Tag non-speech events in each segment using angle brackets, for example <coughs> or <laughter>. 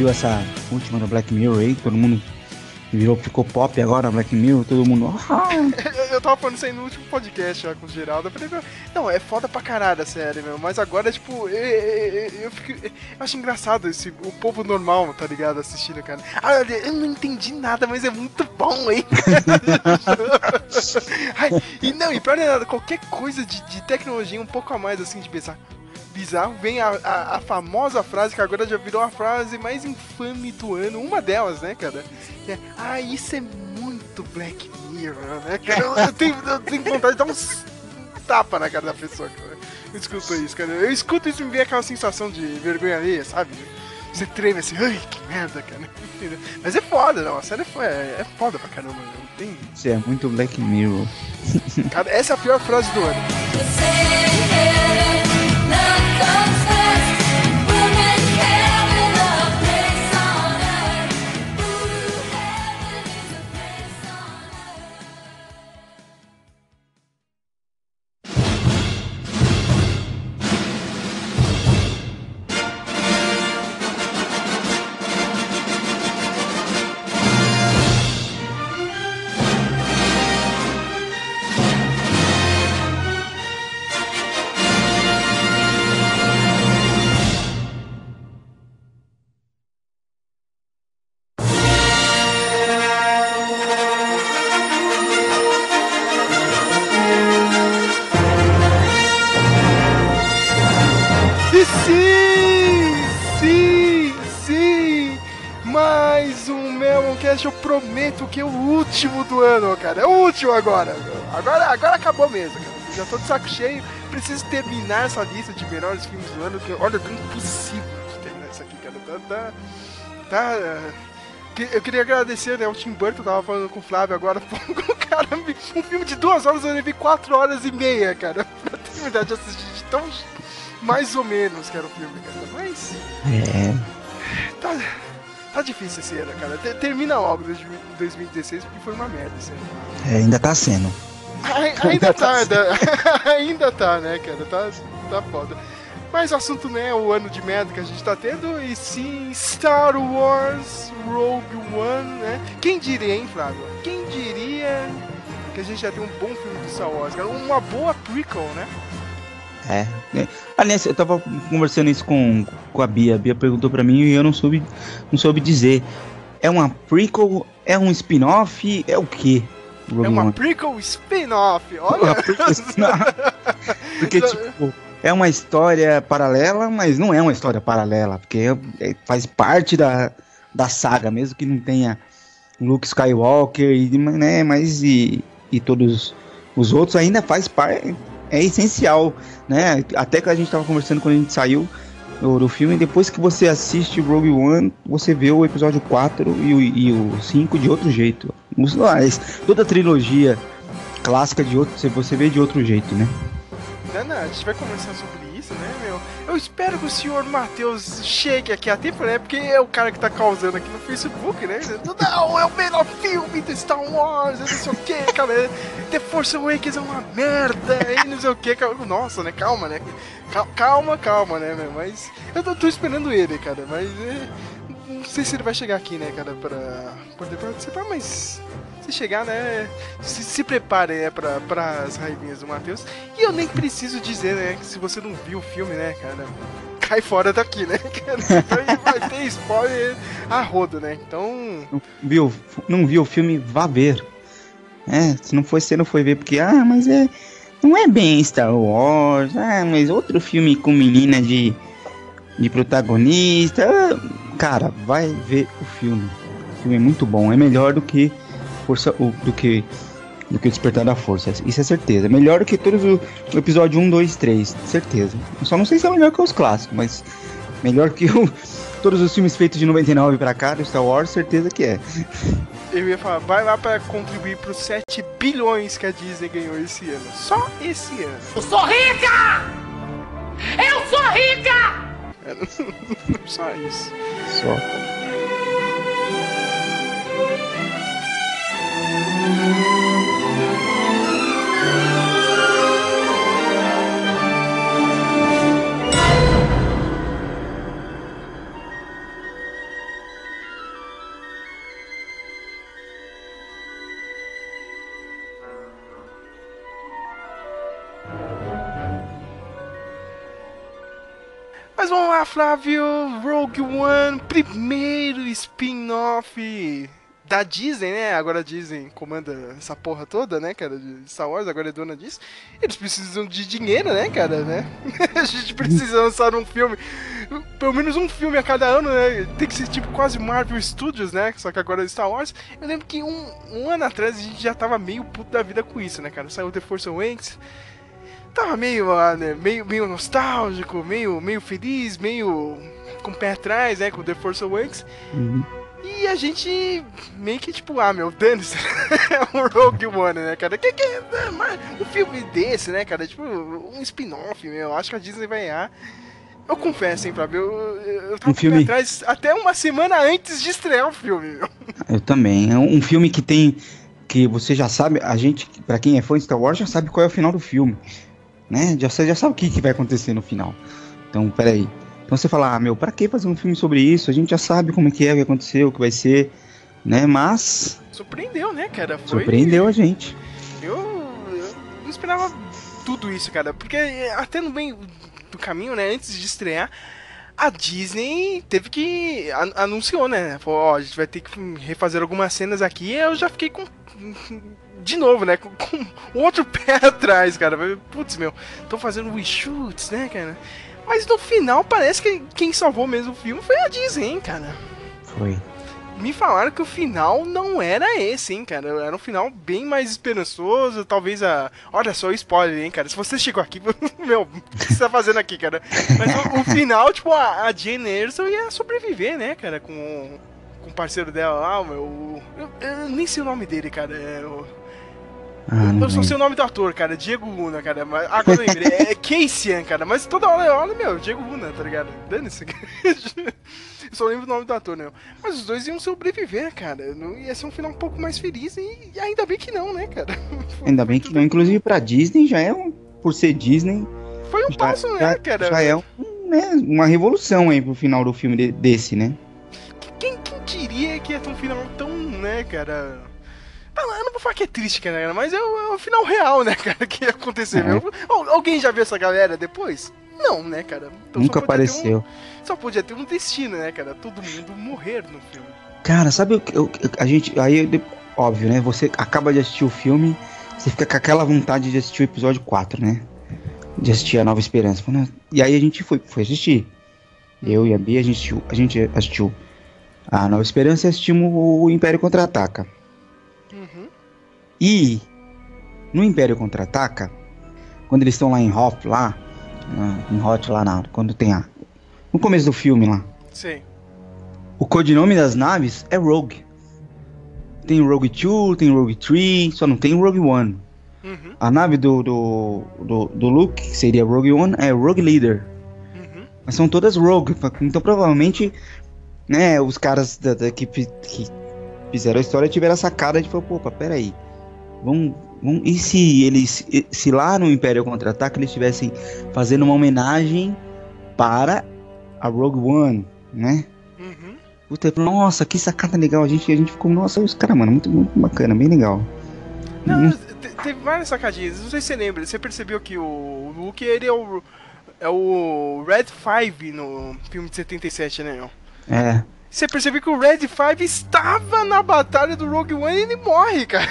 viu essa última do Black Mirror aí, todo mundo virou, ficou pop agora, Black Mirror, todo mundo. Ah. <laughs> eu tava falando isso aí no último podcast já com o Geraldo. Eu falei, meu, não, é foda pra caralho a série, meu. Mas agora, tipo, eu, eu, eu, fico, eu acho engraçado esse, o povo normal, tá ligado? Assistindo, cara. Ah, eu não entendi nada, mas é muito bom, hein? <laughs> Ai, e não, e pra nada, qualquer coisa de, de tecnologia um pouco a mais assim de pensar bizarro, vem a, a, a, famosa frase que agora já virou a frase mais infame do ano, uma delas, né, cara? Que é, ah, isso é muito Black Mirror, né, cara? Eu, eu, tenho, eu tenho vontade de dar uns tapa na cara da pessoa, cara. Eu escuto isso, cara. Eu escuto isso e me vem aquela sensação de vergonha alheia, sabe? Você treme assim, ai, que merda, cara. <laughs> Mas é foda, não. A série é, é foda pra caramba, não tem. Isso é muito Black Mirror. Cara, essa é a pior frase do ano. done. Que o último do ano, cara. É o último agora. Agora, agora acabou mesmo, cara. Já tô de saco cheio. Preciso terminar essa lista de melhores filmes do ano. Que, olha, é impossível de terminar isso aqui, cara. Tá. tá, tá eu queria agradecer, né? O Tim Burton tava falando com o Flávio agora. <laughs> o cara, um filme de duas horas eu levei quatro horas e meia, cara. <laughs> Pra terminar de assistir. Tão mais ou menos que era o filme, cara. Mas. É. Tá. Tá difícil esse ano, cara. Termina logo 2016 porque foi uma merda esse ano. É, ainda tá sendo. A, ainda tá, tá <laughs> ainda tá, né, cara? Tá, tá foda. Mas o assunto não é o ano de merda que a gente tá tendo, e sim Star Wars Rogue One, né? Quem diria, hein, Flávio? Quem diria que a gente já tem um bom filme de Star Wars, cara? Uma boa prequel, né? É. Aliás, eu tava conversando isso com, com a Bia. A Bia perguntou pra mim e eu não soube, não soube dizer. É uma prequel? É um spin-off? É o quê? É uma prequel spin-off, olha! Spin porque, <laughs> tipo, é uma história paralela, mas não é uma história paralela, porque é, é, faz parte da, da saga, mesmo que não tenha Luke Skywalker, e, né, mas e, e todos os outros ainda faz parte é essencial, né? Até que a gente estava conversando quando a gente saiu do, do, filme, depois que você assiste Rogue One, você vê o episódio 4 e o, e o 5 de outro jeito. Mas toda a trilogia clássica de outro, você vê de outro jeito, né? Não, a gente vai conversar sobre isso, né, meu? Eu espero que o senhor Matheus chegue aqui a tempo, né? Porque é o cara que tá causando aqui no Facebook, né? Não, é o melhor filme do Star Wars, não sei o que, cara. The Force Awakens é uma merda, e não sei o que, cara. Nossa, né? Calma, né? Calma, calma, né? Mas eu tô, tô esperando ele, cara. Mas é, não sei se ele vai chegar aqui, né, cara, pra poder participar, mas se chegar, né, se, se prepare, né, pra, pras raivinhas do Matheus. E eu nem preciso dizer, né, que se você não viu o filme, né, cara, cai fora daqui, né, <laughs> vai ter spoiler a rodo, né, então... Viu, não viu o filme, vá ver. É, se não foi, você não foi ver, porque, ah, mas é... Não é bem Star Wars, ah, mas outro filme com menina de, de protagonista. Cara, vai ver o filme. O filme é muito bom, é melhor do que força o, do que do que Despertar da Força. Isso é certeza. Melhor do que todos o, o episódio 1, 2, 3. Certeza. só não sei se é melhor que os clássicos, mas melhor que o, todos os filmes feitos de 99 pra cá do Star Wars, certeza que é. Eu ia falar, vai lá pra contribuir pros 7 bilhões que a Disney ganhou esse ano. Só esse ano. Eu sou rica! Eu sou rica! É, <laughs> só isso. Só. Mas vamos lá, Flávio. Rogue One, primeiro spin-off da Disney, né? Agora a Disney comanda essa porra toda, né, cara? De Star Wars, agora é dona disso. Eles precisam de dinheiro, né, cara, né? <laughs> a gente precisa lançar um filme, pelo menos um filme a cada ano, né? Tem que ser tipo quase Marvel Studios, né? Só que agora é Star Wars. Eu lembro que um, um ano atrás a gente já tava meio puto da vida com isso, né, cara? Saiu The Force Awakens tava meio, ah, né, meio, meio nostálgico, meio, meio feliz, meio com o pé atrás, né, com The Force Awakens. Uhum. E a gente meio que tipo, ah, meu, dane-se. <laughs> é um Rogue One, né, cara? Que que é um filme desse, né, cara? Tipo, um spin-off, meu. Acho que a Disney vai ganhar. Eu confesso, hein, Flávio, eu, eu tava Um filme- atrás até uma semana antes de estrear o filme, meu. Eu também. É um filme que tem. Que você já sabe, a gente, pra quem é fã de Star Wars, já sabe qual é o final do filme. Né? Já, você já sabe o que, que vai acontecer no final. Então, peraí. Então você fala, ah, meu, pra que fazer um filme sobre isso? A gente já sabe como é que é, o que aconteceu, o que vai ser. Né? Mas Surpreendeu, né, cara? Foi... surpreendeu a gente. Eu, eu não esperava tudo isso, cara. Porque até no meio do caminho, né, antes de estrear, a Disney teve que. an- anunciou, né? Falou, ó, a gente vai ter que refazer algumas cenas aqui. Eu já fiquei com. De novo, né? Com, com outro <laughs> pé atrás, cara. Putz, meu, tô fazendo reshoots, né, cara? Mas no final parece que quem salvou mesmo o filme foi a Disney, hein, cara. Foi. Me falaram que o final não era esse, hein, cara. Era um final bem mais esperançoso. Talvez a. Olha só o spoiler, hein, cara. Se você chegou aqui, <laughs> meu, o que você tá fazendo aqui, cara? Mas o, final, tipo, a, a Jane Erso ia sobreviver, né, cara, com, com o parceiro dela lá, o meu. Eu, eu nem sei o nome dele, cara. É, o- Ah, não eu só sei o nome do ator, cara. Diego Luna, cara. Mas, agora eu lembrei. É Casey, cara. Mas toda hora eu olho, meu, Diego Luna, tá ligado? Dane-se. <laughs> Só lembro o nome do ator, né? Mas os dois iam sobreviver, cara. Não ia ser um final um pouco mais feliz e, e ainda bem que não, né, cara? <laughs> Ainda bem que não. Inclusive pra Disney já é um. Por ser Disney, Foi um já, passo, né, já, cara? já é um, né, uma revolução aí pro final do filme de- desse, né? Quem, quem diria que ia ter um final tão, né, cara. Eu não vou falar que é triste, cara, mas é o, é o final real, né, <laughs> cara, que ia acontecer. É. Alguém já viu essa galera depois? Não, né, cara? Então Nunca só ter um- apareceu. só podia ter um destino, né, cara? Todo mundo morrer no filme. Cara, sabe o que a gente. Aí, óbvio, né? Você acaba de assistir o filme, você fica com aquela vontade de assistir o episódio 4, né? De assistir a Nova Esperança. E aí a gente foi, foi assistir. Eu e a Bia, a gente a gente assistiu a Nova Esperança e assistimos o Império Contra-Ataca. Uhum. E no Império Contra-Ataca, quando eles estão lá em Hoth, lá, em Hoth, lá na, quando tem a. No começo do filme lá. Sei. O codinome das naves é Rogue. Tem o Rogue 2, tem Rogue 3, só não tem o Rogue One. Uhum. A nave do, do, do, do Luke, que seria Rogue One, é Rogue Leader. Uhum. Mas são todas Rogue. Então provavelmente, né, os caras da, da fi- que fizeram a história tiveram essa cara de falar, opa, peraí. Vamos, vamos, e se eles. Se lá no Império Contra-Ataque eles estivessem fazendo uma homenagem para a Rogue One, né? Uhum. Puta, nossa, que sacada legal. A gente, a gente ficou, nossa, os caras, mano, muito, muito bacana, bem legal. Não, Hum. te- teve várias sacadinhas. Não sei se você lembra. Você percebeu que o Luke, ele é o. É o Red 5 no filme de 77, né? É, Você percebeu que o Red 5 estava na batalha do Rogue One e ele morre, cara.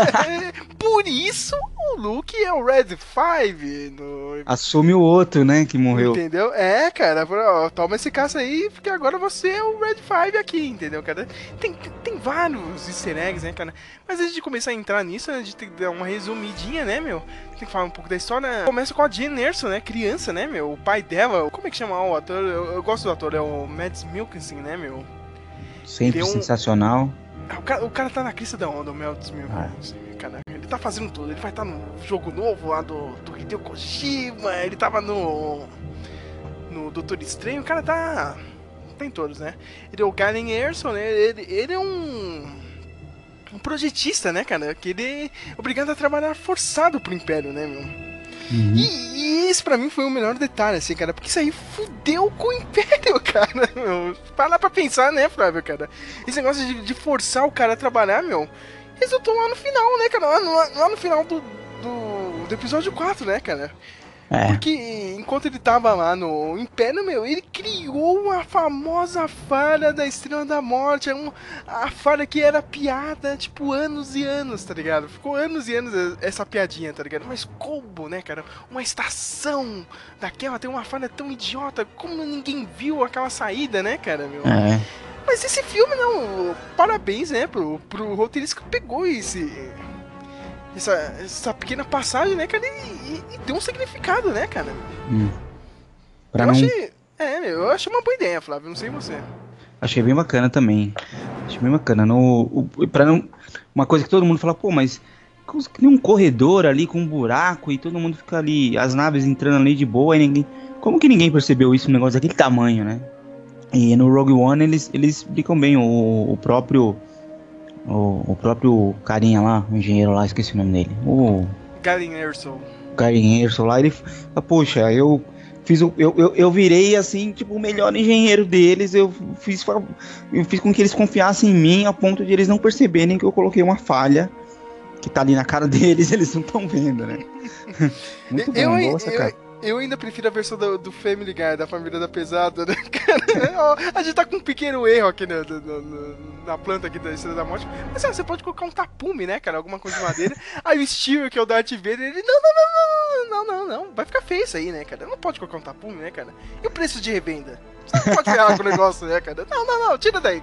<laughs> Por isso o Luke é o Red 5 no assume o outro, né, que morreu. Entendeu? É, cara, ó, toma esse caça aí, porque agora você é o Red 5 aqui, entendeu, cara? Tem, tem vários easter eggs, né, cara? Mas antes de começar a entrar nisso, a gente tem que dar uma resumidinha, né, meu? Tem que falar um pouco da história. Começa com a Jane Erso, né, criança, né, meu? O pai dela, como é que chama o ator? Eu, eu gosto do ator, é o Mads Mikkelsen, né, meu? Sempre Deu um- sensacional. Ah, O cara, o cara tá na crista da onda, o Mads Mikkelsen, cara. Ele tá fazendo tudo, ele vai estar no jogo novo lá do, do Hideo Kojima, ele tava no no Doutor Estranho, o cara tá tá em todos, né? Ele é o Galen Erson, né? Ele, ele é um um projetista, né, cara? Que ele é obrigado a trabalhar forçado pro Império, né, meu? Uhum. E, e esse pra mim foi o melhor detalhe, assim, cara, porque isso aí fudeu com o Império, <laughs> cara, meu. Para pra pensar, né, Flávio, cara? Esse negócio de, de forçar o cara a trabalhar, meu, resultou lá no final, né, cara? Lá no, lá no final do, do, do episódio 4, né, cara? É. Porque enquanto ele tava lá no Império, meu, ele criou a famosa falha da Estrela da Morte. É um, a falha que era piada, tipo, anos e anos, tá ligado? Ficou anos e anos essa piadinha, tá ligado? Mas como, né, cara? Uma estação daquela tem uma falha tão idiota. Como ninguém viu aquela saída, né, cara, meu? É. Mas esse filme, não. Parabéns, né, pro, pro roteirista que pegou esse. Essa, essa pequena passagem, né, cara? E, e, e deu um significado, né, cara? Hum. Pra eu não... achei. É, eu achei uma boa ideia, Flávio. Não sei você. Achei bem bacana também. Achei bem bacana. No, o, pra não, uma coisa que todo mundo fala, pô, mas tem um corredor ali com um buraco e todo mundo fica ali, as naves entrando ali de boa e ninguém. Como que ninguém percebeu isso, um negócio daquele tamanho, né? E no Rogue One eles, eles explicam bem o, o próprio. O, o próprio carinha lá, o engenheiro lá, esqueci o nome dele. O. Galen Erso. Garen Erso lá, ele fala, poxa, eu fiz o, eu, eu, eu virei assim, tipo, o melhor engenheiro deles, eu fiz, eu fiz com que eles confiassem em mim a ponto de eles não perceberem que eu coloquei uma falha que tá ali na cara <laughs> deles, eles não estão vendo, né? <laughs> Muito bom, eu, boa eu, sacada. Eu ainda prefiro a versão do, do Family Guy, da família da pesada, né, <laughs> cara? A gente tá com um pequeno erro aqui no, no- no- na planta aqui da Estrela da Morte. Mas ó, você pode colocar um tapume, né, cara? Alguma coisa de madeira. <laughs> Aí o Steve, que é o Darth Vader, ele. Não, não, não, não, não, não, não. Vai ficar feio isso aí, né, cara? Não pode colocar um tapume, né, cara? E o preço de revenda? Você não pode ferrar com o negócio, né, cara? Não, não, não, tira daí.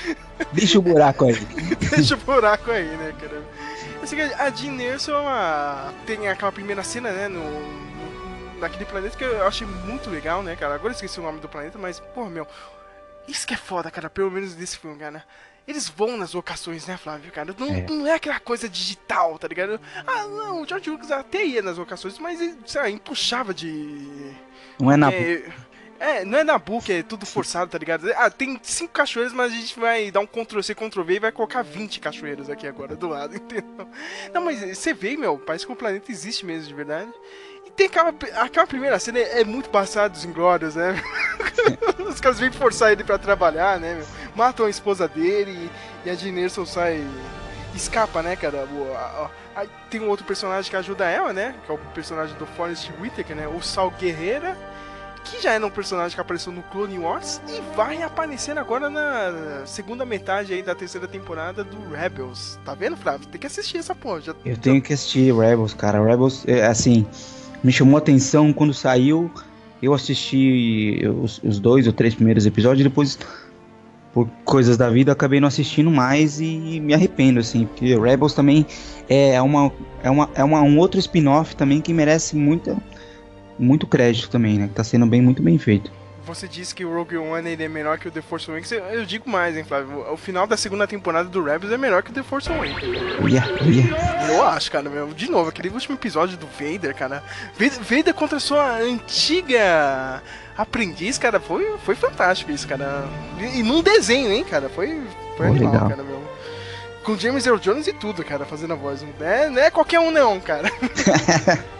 <laughs> Deixa o buraco aí. Deixa o buraco aí, né, cara? Que a Jean Erso ela tem aquela primeira cena, né, no- naquele planeta que eu achei muito legal, né, cara? Agora eu esqueci o nome do planeta, mas, porra, meu, isso que é foda, cara, pelo menos desse filme, cara. Eles vão nas locações, né, Flávio, cara? Não É. não é aquela coisa digital, tá ligado? Ah, não, o George Lucas até ia nas locações, mas ele, sei lá, empuxava de... Não é na. É, é, não é na book, é tudo forçado, tá ligado? Ah, tem cinco cachoeiras, mas a gente vai dar um Ctrl-C, Ctrl-V e vai colocar 20 cachoeiras aqui agora do lado, <laughs> entendeu? Não, mas você vê, meu, parece que o planeta existe mesmo, de verdade. Tem aquela, aquela primeira cena, é, muito passado dos inglórios, né? <laughs> Os caras vêm forçar ele pra trabalhar, né, meu? Matam a esposa dele e, e a Jean sai... Escapa, né, cara? A- a- tem um outro personagem que ajuda ela, né? Que é o personagem do Forrest Whitaker, né? O Sal Guerreira que já era um personagem que apareceu no Clone Wars e vai aparecer agora na segunda metade aí da terceira temporada do Rebels. Tá vendo, Flávio? Tem que assistir essa porra. Já, Eu tenho que assistir Rebels, cara. Rebels, é, assim, me chamou a atenção quando saiu. Eu assisti os, os dois ou três primeiros episódios, depois, por coisas da vida, acabei não assistindo mais e me arrependo, assim, porque Rebels também é uma, é uma, é uma, um outro spin-off também que merece muita, muito crédito também, né? Que tá sendo bem, muito bem feito. Você disse que o Rogue One é melhor que o The Force Awakens. Eu- digo mais, hein, Flávio. O final da segunda temporada do Rebels é melhor que o The Force Awakens. Olha, olha. Eu acho, cara, meu. De novo, aquele último episódio do Vader, cara. Vader, contra sua antiga aprendiz, cara, foi, foi fantástico isso, cara. E, num desenho, hein, cara. Foi, foi Pô, animal, legal. cara, meu. Com James Earl Jones e tudo, cara, fazendo a voz. Não é, não é qualquer um, não, cara. <laughs>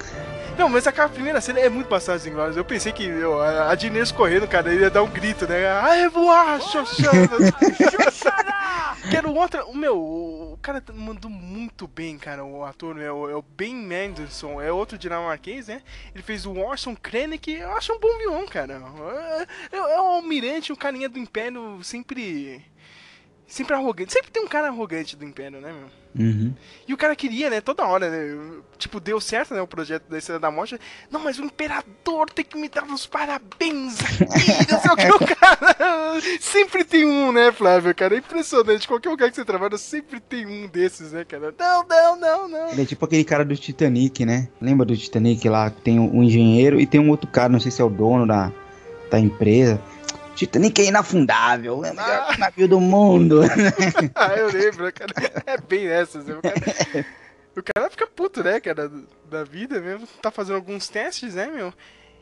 Não, mas aquela primeira cena é muito bastante Inglórious. Eu pensei que eu, a, a Diners correndo, cara, ia dar um grito, né? Ai, voar, Xoxana! <laughs> que era o outro. O meu, o, cara mandou muito bem, cara, o ator, né? O, é o Ben Mendelsohn, é outro dinamarquês, né? Ele fez o Orson Krennic, eu acho um bom vilão, cara. É, é, é um almirante, um carinha do Império sempre. Sempre arrogante. Sempre tem um cara arrogante do Império, né, meu? Uhum. E o cara queria, né, toda hora, né? Tipo, deu certo, né, o projeto da Estrela da Morte. Não, mas o imperador tem que me dar os parabéns aqui, <laughs> não sei o que, o cara. <laughs> Sempre tem um, né, Flávio, cara? É impressionante. Qualquer lugar que você trabalha, sempre tem um desses, né, cara? Não, não, não, não. Ele é tipo aquele cara do Titanic, né? Lembra do Titanic lá? Tem um engenheiro e tem um outro cara, não sei se é o dono da, da empresa. Titanic é inafundável, é o melhor navio do mundo. <laughs> Ah, eu lembro, cara. É bem essas, né? O cara, o cara fica puto, né, cara, da vida mesmo. Tá fazendo alguns testes, né, meu?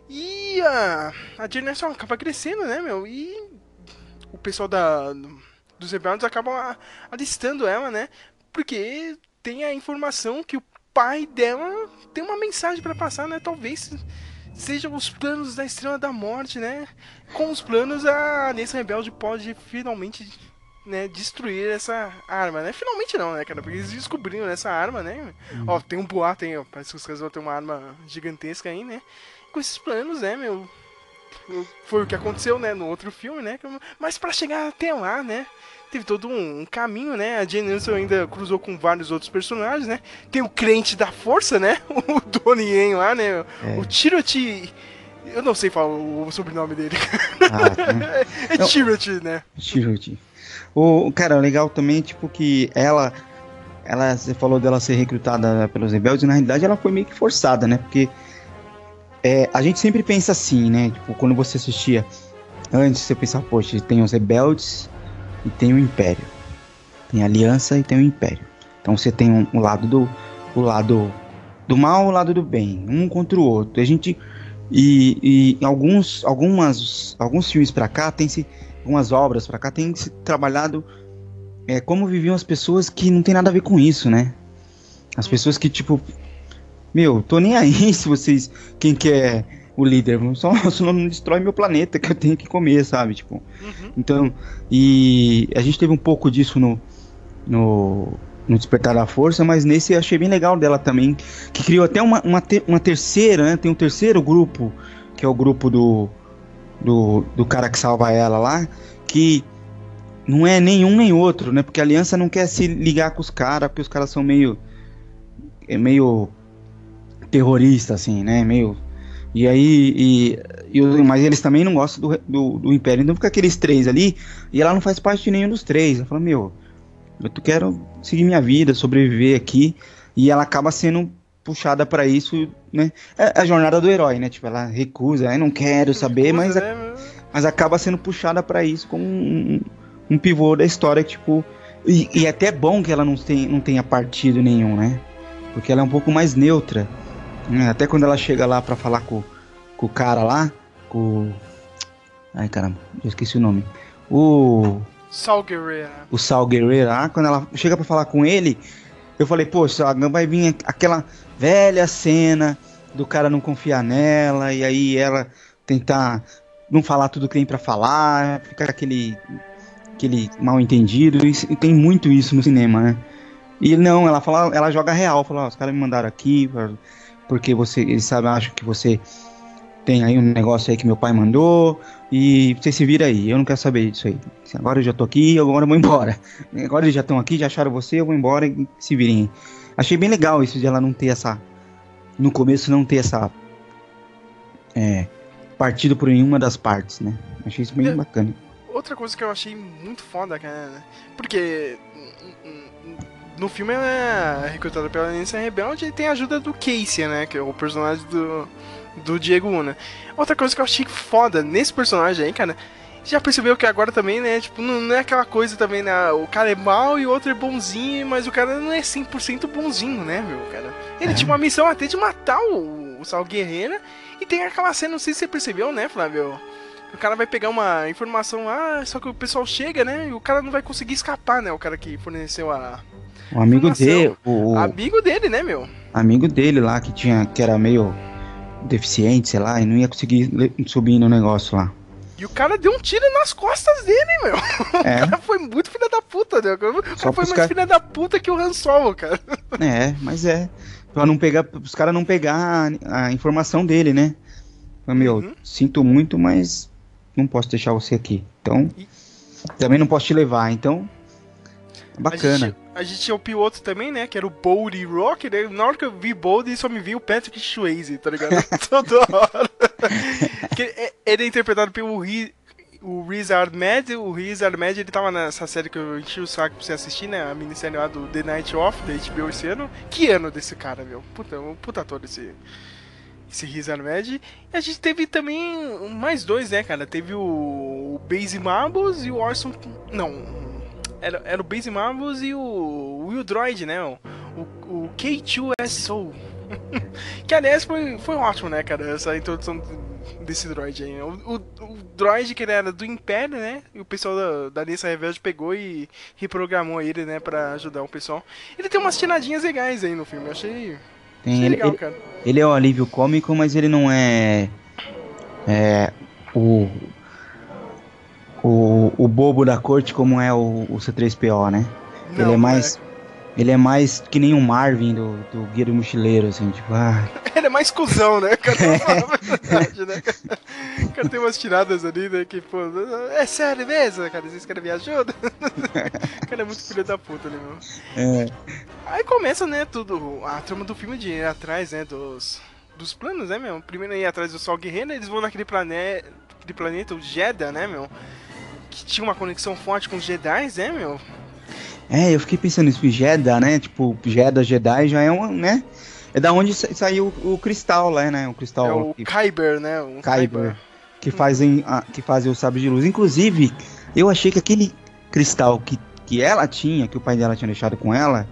E a, a Jennerson acaba crescendo, né, meu? E o pessoal da, dos rebeldes acabam a- alistando ela, né? Porque tem a informação que o pai dela tem uma mensagem pra passar, né? Talvez sejam os planos da Estrela da Morte, né? Com os planos, a Aliança Rebelde pode finalmente né, destruir essa arma, né? Finalmente não, né, cara? Porque eles descobriram essa arma, né? Uhum. Ó, tem um boato aí, ó. Parece que os caras vão ter uma arma gigantesca aí, né? Com esses planos, né, meu? Foi o que aconteceu, né, no outro filme, né? Mas para chegar até lá, né? Teve todo um, um caminho, né? A Jane Wilson ainda cruzou com vários outros personagens, né? Tem o crente da força, né? <laughs> O Donnie Yen lá, né? É. O Tiroti eu não sei falar o sobrenome dele. Ah, <laughs> é Tiroti, né? Tiroti. O cara, legal também, tipo, que ela. Ela, você falou dela ser recrutada pelos rebeldes, e na realidade ela foi meio que forçada, né? Porque é, a gente sempre pensa assim, né? Tipo, quando você assistia antes, você pensava, poxa, tem os rebeldes e tem o Império. Tem a Aliança e tem o Império. Então você tem um, um lado do o lado do mal, o lado do bem, um contra o outro. A gente e, e alguns, algumas, alguns filmes para cá tem se, algumas obras para cá tem se trabalhado é, como viviam as pessoas que não tem nada a ver com isso, né? As pessoas que tipo, meu, tô nem aí <laughs> se vocês, quem quer o líder, só, <laughs> só não destrói meu planeta que eu tenho que comer, sabe? Tipo, uhum. então, e a gente teve um pouco disso no, no no Despertar da Força, mas nesse eu achei bem legal dela também, que criou até uma, uma, te, uma terceira, né? Tem um terceiro grupo, que é o grupo do, do, do cara que salva ela lá, que não é nenhum nem outro, né? Porque a aliança não quer se ligar com os caras, porque os caras são meio. É meio terrorista, assim, né? Meio. E aí. E, e, mas eles também não gostam do, do, do Império. Então fica aqueles três ali, e ela não faz parte de nenhum dos três. Ela fala, meu eu quero seguir minha vida, sobreviver aqui. E ela acaba sendo puxada para isso, né? É a jornada do herói, né? Tipo, ela recusa, eu não quero saber, mas, né? mas acaba sendo puxada para isso como um, um, pivô da história, tipo. E, e é até bom que ela não, tem, não tenha partido nenhum, né? Porque ela é um pouco mais neutra. Né? Até quando ela chega lá para falar com, com o cara lá, com. Ai caramba, já esqueci o nome. O. Sal Guerreiro. O Sal Guerreiro, ah, quando ela chega para falar com ele, eu falei, poxa, vai vir aquela velha cena do cara não confiar nela e aí ela tentar não falar tudo que tem para falar, ficar aquele aquele mal entendido e, tem muito isso no cinema, né? E não, ela fala, ela joga real, fala, oh, os caras me mandaram aqui porque você, eles sabem, acham que você tem aí um negócio aí que meu pai mandou e você se vira aí. Eu não quero saber disso aí. Agora eu já tô aqui, agora eu vou embora. <laughs> Agora eles já estão aqui, já acharam você, eu vou embora e se virem. Achei bem legal isso de ela não ter essa. No começo não ter essa. É. Partido por nenhuma das partes, né? Achei isso bem é, bacana. Outra coisa que eu achei muito foda, cara. Porque. No filme ela é recrutada pela Aliança Rebelde e tem a ajuda do Casey, né? Que é o personagem do do Diego Luna. Outra coisa que eu achei foda nesse personagem aí, cara, já percebeu que agora também, né, tipo, não, não é aquela coisa também, né, o cara é mal e o outro é bonzinho, mas o cara não é 100% bonzinho, né, meu, cara. Ele é. tinha uma missão até de matar o, o Sal Guerreira e tem aquela cena, não sei se você percebeu, né, Flávio? O cara vai pegar uma informação lá, só que o pessoal chega, né, e o cara não vai conseguir escapar, né, o cara que forneceu a... O amigo dele, o... Amigo dele, né, meu? Amigo dele lá, que tinha, que era meio deficiente, sei lá, e não ia conseguir subir no negócio lá. E o cara deu um tiro nas costas dele, meu. <laughs> É. O cara foi muito filha da puta, né? O cara Só foi mais cara... filha da puta que o Han Solo, cara. <laughs> É, mas é. Pra não pegar, os caras não pegar a, a, informação dele, né? Meu, uhum. sinto muito, mas não posso deixar você aqui. Então, e... também não posso te levar, então Bacana. A gente, tinha o piloto também, né? Que era o Boldy Rock, né? Na hora que eu vi Boldy, só me vi o Patrick Swayze, tá ligado? <laughs> Toda hora. É, ele é interpretado pelo Ri, o Riz Ahmed. O Riz Ahmed, ele tava nessa série que eu enchi o saco pra você assistir, né? A minissérie lá do The Night Off, da HBO esse ano. Que ano desse cara, meu? Puta, um puta todo esse esse Riz Ahmed. E a gente teve também mais dois, né, cara? Teve o, o Base Marbles e o Orson. Não, era, era o Base Marvels e o Will Droid, né? O, o, K2SO. <laughs> que aliás foi, foi ótimo, né, cara? Essa introdução desse droid aí. O, o, o, droid que ele era do Império, né? E o pessoal da, da Aliança Rebelde pegou e reprogramou ele, né? Pra ajudar o pessoal. Ele tem umas tiradinhas legais aí no filme, eu achei. Tem, achei ele, legal, ele, cara. Ele é o alívio cômico, mas ele não é. É. O, o, o bobo da corte como é o, o C3PO, né? Não, ele é mais. Ele é mais que nem o Marvin do, do Guia do Mochileiro, assim, tipo, ah, <laughs> Ele é mais cuzão, né? Cara, <laughs> a verdade, né? O cara tem umas tiradas ali, né? Que, pô, é sério mesmo, cara? Vocês querem me ajuda? <laughs> O cara é muito filho da puta ali, meu. é, Aí começa, né, tudo, a trama do filme de ir atrás, né, dos, dos planos, né, meu? Primeiro ir atrás do Sol Guerreiro, eles vão naquele planeta, planeta, o Jeddah, né, meu? Que tinha uma conexão forte com os Jedi, né, meu? É, eu fiquei pensando nisso, Jeddah, né? Tipo, Jeddah, Jedi já é um, né? É da onde sa- saiu o, cristal lá, né? O cristal É o que, Kyber, né? Um Kyber, que fazem, a- que fazem o sábio de luz. Inclusive, eu achei que aquele cristal que, que ela tinha, que o pai dela tinha deixado com ela,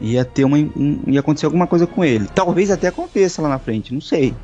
ia ter uma, um- ia acontecer alguma coisa com ele. Talvez até aconteça lá na frente, não sei.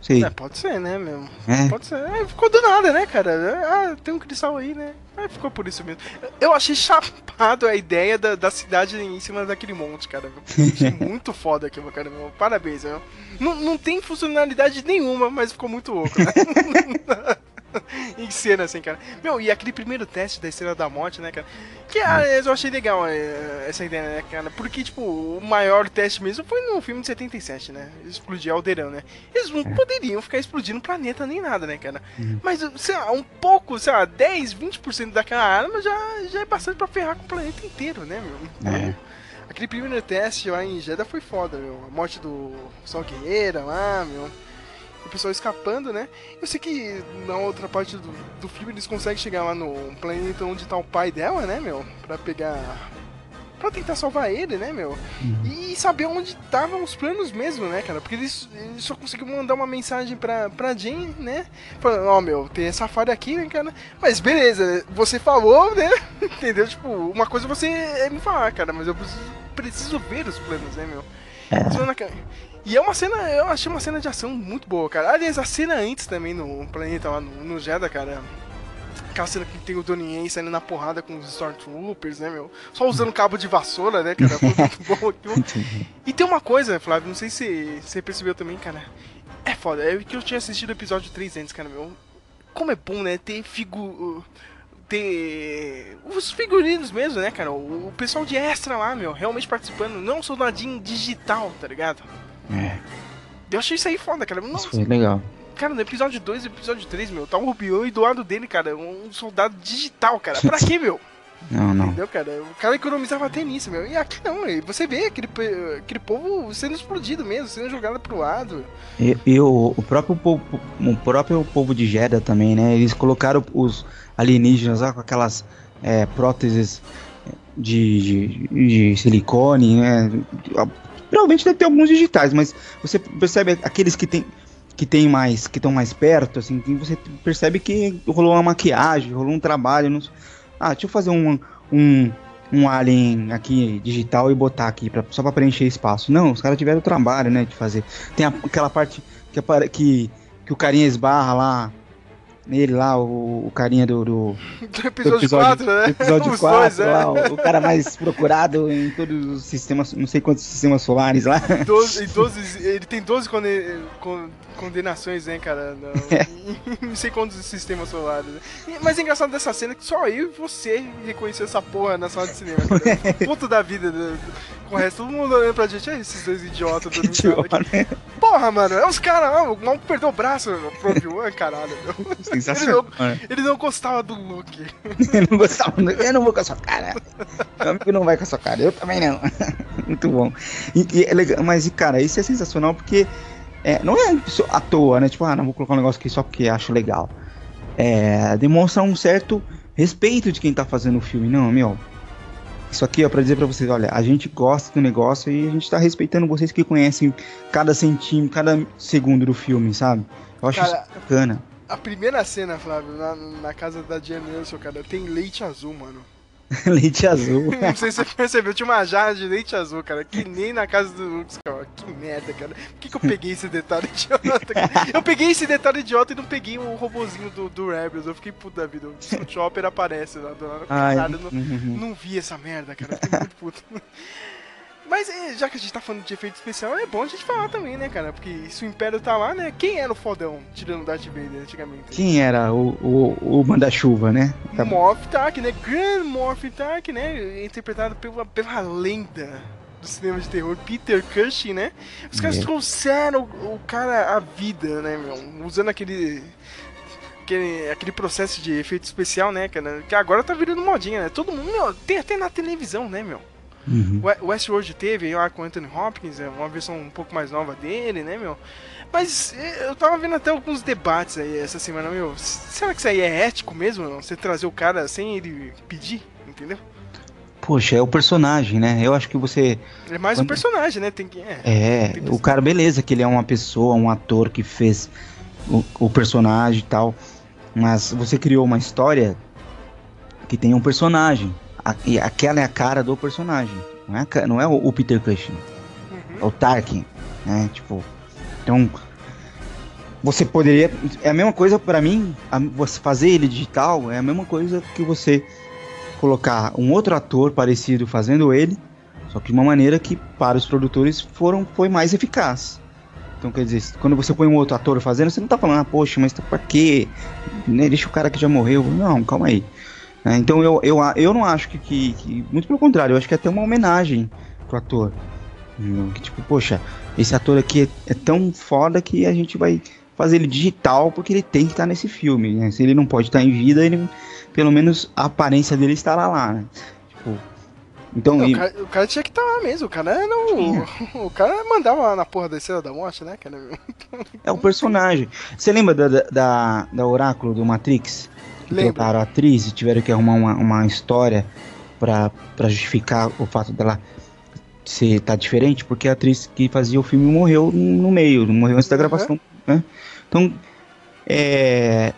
Sei. É, pode ser, né, meu? É. Pode ser. É, ficou do nada, né, cara? Ah, tem um cristal aí, né? Aí ficou por isso mesmo. Eu achei chapado a ideia da, da cidade em cima daquele monte, cara. <laughs> Muito foda aquilo, cara. Meu. Parabéns, meu. Não, não tem funcionalidade nenhuma, mas ficou muito louco, né? <laughs> <laughs> em cena, assim, cara. Meu, e aquele primeiro teste da Estrela da Morte, né, cara? Que ah, eu achei legal é, essa ideia, né, cara? Porque, tipo, o maior teste mesmo foi no filme de 77, né? Explodir Aldeirão, né? Eles não poderiam ficar explodindo o planeta nem nada, né, cara? Mas, sei lá, um pouco, sei lá, 10, 20% daquela arma já, já é bastante pra ferrar com o planeta inteiro, né, meu? Então, É. Aquele primeiro teste lá em Jeddah foi foda, meu. A morte do Sol Guerreira lá, meu. O pessoal escapando, né? Eu sei que na outra parte do, do filme eles conseguem chegar lá no planeta onde tá o pai dela, né, meu? Pra pegar. Pra tentar salvar ele, né, meu? E saber onde estavam os planos mesmo, né, cara? Porque eles, eles só conseguiram mandar uma mensagem pra, pra Jane, né? Falando, ó, meu, tem essa falha aqui, né, cara? Mas beleza, você falou, né? <laughs> Entendeu? Tipo, uma coisa você é me falar, cara, mas eu preciso, preciso ver os planos, né, meu? Ca- E é uma cena, eu achei uma cena de ação muito boa, cara. Aliás, a cena antes também no planeta lá no, no Jeddah, cara. Aquela cena que tem o Donnie Yen saindo na porrada com os Stormtroopers, né, meu? Só usando cabo de vassoura, né, cara? Foi muito <laughs> bom aquilo. E tem uma coisa, Flávio, não sei se você percebeu também, cara. É foda, é que eu tinha assistido o episódio 3 antes, cara, meu. Como é bom, né, ter figu... Ter os figurinos mesmo, né, cara? O, pessoal de extra lá, meu, realmente participando. Não soldadinho digital, tá ligado? É, Eu achei isso aí foda, cara. isso Nossa, foi legal. cara, no episódio 2 e episódio 3, meu, tá o Rubião e do lado dele, cara, um soldado digital, cara. Pra quê, meu? <laughs> Não, não. Entendeu, cara? O cara economizava até nisso, meu. E aqui não, você vê aquele, aquele povo sendo explodido mesmo, sendo jogado pro lado. E, e o, o próprio povo, o próprio povo de Jeddah também, né? Eles colocaram os alienígenas lá com aquelas é, próteses de, de, de silicone, né? Provavelmente deve ter alguns digitais, mas você percebe aqueles que tem que tem mais, que estão mais perto, assim, você percebe que rolou uma maquiagem, rolou um trabalho. Não... Ah, deixa eu fazer um, um, um alien aqui digital e botar aqui pra, só pra preencher espaço. Não, os caras tiveram trabalho, né, de fazer. Tem a- aquela parte que, que, que o carinha esbarra lá, nele lá, o, o carinha do, do, Do <laughs> do episódio, 4, né? do episódio Os 4 dois, é. lá, o, o cara mais procurado em todos os sistemas, não sei quantos sistemas solares lá. 12, e 12, ele tem 12 conde- con- condenações, né, cara? No, <laughs> <laughs> Não sei quantos sistemas solares. né? Mas é engraçado dessa cena que só eu e você reconheceu essa porra na sala de cinema, cara. Puto da vida do- do- com o resto. Todo mundo olhando pra gente, é esses dois idiotas aqui. idiota, né? Porra, mano, é os caras, o maluco perdeu o braço meu, pro Obi-Wan, caralho, meu. Sensacional. né? Ele não gostava do Luke. <laughs> Eu não gostava, eu não vou com a sua cara. Meu amigo não vai com a sua cara, eu também não. <laughs> Muito bom. E, e é legal, mas, cara, isso é sensacional porque é, não é à toa, né? Tipo, ah, não vou colocar um negócio aqui só porque acho legal. É, demonstra um certo respeito de quem tá fazendo o filme. Não, meu. Isso aqui é pra dizer pra vocês, olha, a gente gosta do negócio e a gente tá respeitando vocês que conhecem cada centímetro, cada segundo do filme, sabe? Eu acho Cara, isso bacana. A primeira cena, Flávio, na, na casa da Jen Nelson, cara, tem leite azul, mano. <laughs> Leite azul. <laughs> Não sei se você percebeu, tinha uma jarra de leite azul, cara, que nem na casa do Luke Skywalker. Que merda, cara. Por que, que eu peguei esse detalhe <laughs> idiota? Cara? Eu peguei esse detalhe idiota e não peguei o robozinho do, do Rebels. Eu fiquei puto da vida. O Chopper aparece lá do Caralho, não, uhum. não vi essa merda, cara. Eu Fiquei muito puto. Mas é, já que a gente tá falando de efeito especial, é bom a gente falar também, né, cara? Porque se o Império tá lá, né? Quem era o fodão tirando o Darth Vader antigamente? Quem era o, o, o manda-chuva, né? Tá... Moff Tark, né? Grand Moff Tark, né? Interpretado pela, pela lenda do cinema de terror, Peter Cushing, né? Os caras é. trouxeram o, o cara à vida, né, meu? Usando aquele aquele, aquele processo de efeito especial, né, cara? Que agora tá virando modinha, né? Todo mundo, meu, tem até na televisão, né, meu? Uhum. O Westworld teve lá com Anthony Hopkins, é uma versão um pouco mais nova dele, né, meu? Mas eu tava vendo até alguns debates aí essa semana, meu. Será que isso aí é ético mesmo, não? Você trazer o cara sem ele pedir, entendeu? Poxa, é o personagem, né? Eu acho que você. É mais Quando... um personagem, né? Tem que. É, é tem o cara, beleza, que ele é uma pessoa, um ator que fez o, o personagem e tal. Mas você criou uma história que tem um personagem. A, e aquela é a cara do personagem. Não é, a, não é o, Peter Cushing. Uhum. É o Tarkin. Né? Tipo. Então. Você poderia. É a mesma coisa para mim. A, você fazer ele digital é a mesma coisa que você colocar um outro ator parecido fazendo ele. Só que de uma maneira que para os produtores foram, foi mais eficaz. Então, quer dizer, quando você põe um outro ator fazendo, você não tá falando, ah, poxa, mas pra quê? Né, deixa o cara que já morreu. Não, calma aí. É, então, eu, eu, eu não acho que, que, que, Muito pelo contrário, eu acho que é até uma homenagem pro ator. Que tipo, poxa, esse ator aqui é, é, tão foda que a gente vai fazer ele digital porque ele tem que estar tá nesse filme. Né? Se ele não pode estar tá em vida, ele, pelo menos a aparência dele estará lá, né? Tipo, então, não, e... o, cara, o, cara, tinha que estar tá lá mesmo, o cara não. <laughs> O cara mandava na porra da estrela da morte, né, cara? É o personagem. Você lembra da, da, da Oráculo do Matrix? Trocaram a atriz e tiveram que arrumar uma, uma história pra, pra justificar o fato dela ser tá diferente, porque a atriz que fazia o filme morreu no meio, morreu antes da gravação, né? Então, é,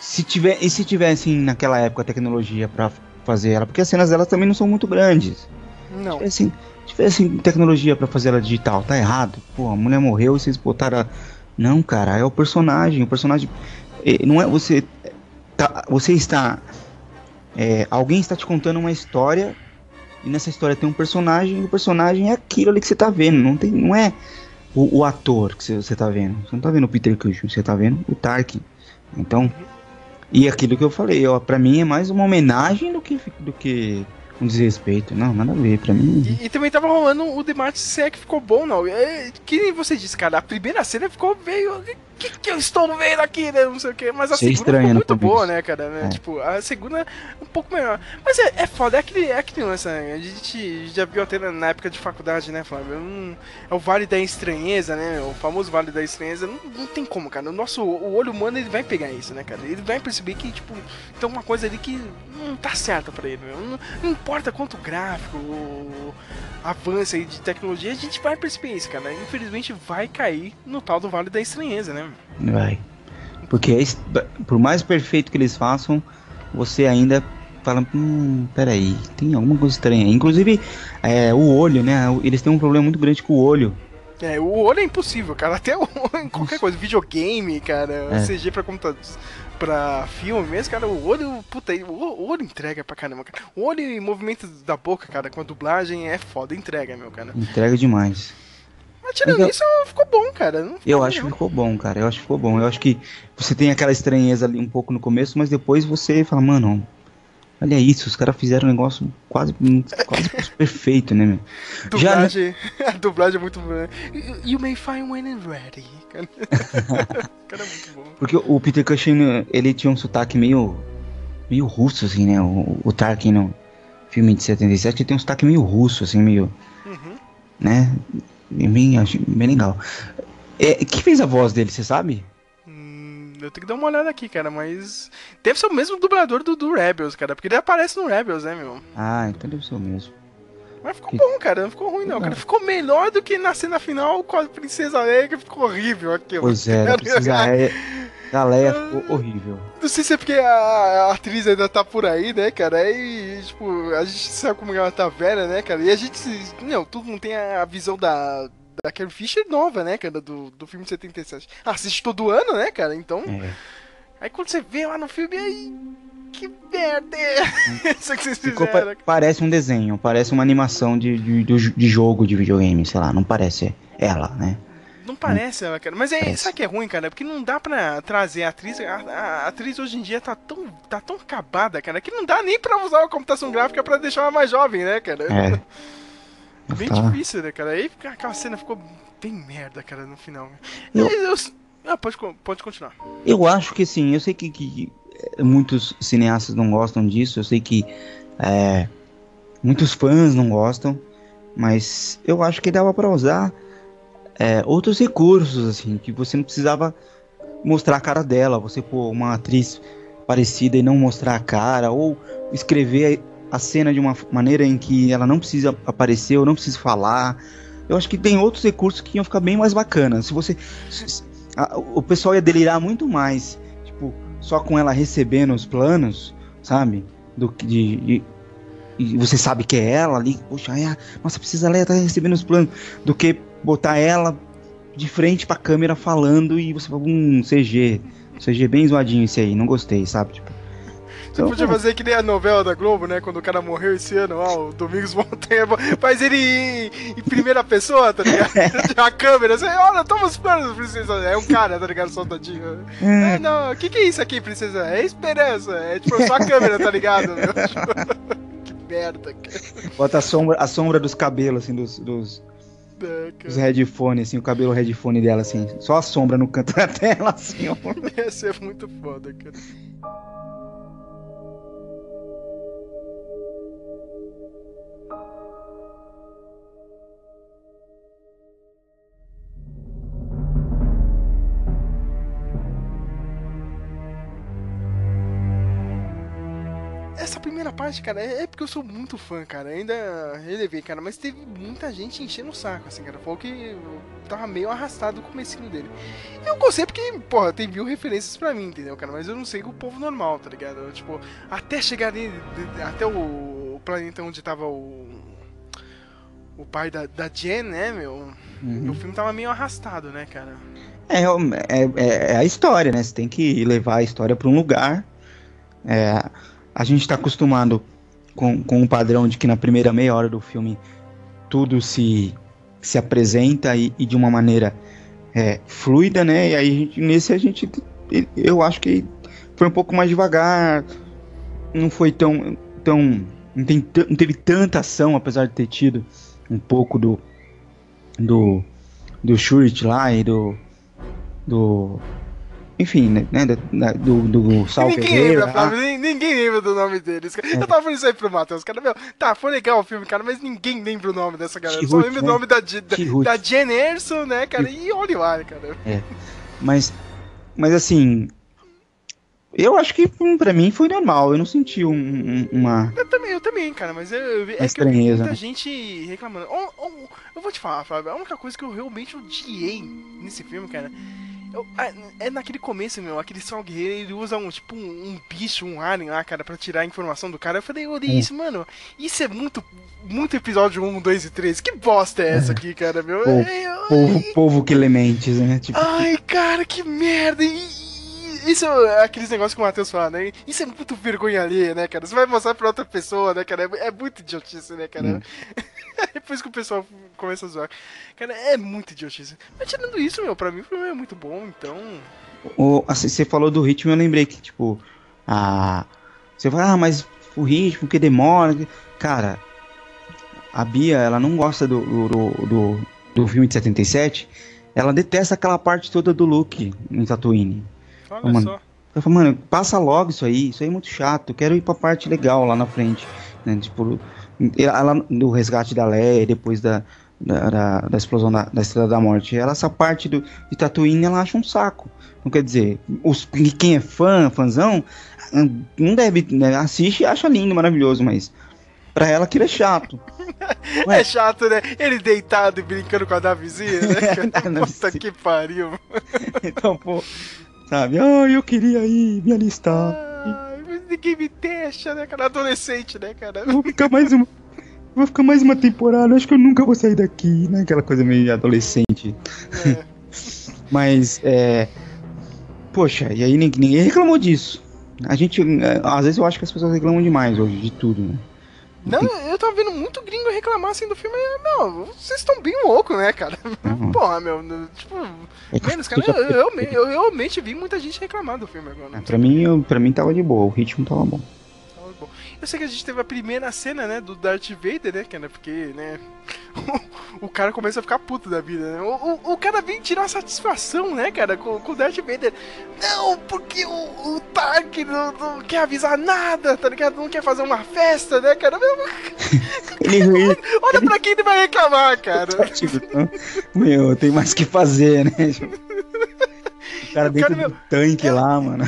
se tiver, e se tivessem naquela época a tecnologia para fazer ela, porque as cenas dela também não são muito grandes. Não. Se tivesse, tivesse tecnologia para fazer ela digital, tá errado. Pô, a mulher morreu e vocês botaram. A... Não, cara, é o personagem. O personagem. Não é você. Tá, você está. É, alguém está te contando uma história e nessa história tem um personagem e o personagem é aquilo ali que você tá vendo. Não, tem, não é o, o ator que você, você tá vendo. Você não tá vendo o Peter Cushing, você tá vendo o Tarkin. Então. E aquilo que eu falei, ó, pra mim é mais uma homenagem do que, do que um desrespeito. Não, nada a ver, pra mim. E, e também tava rolando o debate se é que ficou bom, não. É, que você disse, cara, a primeira cena ficou meio que, que eu estou vendo aqui, né? Não sei o que. Mas a segunda ficou muito boa, né, cara? Né? É. Tipo, a segunda um pouco melhor. Mas é, é foda, é aquele, é aquele lance, né? A gente já viu até na época de faculdade, né, Flávio? Um, é o Vale da Estranheza, né? O famoso Vale da Estranheza. Não, não tem como, cara. O nosso o olho humano, ele vai pegar isso, né, cara? Ele vai perceber que, tipo, tem uma coisa ali que não tá certa pra ele, meu. Não, não importa quanto gráfico, avança aí de tecnologia, a gente vai perceber isso, cara. Infelizmente vai cair no tal do Vale da Estranheza, né? Vai. Porque por mais perfeito que eles façam, você ainda fala, hum, peraí, tem alguma coisa estranha. Inclusive, é, o olho, né? Eles têm um problema muito grande com o olho. É, o olho é impossível, cara. Até o, <laughs> qualquer coisa, videogame, cara, é. CG pra computadores pra filme mesmo, cara, o olho, puta, o olho entrega pra caramba, cara. O olho e movimento da boca, cara, com a dublagem é foda, entrega, meu, cara. Entrega demais. Mas tirando eu... isso, ficou bom, cara. Ficou eu acho que ficou bom, cara. Eu acho que ficou bom. Eu acho que você tem aquela estranheza ali um pouco no começo, mas depois você fala, mano, olha isso, os caras fizeram um negócio quase, quase <laughs> perfeito, né, meu? Dublagem, Já... <laughs> a dublagem é muito boa. You may find when ready. Cara. <laughs> cara, é muito bom. Porque o Peter Cushing, ele tinha um sotaque meio, meio russo, assim, né? O, o Tarkin no filme de 77, ele tem um sotaque meio russo, assim, meio... Uhum. Né? Bem, bem legal. É, quem fez a voz dele, você sabe? Hum, eu tenho que dar uma olhada aqui, cara, mas. Deve ser o mesmo dublador do, do Rebels, cara, porque ele aparece no Rebels, né, meu? Ah, então deve ser o mesmo. Mas ficou bom, cara, não ficou ruim, não, cara. Ficou melhor do que na cena final com a Princesa Leia, que ficou horrível aquilo. Pois é, a Princesa Leia. <laughs> A Leia ficou horrível. Não sei se é porque a, a, atriz ainda tá por aí, né, cara? E, tipo, a gente sabe como ela tá velha, né, cara? E a gente. Não, todo mundo tem a visão da. Da Carrie Fisher nova, né, cara? Do, do filme 77. Assiste todo ano, né, cara? Então. É. Aí quando você vê lá no filme, aí. que merda é isso que vocês Ficou pa- fizeram? parece um desenho, parece uma animação de, de, de jogo de videogame, sei lá, não parece ela, né? Não parece ela, cara. Mas é, Parece. sabe que é ruim, cara? Porque não dá pra trazer a atriz. A, a atriz hoje em dia tá tão, tá tão acabada, cara, que não dá nem pra usar a computação gráfica pra deixar ela mais jovem, né, cara? É. <laughs> Bem Tá. difícil, né, cara? Aí aquela cena ficou bem merda, cara, no final. Eu- Eu... Ah, pode, pode continuar. Eu acho que sim, eu sei que, que, eh, muitos cineastas não gostam disso, eu sei que é, muitos fãs não gostam, mas eu acho que dava pra usar é, outros recursos, assim, que você não precisava mostrar a cara dela, você pôr uma atriz parecida e não mostrar a cara, ou escrever a cena de uma maneira em que ela não precisa aparecer ou não precisa falar. Eu acho que tem outros recursos que iam ficar bem mais bacanas. Se você. se- a- o pessoal ia delirar muito mais, tipo, só com ela recebendo os planos, sabe? Do que de, de- e você sabe que é ela ali, poxa, ah, nossa, precisa ler, tá recebendo os planos, do que botar ela de frente pra câmera falando e você fala, um CG, CG bem zoadinho esse aí, não gostei, sabe? Tipo, Você então, podia fazer que nem a novela da Globo, né? Quando o cara morreu esse ano, ó, o Domingos <laughs> Montanha. Faz ele em, em primeira pessoa, tá ligado? <laughs> a câmera, assim, olha, toma os planos, princesa. É um cara, tá ligado? Soltadinho. é, É, não, o que, que é isso aqui, princesa? É esperança. É tipo só a câmera, tá ligado? Meu? <laughs> Que merda, cara. bota a sombra, a sombra dos cabelos, assim, dos, dos, É, cara. headphones, assim, o cabelo headphone dela, assim, só a sombra no canto <laughs> da tela, assim, ó. Ia ser muito foda, cara. Parte, cara, é é porque eu sou muito fã, cara. Ainda relevei, cara, mas teve muita gente enchendo o saco, assim, cara. Falou que eu tava meio arrastado o comecinho dele. Eu gostei porque, porra, tem mil referências pra mim, entendeu, cara? Mas eu não sei o povo normal, tá ligado? Tipo, até chegar ali, até o planeta onde tava o. O pai da, da Jen, né, meu? Uhum. O filme tava meio arrastado, né, cara? É, é, é- é a história, né? Você tem que levar a história para um lugar. É, a gente está acostumado com, com o padrão de que na primeira meia hora do filme tudo se, se apresenta e, e de uma maneira é, fluida, né? E aí nesse a gente. Eu acho que foi um pouco mais devagar. Não foi tão. tão não, tem, não teve tanta ação, apesar de ter tido um pouco do. do. do Shurit lá e do do. Enfim, né? né, da- do, do Sal ninguém Ferreira. lembra, Flávio, nin- ninguém lembra do nome deles. É. Eu tava falando isso aí pro Matheus, cara, meu, tá, foi legal o filme, cara, mas ninguém lembra o nome dessa galera. Só lembra o né? nome da, da, da Jen Erso, né, cara, e olha lá, cara. Mas, mas assim. Eu acho que hum, pra mim foi normal. Eu não senti um- um- uma. Eu também, eu também, cara, mas eu, eu, é que eu vi estranheza, muita né? gente reclamando. Ó, ó, eu vou te falar, Flávio, a única coisa que eu realmente odiei nesse filme, cara, eu- é naquele começo, meu, aquele Sal Guerreiro, ele usa um, tipo, um, um bicho, um alien lá, cara, pra tirar a informação do cara. Eu falei, eu odeio Hum. isso, mano, isso é muito, muito episódio 1, 2 e 3. Que bosta é essa aqui, cara, meu? É, eu- Povo, povo que lementes, né? Tipo, Ai, cara, que merda! E- isso é aqueles negócios que o Matheus fala, né? Isso é muito vergonha alheia, né, cara? Você vai mostrar pra outra pessoa, né, cara? É, é muito idiotice, né, cara? Hum. <laughs> Depois que o pessoal começa a zoar. Cara, é muito idiotice. Mas tirando isso, meu, pra mim o filme é muito bom, então. o- assim, você falou do ritmo, eu lembrei que, tipo. A. Você fala, ah, mas o ritmo que demora. que-" Cara, a Bia, ela não gosta do, do, do, do filme de 77. Ela detesta aquela parte toda do Luke em Tatooine. Olha mano, só. Eu falo, mano, passa logo isso aí, isso aí é muito chato, eu quero ir pra parte legal lá na frente, né, tipo, ela, do resgate da Leia, depois da, da, da, da explosão da, da Estrela da Morte, ela, essa parte do, de Tatooine, ela acha um saco, não quer dizer, os, quem é fã, fãzão, não deve, né, assiste e acha lindo, maravilhoso, mas pra ela aquilo é chato. <laughs> Ué. É chato, né? Ele deitado e brincando com a navezinha, né? <laughs> Puta que pariu. <laughs> então, pô, sabe, ah, eu queria ir, me alistar, Ai, mas ninguém me deixa, né, cara? Adolescente, né, cara? Eu vou ficar mais uma. Vou ficar mais uma temporada, acho que eu nunca vou sair daqui, né? Aquela coisa meio adolescente. É. <laughs> Mas, é. Poxa, e aí ninguém, ninguém reclamou disso. A gente. é, Às vezes eu acho que as pessoas reclamam demais hoje de tudo, né? Não, eu tava vendo muito gringo reclamar assim do filme. Meu, vocês estão bem loucos, né, cara? Uhum. <laughs> Porra, meu, tipo, É menos, cara, eu, eu, eu, eu realmente vi muita gente reclamar do filme agora. É, pra, mim, eu- pra mim tava de boa, o ritmo tava bom. Bom. Eu sei que a gente teve a primeira cena, né, do Darth Vader, né, cara? Porque, né, <laughs> o, cara começa a ficar puto da vida, né? O, o, o cara vem tirar satisfação, né, cara, com, com o Darth Vader. Não, porque o, o Tark não, não quer avisar nada, tá ligado? Não quer fazer uma festa, né, cara? Meu, <laughs> Ele, Olha pra quem ele vai reclamar, cara. <laughs> Tipo, meu, tem mais o que fazer, né? O cara dentro meu, do tanque lá, mano.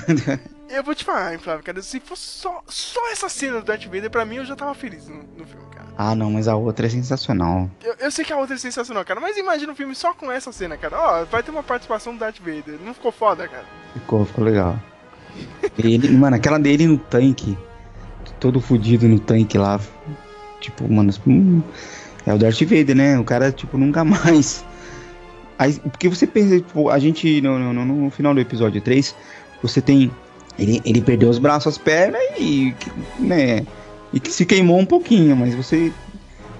Eu vou te falar, hein, Flávio, cara, se fosse só, só essa cena do Darth Vader, pra mim eu já tava feliz no, no filme, cara. Ah, não, mas a outra é sensacional. Eu, eu sei que a outra é sensacional, cara, mas imagina um filme só com essa cena, cara. Ó, vai ter uma participação do Darth Vader. Não ficou foda, cara? Ficou, ficou legal. Ele, mano, aquela dele no tanque, todo fudido no tanque lá. Tipo, mano, hum, é o Darth Vader, né? O cara, tipo, nunca mais. Aí, porque você pensa, tipo, a gente, no, no- no final do episódio 3, você tem. Ele, ele perdeu os braços, as pernas e. né? E que se queimou um pouquinho, mas você.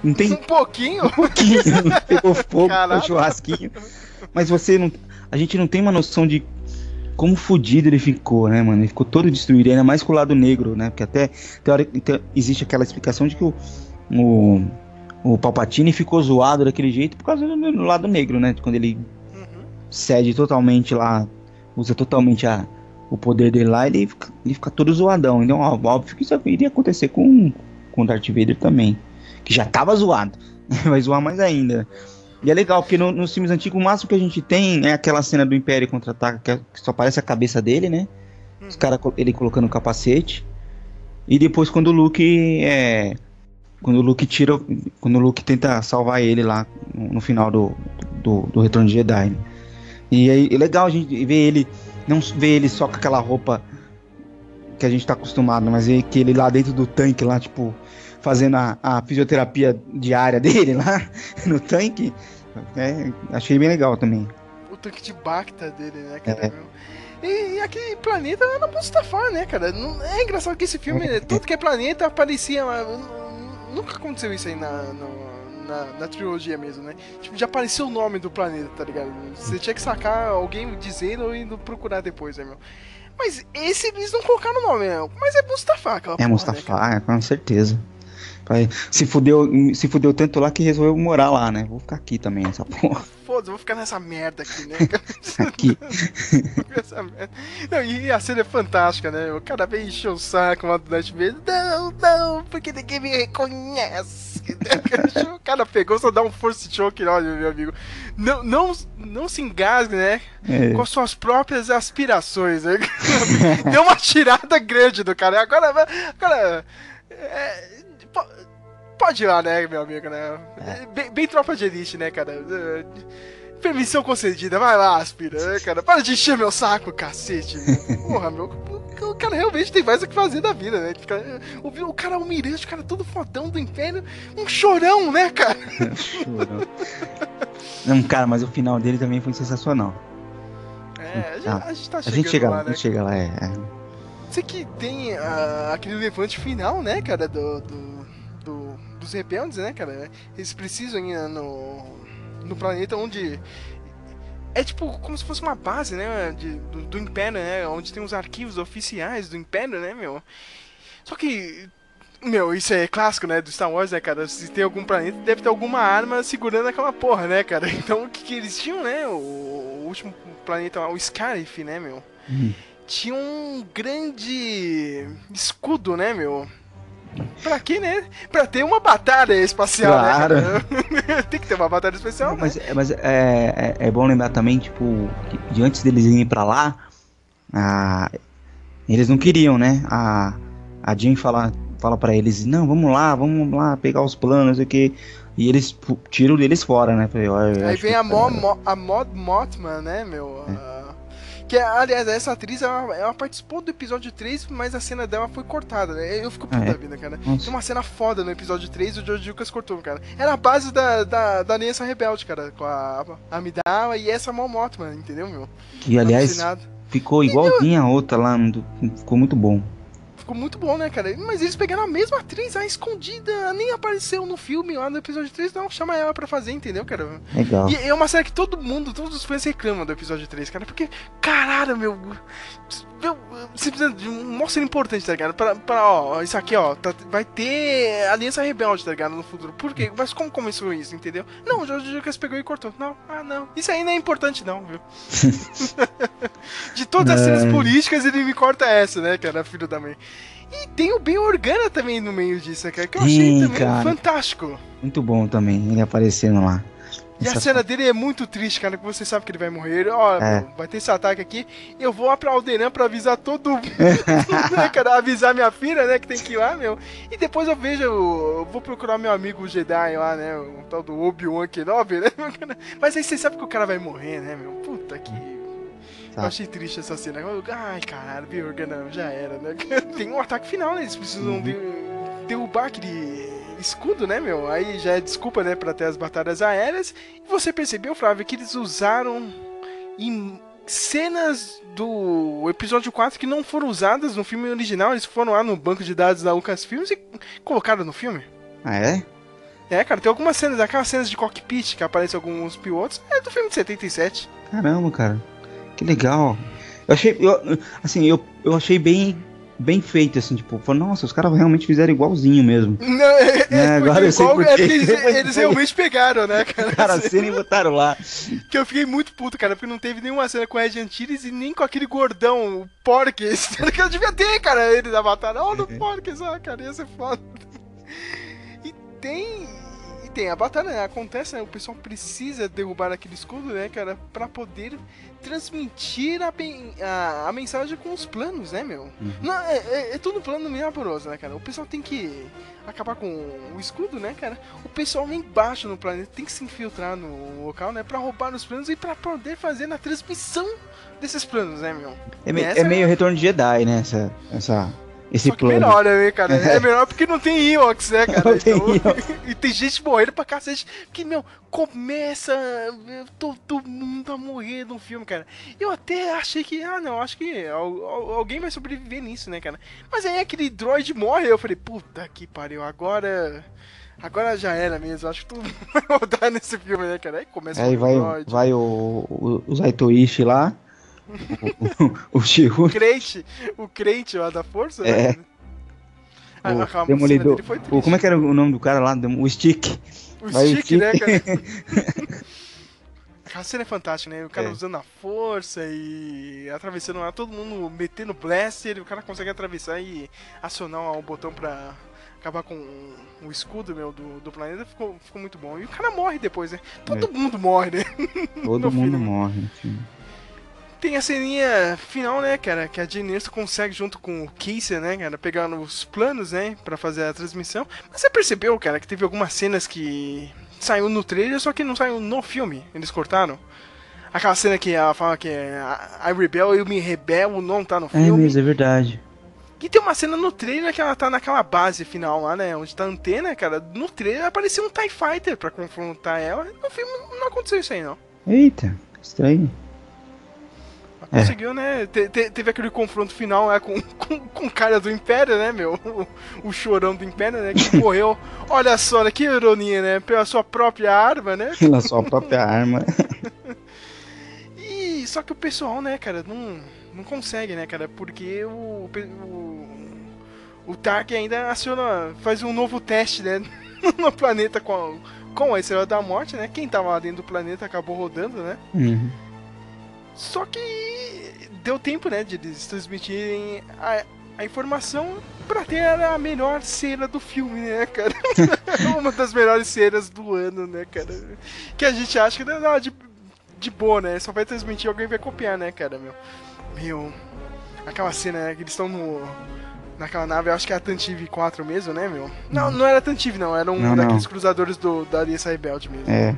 Não tem Um pouquinho? pouquinho, <laughs> pegou fogo, Caraca. churrasquinho. Mas você não. A gente não tem uma noção de como fudido ele ficou, né, mano? Ele ficou todo destruído, ainda mais com o lado negro, né? Porque até teori- te- existe aquela explicação de que o, o, o Palpatine ficou zoado daquele jeito por causa do, do lado negro, né? Quando ele Uhum. cede totalmente lá, usa totalmente a, o poder dele lá, ele fica, ele fica todo zoadão. Então, óbvio que isso iria acontecer com, com o Darth Vader também. Que já tava zoado. <laughs> Vai zoar mais ainda. E é legal, porque no- nos filmes antigos o máximo que a gente tem é aquela cena do Império contra-ataca, que, é- que só aparece a cabeça dele, né? Os caras, ele colocando o capacete. E depois quando o Luke é. Quando o Luke tira. Quando o Luke tenta salvar ele lá no, final do, do, do Retorno de Jedi. né? E aí é legal a gente ver ele. Não ver ele só com aquela roupa que a gente tá acostumado, mas ver que ele lá dentro do tanque, lá, tipo, fazendo a, a fisioterapia diária <laughs> dele lá no tanque. É, achei bem legal também. O tanque de Bacta dele, né, cara? É. E, e aquele planeta era Mustafar, né, cara? Não, é engraçado que esse filme, né, tudo que é planeta aparecia. Nunca aconteceu isso aí na, no- na, na trilogia mesmo, né? Tipo, já apareceu o nome do planeta, tá ligado? Você tinha que sacar alguém dizendo ou indo procurar depois, né, meu? Mas esse eles não colocaram o nome, né? Mas é Mustafar, aquela É porra, né, Mustafar, com certeza. Se fudeu, se fudeu tanto lá que resolveu morar lá, né? Vou ficar aqui também, essa porra. Foda-se, vou ficar nessa merda aqui, né? <laughs> Aqui. <laughs> Não, e a cena é fantástica, né? O cara vem encher o saco lá do Vader. Não, não, porque ninguém me reconhece. <laughs> o cara pegou, só dá um force choke, olha, meu amigo. Não, não, não se engasgue, né? É. Com as suas próprias aspirações, né? Deu uma tirada grande do cara. Agora, agora. é, pode ir lá, né, meu amigo, né? Bem, bem tropa de elite, né, cara? É, Permissão concedida, vai lá, aspira, né, cara? Para de encher meu saco, cacete. <laughs> Porra, meu. O cara realmente tem mais o que fazer da vida, né? Fica- O, o cara é um mirante, o cara todo fodão do império, um chorão, né, cara? <laughs> Chorou. Não, cara, mas o final dele também foi sensacional. É, a gente, Ah, a gente tá A chegando gente chega lá, lá, a né? gente chega lá, é. é. Sei que tem ah, aquele levante final, né, cara, do, do- dos rebeldes, né, cara? Eles precisam ir no, no planeta onde. É tipo como se fosse uma base, né, de- do, do Império, né? Onde tem os arquivos oficiais do Império, né, meu? Só que. Meu, isso é clássico, né, do Star Wars, né, cara? Se tem algum planeta, deve ter alguma arma segurando aquela porra, né, cara? <laughs> Então o que, que eles tinham, né? O, o último planeta, o Scarif, né, meu? Hum. tinha um grande escudo, né, meu? Pra quê, né? Pra ter uma batalha espacial, Claro. né? <laughs> Tem que ter uma batalha especial, Não, né? mas mas é, é, é bom lembrar também, tipo, que de antes deles irem pra lá, a, eles não queriam, né? A, a Jean fala, fala pra eles, não, vamos lá, vamos lá pegar os planos, o que. E eles tiram deles fora, né? Ó, eu Aí vem que- a, Mo, Mo- a Mod Mothman, né, meu? É. Ah, que, aliás, essa atriz, ela, ela participou do episódio 3, mas a cena dela foi cortada, né? Eu fico puto Ah, é? da vida, cara. Nossa. Tem uma cena foda no episódio 3 e o George Lucas cortou, cara. Era a base da, da, da Aliança Rebelde, cara. Com a Amidala e essa Mon Mothman, entendeu, meu? Que, aliás, ficou igualzinha a outra lá, ficou muito bom. Ficou muito bom, né, cara? Mas eles pegaram a mesma atriz, a escondida, nem apareceu no filme lá no episódio 3, não, chama ela pra fazer, entendeu, cara? Legal. E é uma série que todo mundo, todos os fãs reclamam do episódio 3, cara, porque, caralho, meu. meu você precisa de um mostra importante, tá ligado? Pra, pra, ó, isso aqui, ó, tá, vai ter Aliança Rebelde, tá ligado? No futuro. Por quê? Mas como começou isso, entendeu? Não, o George Lucas pegou e cortou. Não, ah, não. Isso aí não é importante, não, viu? <laughs> <laughs> de todas as cenas políticas, ele me corta essa, né, cara, filho da mãe. E tem o Ben Organa também no meio disso, cara, que eu achei também cara. fantástico. Muito bom também, ele aparecendo lá. E Essa a cena dele é muito triste, cara, que você sabe que ele vai morrer. Ó, é. vai ter esse ataque aqui. Eu vou lá pra Alderan pra avisar todo mundo, <laughs> né, cara? Avisar minha filha, né, que tem que ir lá, meu. E depois eu vejo, eu vou procurar meu amigo Jedi lá, né, o tal do Obi-Wan Kenobi, né? <laughs> Mas aí você sabe que o cara vai morrer, né, meu? Puta que... Tá. Eu achei triste essa cena. Ai, caralho, Biorgana, já era, né? <laughs> Tem um ataque final, né? Eles precisam uhum. derrubar aquele escudo, né, meu? Aí já é desculpa, né, pra ter as batalhas aéreas. E você percebeu, Flávio, que eles usaram em cenas do episódio 4 que não foram usadas no filme original. Eles foram lá no banco de dados da Lucasfilms e colocaram no filme. Ah, é? É, cara, tem algumas cenas, aquelas cenas de cockpit que aparecem alguns pilotos, é do filme de 77. Caramba, cara. Que legal. Eu achei, eu, assim, eu, eu achei bem bem feito, assim, tipo, falou, nossa, os caras realmente fizeram igualzinho mesmo. <laughs> Não, é, é, agora eu sei é eles, <laughs> eles, realmente pegaram, né, cara? Cara, a cena e botaram lá. <laughs> Que eu fiquei muito puto, cara, porque não teve nenhuma cena com o Ed Antilles e nem com aquele gordão, o Porques, que eu devia ter, cara, ele da batalha. Oh, do Porques, ah, cara, ia ser foda. E tem tem a batalha, né? Acontece, né? O pessoal precisa derrubar aquele escudo, né, cara? Pra poder transmitir a, a, a mensagem com os planos, né, meu? Uhum. Não, é, é, é, tudo plano meio amoroso, né, cara? O pessoal tem que acabar com o escudo, né, cara? O pessoal lá embaixo no planeta tem que se infiltrar no local, né? Pra roubar os planos e pra poder fazer na transmissão desses planos, né, meu? É, me, é meio retorno de Jedi, né? Essa, essa esse Só que plano. melhor, né, cara? <laughs> É melhor porque não tem Ewoks, né, cara? Não então, tem <laughs> e tem gente morrendo pra cacete. Que, meu, começa todo mundo a morrer no filme, cara. Eu até achei que, ah, não, acho que alguém vai sobreviver nisso, né, cara? Mas aí aquele droid morre, eu falei, puta que pariu, agora. Agora já era mesmo, acho que tudo <laughs> vai rodar nesse filme, né, cara? Aí começa aí o vai, droid. vai o, o, o Zaitoishi lá o, o, o, o crente, o crente lá da força, é. né? O ah, demolidor. O, como é que era o nome do cara lá? O Stick. O Vai Stick, o stick. né, cara? <laughs> Aquela cena é fantástica, né? O cara é. usando a força e atravessando lá, todo mundo metendo blaster, o cara consegue atravessar e acionar o botão pra acabar com o escudo meu do, do planeta, ficou, ficou muito bom. E o cara morre depois, né? Todo é. mundo morre, né? Todo <laughs> mundo filme. morre, sim. Tem a ceninha final, né, cara? Que a Jennifer consegue, junto com o Casey, né, cara, pegar os planos, né, pra fazer a transmissão. Mas você percebeu, cara, que teve algumas cenas que saiu no trailer, só que não saiu no filme. Eles cortaram. Aquela cena que ela fala que é I rebel, eu me rebelo, não tá no filme. É mesmo, é verdade. E tem uma cena no trailer que ela tá naquela base final lá, né? Onde tá a antena, cara. No trailer apareceu um TIE Fighter pra confrontar ela. No filme não aconteceu isso aí, não. Eita, estranho. É. Conseguiu, né? Te, te, teve aquele confronto final né, com, <laughs> com, com o cara do Império, né, meu? O, o chorão do Império, né? Que morreu. <laughs> Olha só, né, que ironia, né? Pela sua própria arma, né? <laughs> Pela sua própria arma. e só que o pessoal, né, cara, não, não consegue, né, cara? Porque o. o o Tark ainda aciona, faz um novo teste, né? no planeta com a, com a Estrela da Morte, né? Quem tava lá dentro do planeta acabou rodando, né? Uhum. Só que deu tempo, né, de eles transmitirem a, a informação pra ter a melhor cena do filme, né, cara? <laughs> Uma das melhores cenas do ano, né, cara? Que a gente acha que não, de, de boa, né? Só vai transmitir alguém vai copiar, né, cara, meu? Meu. Aquela cena, né, que eles estão no. Naquela nave, acho que é a Tantive 4 mesmo, né, meu? Não, não era a Tantive, não, era um não, daqueles não. cruzadores do, da Aliança Rebelde mesmo. É.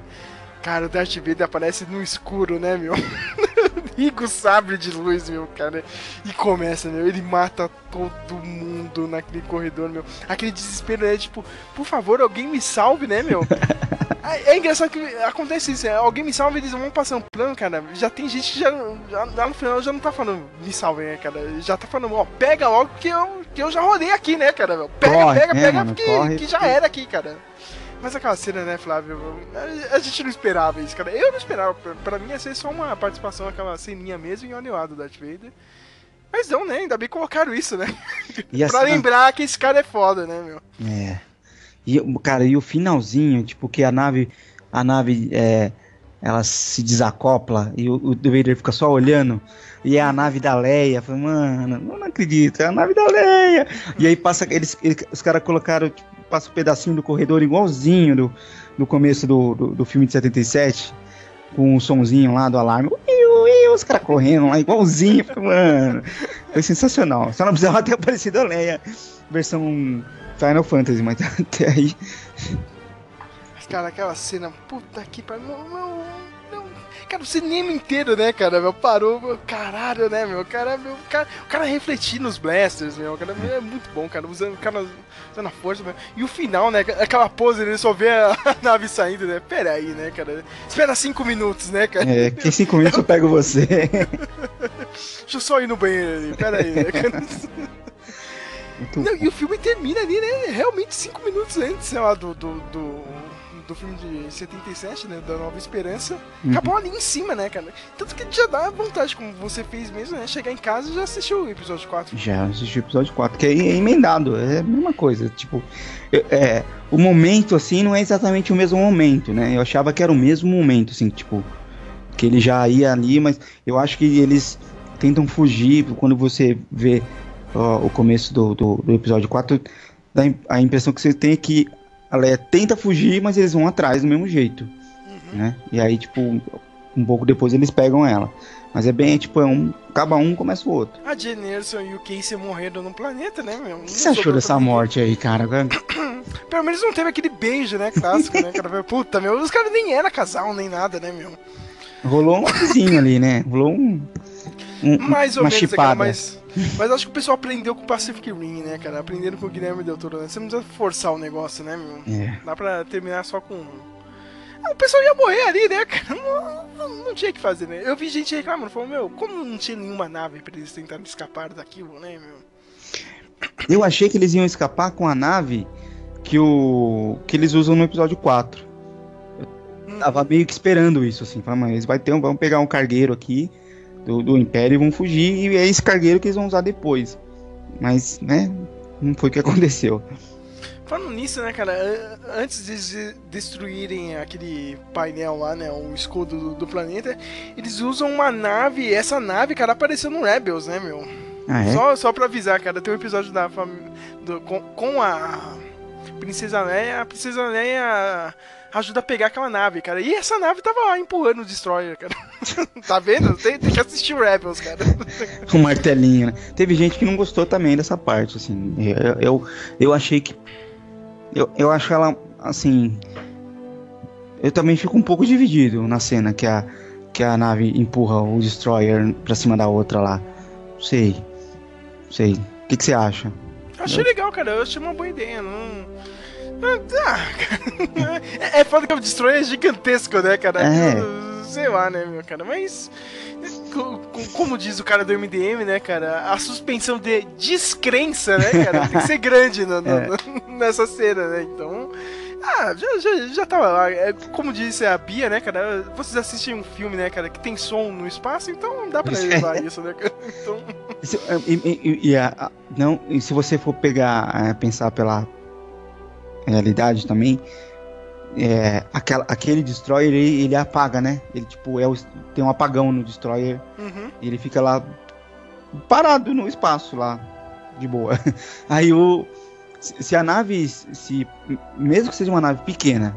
Cara, o Darth Vader aparece no escuro, né, meu? <laughs> Liga o sabre de luz, meu, cara. E começa, meu. Ele mata todo mundo naquele corredor, meu. Aquele desespero, né? Tipo, por favor, alguém me salve, né, meu? <laughs> É, é engraçado que acontece isso, é, alguém me salva e eles vão passar um plano, cara. Já tem gente que já, já no final já não tá falando me salve, né, cara? Já tá falando, ó, pega logo que eu, que eu já rodei aqui, né, cara? Pega, Corre, pega, né, pega, mano? porque Corre, que já era aqui, cara. Mas aquela cena, né, Flávio? A, gente não esperava isso, cara. Eu não esperava. Pra, pra mim ia ser só uma participação, aquela ceninha mesmo em Onewa do Darth Vader. Mas não, né? Ainda bem colocaram isso, né? E <laughs> pra cena- lembrar que esse cara é foda, né, meu? É. E, cara, e o finalzinho, tipo, que a nave. A nave é, ela se desacopla e o, o Vader fica só olhando. E é a nave da Leia. Fala, mano, não acredito, é a nave da Leia. E aí passa. Eles, eles- os caras colocaram, tipo, passa um pedacinho do corredor igualzinho do, do começo do, do, do filme de 77. Com o sonzinho lá do alarme. Ui, os caras correndo lá igualzinho. Mano, foi sensacional. Só não precisava ter <laughs> aparecido a Leia. Versão Final Fantasy, mas até aí. Cara, aquela cena, puta que pariu. Cara, o cinema inteiro, né, cara, meu, parou, meu, caralho, né, meu, cara, meu, cara, o cara refletir nos blasters, meu, cara, é muito bom, cara, usando, o cara usando a força, meu. E o final, né, aquela pose, ele só vê a, <laughs> nave saindo, né, pera aí, né, cara, espera cinco minutos, né, cara, É, que cinco minutos eu pego você. <laughs> deixa eu só ir no banheiro ali, pera aí, né, cara. Não, e o filme termina ali, né? Realmente cinco minutos antes, sei lá, do, do, do, do filme de 77, né? Da Nova Esperança. Uhum. Acabou ali em cima, né, cara? Tanto que já dá vontade, como você fez mesmo, né? Chegar em casa e já assistiu o episódio 4. Já assisti o episódio 4, que é emendado, é a mesma coisa. Tipo, é, o momento, assim, não é exatamente o mesmo momento, né? Eu achava que era o mesmo momento, assim, tipo, que ele já ia ali, mas eu acho que eles tentam fugir quando você vê ó, o começo do, do, do episódio 4, dá im- a impressão que você tem é que a Leia tenta fugir, mas eles vão atrás do mesmo jeito, Uhum. né? E aí, tipo, um pouco depois eles pegam ela. Mas é bem, tipo, é um. Acaba um, começa o outro. A Jen Erso e o Casey morreram no planeta, né, meu? O que você achou dessa morte aí, cara? <coughs> Pelo menos não teve aquele beijo, né? Clássico, né, cara? Puta, meu, os caras nem eram casal, nem nada, né, meu? Rolou um coisinho ali, né? Rolou um. um Mais ou uma menos, chipada. mas, mas acho que o pessoal aprendeu com o Pacific Rim, né, cara? Aprenderam com o Guilherme Del Toro, né? Você não precisa forçar o negócio, né, meu? É. Dá pra terminar só com. Ah, O pessoal ia morrer ali, né, cara? Não, não, não tinha o que fazer, né? Eu vi gente reclamando, falou, meu, como não tinha nenhuma nave pra eles tentarem escapar daquilo, né, meu? Eu achei que eles iam escapar com a nave que o. que eles usam no episódio 4. Hum. Tava meio que esperando isso, assim. Falei, mas vai ter um. Vamos pegar um cargueiro aqui do, do Império e vão fugir. E é esse cargueiro que eles vão usar depois. Mas, né? Não foi o que <laughs> aconteceu. Falando nisso, né, cara, an- antes de de destruírem aquele painel lá, né, o escudo do, do planeta, eles usam uma nave, e essa nave, cara, apareceu no Rebels, né, meu? Ah, é? Só, só pra avisar, cara, tem um episódio da do- com, com a Princesa Leia, a Princesa Leia ajuda a pegar aquela nave, cara. E essa nave tava lá empurrando o Destroyer, cara. <laughs> tá vendo? Tem, tem que assistir o Rebels, cara. <laughs> um martelinho, né? Teve gente que não gostou também dessa parte, assim. Eu, eu, eu achei que. Eu, eu acho ela, assim. Eu também fico um pouco dividido na cena que a, que a nave empurra o Destroyer pra cima da outra lá. Não sei. Não sei. O que, que você acha? Eu achei legal, cara. Eu achei uma boa ideia. Não. Ah, cara. <laughs> É, é foda que o Destroyer é gigantesco, né, cara? É. Sei lá, né, meu cara? Mas. co- co- Como diz o cara do MDM, né, cara? A suspensão de descrença, né, cara? Tem que ser grande no- no- É. nessa cena, né? Então. Ah, já, já, já tava lá. É, como disse a Bia, né, cara? Vocês assistem um filme, né, cara, que tem som no espaço, então dá pra <laughs> levar isso, né, cara? Então. E se- E, e- e a- a- não, e se você for pegar, é, pensar pela realidade também, é, aquela, aquele destroyer ele, ele apaga, né? Ele tipo é o, tem um apagão no destroyer Uhum. e ele fica lá parado no espaço lá de boa. <laughs> Aí o se a nave se mesmo que seja uma nave pequena,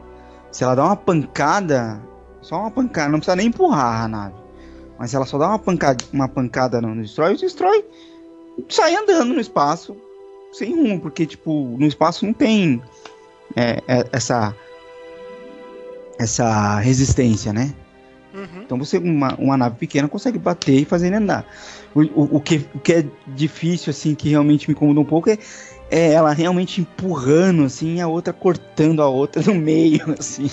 se ela dá uma pancada, só uma pancada, não precisa nem empurrar a nave. Mas se ela só dá uma pancada, uma pancada no, no destroyer, o destroyer sai andando no espaço sem rumo, porque tipo, no espaço não tem é, é, essa essa resistência, né? Uhum. Então você, uma, uma nave pequena, consegue bater e fazer ele andar. O, o, o que, o que é difícil, assim, que realmente me incomoda um pouco é é ela realmente empurrando, assim, a outra cortando a outra no meio, <laughs> assim.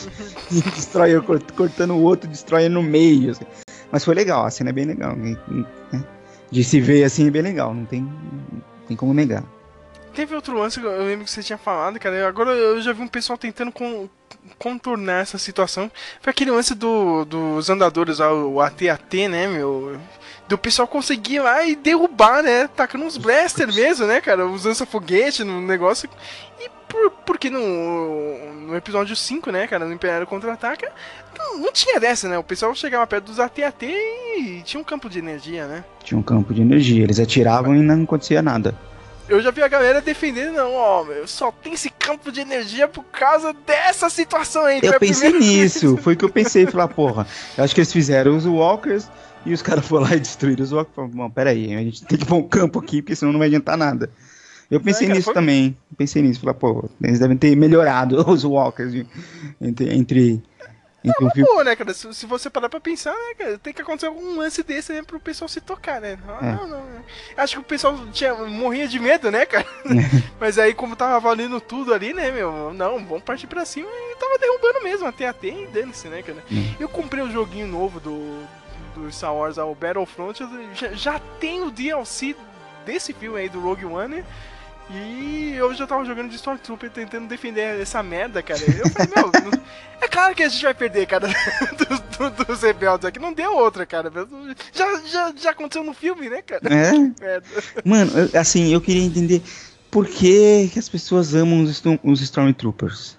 e <laughs> destrói, cortando o outro, destrói no meio. Assim. Mas foi legal, a cena é bem legal. Né? De se ver assim é bem legal, não tem, não tem como negar. Teve outro lance, eu lembro que você tinha falado, cara. Agora eu já vi um pessoal tentando com, contornar essa situação. Foi aquele lance do, dos andadores, o AT-AT, né, meu? Do pessoal conseguir lá e derrubar, né? Tacando uns blaster mesmo, né, cara? Os lança-foguete no negócio. E por, porque no, no episódio 5, né, cara, no Império Contra-Ataca, não, não, tinha dessa, né? O pessoal chegava perto dos AT-AT e tinha um campo de energia, né? Tinha um campo de energia, eles atiravam e não acontecia nada eu já vi a galera defendendo, não, ó, meu, só tem esse campo de energia por causa dessa situação aí. Eu pensei nisso, foi o que eu pensei, falar, porra, eu acho que eles fizeram os Walkers e os caras foram lá e destruíram os Walkers. Falaram, bom, peraí, a gente tem que pôr um campo aqui, porque senão não vai adiantar nada. Eu pensei é, cara, nisso foi... também, pensei nisso, falar, pô, eles devem ter melhorado <laughs> os Walkers entre, entre é uma boa, né, cara? Se, se, você parar pra pensar, né, cara, tem que acontecer algum lance desse né, pro pessoal se tocar, né? Ah, é. Não, não. Acho que o pessoal tinha, morria de medo, né, cara? <laughs> <laughs> Mas aí, como tava valendo tudo ali, né, meu? Não, vamos partir pra cima e tava derrubando mesmo, até até e dane-se, né, cara? Eu comprei o um joguinho novo do, do Star Wars, o Battlefront, já, já tem o DLC desse filme aí do Rogue One. E eu já tava jogando de Stormtrooper tentando defender essa merda, cara. Eu falei, meu, <laughs> é claro que a gente vai perder, cara, <laughs> dos, dos, dos rebeldes aqui. Não deu outra, cara. Já, já, já aconteceu no filme, né, cara? É? <laughs> Mano, assim, eu queria entender por que, que as pessoas amam os, os Stormtroopers.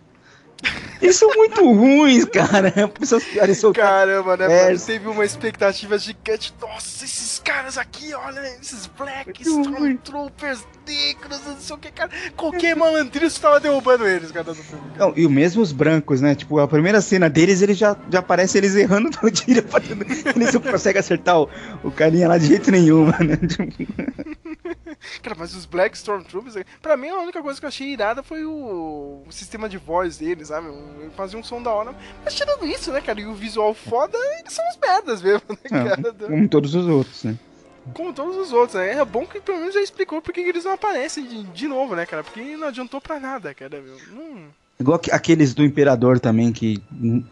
Eles são muito ruins, cara. <laughs> Pessoas piores Caramba, né? É. Teve uma expectativa gigante. Nossa, esses caras aqui, olha, esses Black Stormtroopers negros, não sei o que, cara. Qualquer malandrino estava derrubando eles, cara, no filme. Não, e o mesmo os brancos, né? Tipo, a primeira cena deles, ele já, já aparece eles errando <laughs> no tiro. Eles não conseguem acertar o, o carinha lá de jeito nenhum, né? <laughs> Cara, mas os Black Stormtroopers, pra mim a única coisa que eu achei irada foi o, o sistema de voz deles, Um, fazia um som da hora. Mas tirando isso, né, cara? E o visual foda, eles são os merdas mesmo, né, é, cara? Como todos os outros, né? Como todos os outros, né? É bom que pelo menos já explicou porque eles não aparecem de, de novo, né, cara? Porque não adiantou pra nada, cara, meu. Não... Igual aqueles do Imperador também, que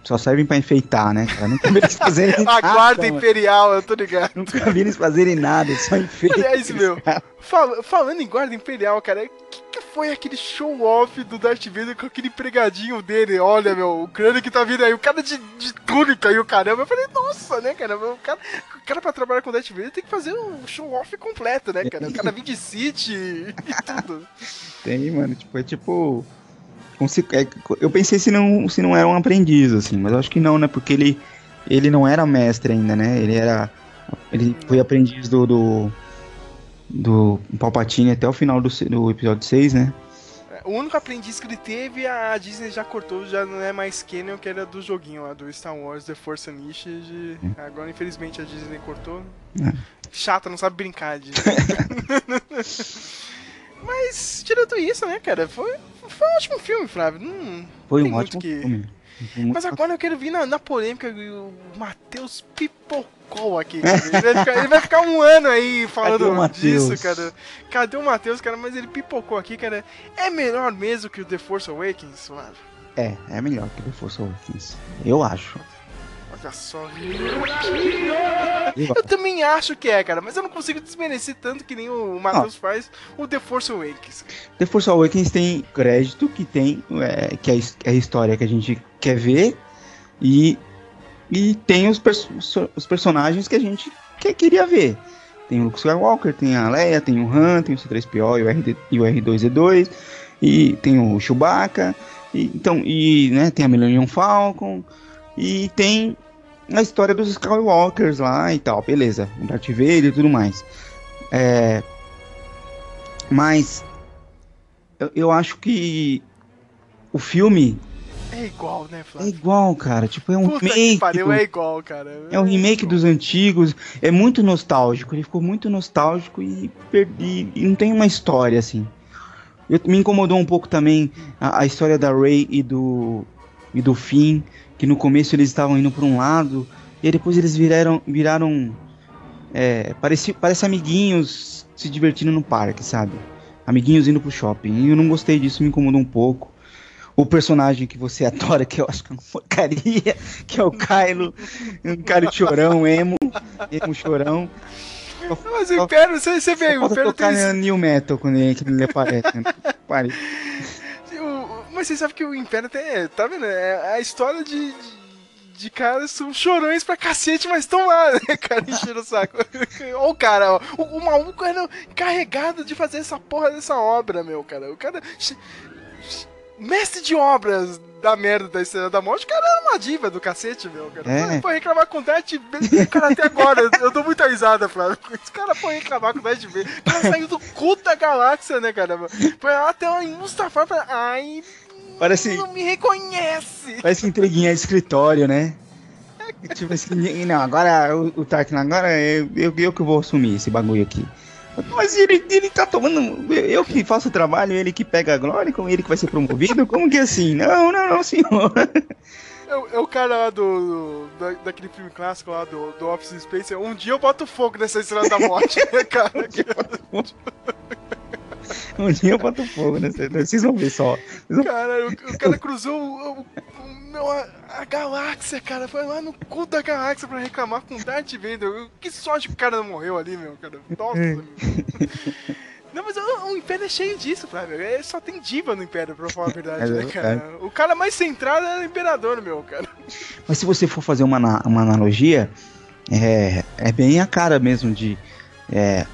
só servem pra enfeitar, né, cara? Nunca vi eles fazerem <laughs> nada. A guarda imperial, eu tô ligado. Nunca vi eles fazerem nada, só <laughs> enfeitam. Aliás, meu, fal falando em guarda imperial, cara, que, que, foi aquele show-off do Darth Vader com aquele pregadinho dele? Olha, meu, o crânio que tá vindo aí, o cara de, de túnica e o caramba. Eu falei, nossa, né, cara? O cara, o cara pra trabalhar com o Darth Vader tem que fazer um show-off completo, né, cara? O cara vem de City e tudo. Tem, mano, tipo, é tipo é, eu pensei se não, se não era um aprendiz, assim, mas acho que não, né? Porque ele, ele não era mestre ainda, né? Ele era. Ele foi aprendiz do. do, do Palpatine até o final do, do episódio 6, né? O único aprendiz que ele teve, a Disney já cortou, já não é mais canon, que era do joguinho lá, do Star Wars The Force Unleashed. É. Agora, infelizmente, a Disney cortou. É. Chata, não sabe brincar de. <laughs> Mas, tirando isso, né, cara, foi, foi um ótimo filme, Flávio. Não, foi um ótimo que... filme. Mas agora eu quero vir na, na polêmica o Matheus pipocou aqui. Ele vai, ficar, ele vai, ficar, um ano aí <laughs> falando disso, cara. Cadê o Matheus, cara? Mas ele pipocou aqui, cara. É melhor mesmo que o The Force Awakens, Flávio? É, é melhor que o The Force Awakens. Eu acho. Só. Eu também acho que é, cara, mas eu não consigo desmerecer tanto que nem o Matheus faz o The Force Awakens. The Force Awakens tem crédito que tem, é, que é, é a história que a gente quer ver, e, e tem os, pers os personagens que a gente que, queria ver. Tem o Luke Skywalker, tem a Leia, tem o Han, tem o C3PO e o, RD, e o R2D2, e tem o Chewbacca, e, então, e né, tem a Millennium Falcon, e tem a história dos Skywalkers lá e tal, beleza, Darth Vader e tudo mais. É, mas eu, eu acho que o filme é igual, né, Flávio? É igual, cara. Tipo, é um Puta remake. Pariu, é igual, cara. É, é um remake igual. dos antigos. É muito nostálgico. Ele ficou muito nostálgico e perdi. E não tem uma história assim. Eu, me incomodou um pouco também a, a história da Rey e do e do Finn que no começo eles estavam indo para um lado e depois eles viraram, viraram é, parece, parece amiguinhos se divertindo no parque, sabe? amiguinhos indo pro shopping. E eu não gostei disso, me incomodou um pouco. O personagem que você <laughs> adora, que eu acho que é uma porcaria, que é o Kylo, um cara de chorão, emo, emo chorão. Mas o Império, você, você vê, o Império tocar tem... New Metal quando ele, quando ele aparece. Né? Pare. Mas você sabe que o Império tem. Tá vendo? É a história de, de, de caras são chorões pra cacete, mas estão lá, <laughs> né, cara? Enchendo o saco. <laughs> Ó, o cara, ó, o, o maluco era encarregado de fazer essa porra dessa obra, meu, cara. O cara. Mestre de obras da merda da Estrela da Morte, o cara era uma diva do cacete, meu, cara. É. Foi reclamar com o Death cara, até agora, eu dou muita risada, Flávio. Esse cara foi reclamar com o Death. O cara saiu do culto da galáxia, né, cara? Foi lá até em Mustafar pra. Ai. Parece. Não me reconhece! Parece entreguinha de escritório, né? tipo assim, não, agora o, o Tarkin, agora eu, eu, eu que vou assumir esse bagulho aqui. Mas ele, ele tá tomando. Eu que faço o trabalho, ele que pega a glória, com ele que vai ser promovido? Como que é assim? Não, não, não, senhor. É, é o cara lá do, do, daquele filme clássico lá do, do Office Space. Um dia eu boto fogo nessa estrela da morte, né, cara? <laughs> <laughs> um dia eu boto fogo nessa. Vocês vão ver só. Vão... Cara, o, o, cara cruzou o, o, meu, a, a, galáxia, cara. Foi lá no cu da galáxia pra reclamar com o Darth Vader. Que sorte que o cara não morreu ali, meu, cara. Nossa, meu. <laughs> Não, mas o, o, Império é cheio disso, Flávio. É, só tem diva no Império, pra falar a verdade, é, né, cara? É. O cara mais centrado é o Imperador, meu, cara. Mas se você for fazer uma, uma analogia, é, é bem a cara mesmo de, é, de,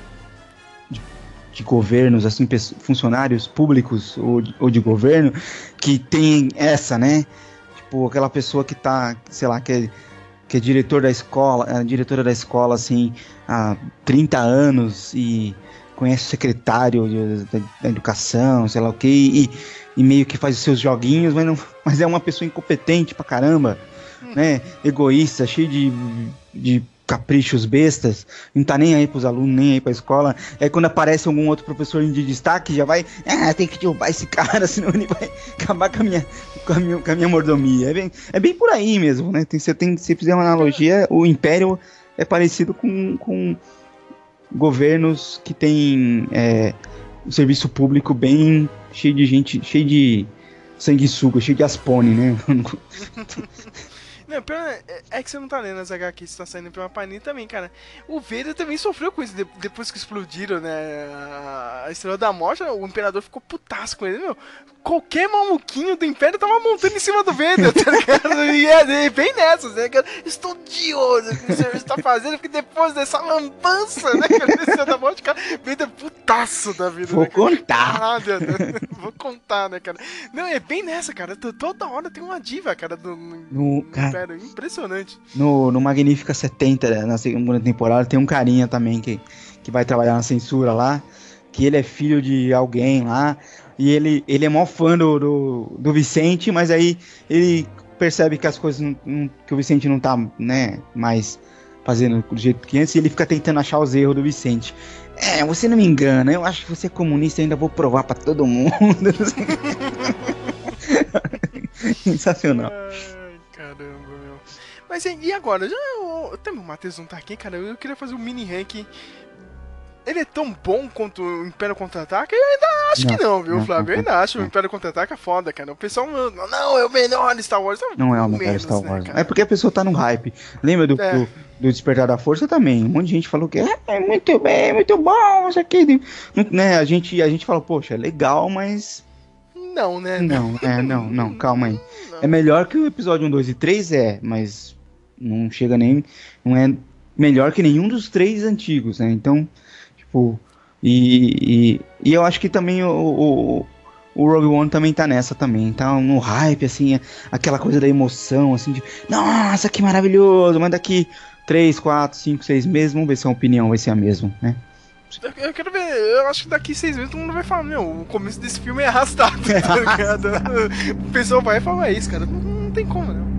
de, governos, assim, funcionários públicos ou de, ou de governo, que tem essa, né? Tipo, aquela pessoa que tá, sei lá, que é, que é diretor da escola, é, diretora da escola, assim, há 30 anos e conhece o secretário de, da, da, educação, sei lá o que, e, e, meio que faz os seus joguinhos, mas, não, <laughs> mas é uma pessoa incompetente pra caramba, hum. né? Egoísta, cheio de, de caprichos bestas, não tá nem aí pros alunos, nem aí pra escola. Aí quando aparece algum outro professor de destaque, já vai, ah, tem que derrubar esse cara, <laughs> senão ele vai acabar com a minha, com a minha, com a minha mordomia. É bem, é bem por aí mesmo, né? Tem, se, tem, se fizer uma analogia, o Império é parecido com, com governos que tem é, um serviço público bem cheio de gente, cheio de sanguessuga, cheio de aspone, né? <laughs> <laughs> Não, é, é, que você não tá lendo as HQs, você tá saindo uma Panini também, cara. O Vader também sofreu com isso de, depois que explodiram, né? A Estrela da Morte, o Imperador ficou putaço com ele, meu. Qualquer maluquinho do Império tava montando em cima do Vader, tá ligado? e é, é bem nessa, né? Estou de olho no que o senhor está fazendo, porque depois dessa lambança, né? Estrela da Morte, cara, Vader putaço da vida. Vou né, contar. Ah, <laughs> Vou contar, né, cara? Não, é bem nessa, cara. Toda hora tem uma diva, cara, do, no, cara, cara. Impressionante. No, no Magnífica 70, na segunda temporada, tem um carinha também que, que vai trabalhar na censura lá. Que ele é filho de alguém lá. E ele, ele é mó fã do, do, do Vicente, mas aí ele percebe que as coisas que o Vicente não tá, né, mais fazendo do jeito que antes, e ele fica tentando achar os erros do Vicente. É, você não me engana, eu acho que você é comunista ainda vou provar para todo mundo. <laughs> Sensacional. Ai, caramba. Mas e agora? Já, eu, também o Matheus não tá aqui, cara. Eu queria fazer um mini rank. Ele é tão bom quanto o Império Contra-Ataca? Eu ainda acho não, que não, viu, não, Flávio? Eu ainda acho o Império Contra-Ataca foda, cara. O pessoal, não, é o melhor Star Wars. Não é o melhor Star né, Wars. Né, é porque a pessoa tá no hype. Lembra do, é. do, do, Despertar da Força também? Um monte de gente falou que é, é muito bem, muito bom, isso aqui. Né, a, gente, a gente falou, poxa, é legal, mas não, né? Não, é, não, não, <laughs> calma aí. Não. É melhor que o episódio 1, 2 e 3, é, mas não chega nem. Não é melhor que nenhum dos três antigos, né? Então, tipo. E, e, e eu acho que também o, o, o, Rogue One também tá nessa também. Tá no hype, assim, aquela coisa da emoção, assim, de. Nossa, que maravilhoso! Mas daqui 3, 4, 5, 6 meses, vamos ver se a opinião vai ser a mesma, né? Eu quero ver, eu acho que daqui seis meses todo mundo vai falar, meu, o começo desse filme é arrastado, <laughs> tá ligado? <laughs> o pessoal vai falar isso, cara. Não, não tem como, né?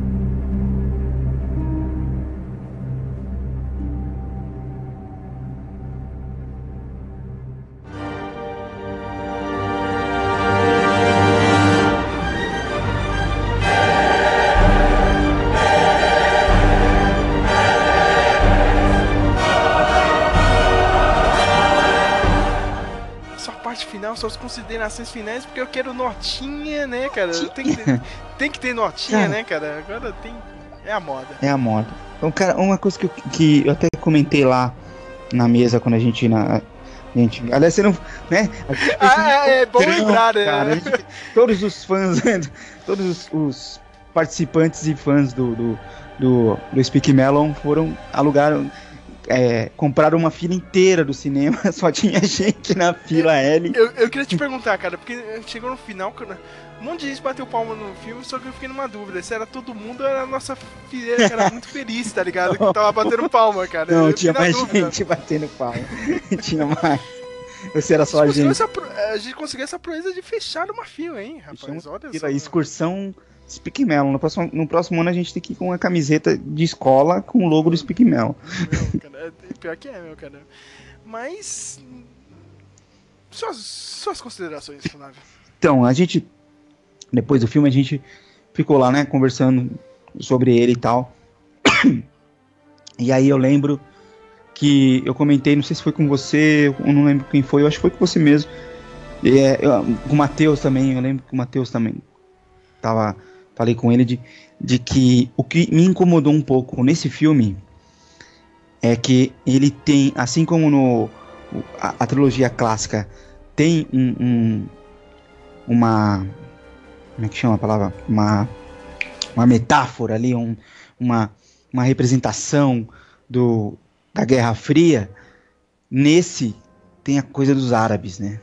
Suas considerações finais, porque eu quero notinha, né, cara? Tem que ter, tem que ter notinha, Cara. né, cara? Agora tem. É a moda. É a moda. Então, cara, uma coisa que eu, que eu até comentei lá na mesa quando a gente. Na, gente, aliás, você não. Né? Ah, é, é bom lembrar, né? cara, gente- todos os fãs, <laughs> todos os, os participantes e fãs do, do, do, do Speak Melon foram alugaram. É, compraram uma fila inteira do cinema, <laughs> só tinha gente na fila L. Eu, eu queria te perguntar, cara, porque chegou no final, um monte de gente bateu palma no filme, só que eu fiquei numa dúvida. Se era todo mundo ou era a nossa fileira que era muito feliz, tá ligado? Que tava batendo palma, cara. Não, Eu tinha mais dúvida. gente batendo palma. <laughs> tinha mais. Você era só a gente, essa, a gente conseguiu essa proeza de fechar uma fila, hein, rapaz? Olha só. excursão Speak Melon. No próximo, no próximo ano a gente tem que ir com uma camiseta de escola com o logo do Speak. Meu, cara, é- pior que é, meu, cara. Mas. Suas, suas considerações, Flávio. Então, a gente, depois do filme, a gente ficou lá, né, conversando sobre ele e tal. E aí eu lembro que eu comentei, não sei se foi com você, eu não lembro quem foi, eu acho que foi com você mesmo. E, é, eu- com o Matheus também, eu lembro que o Matheus também tava, falei com ele de, de que o que me incomodou um pouco nesse filme é que ele tem, assim como no a, a trilogia clássica tem um, um- uma como é que chama a palavra? Uma uma metáfora ali um, uma uma representação do da Guerra Fria. Nesse tem a coisa dos árabes né?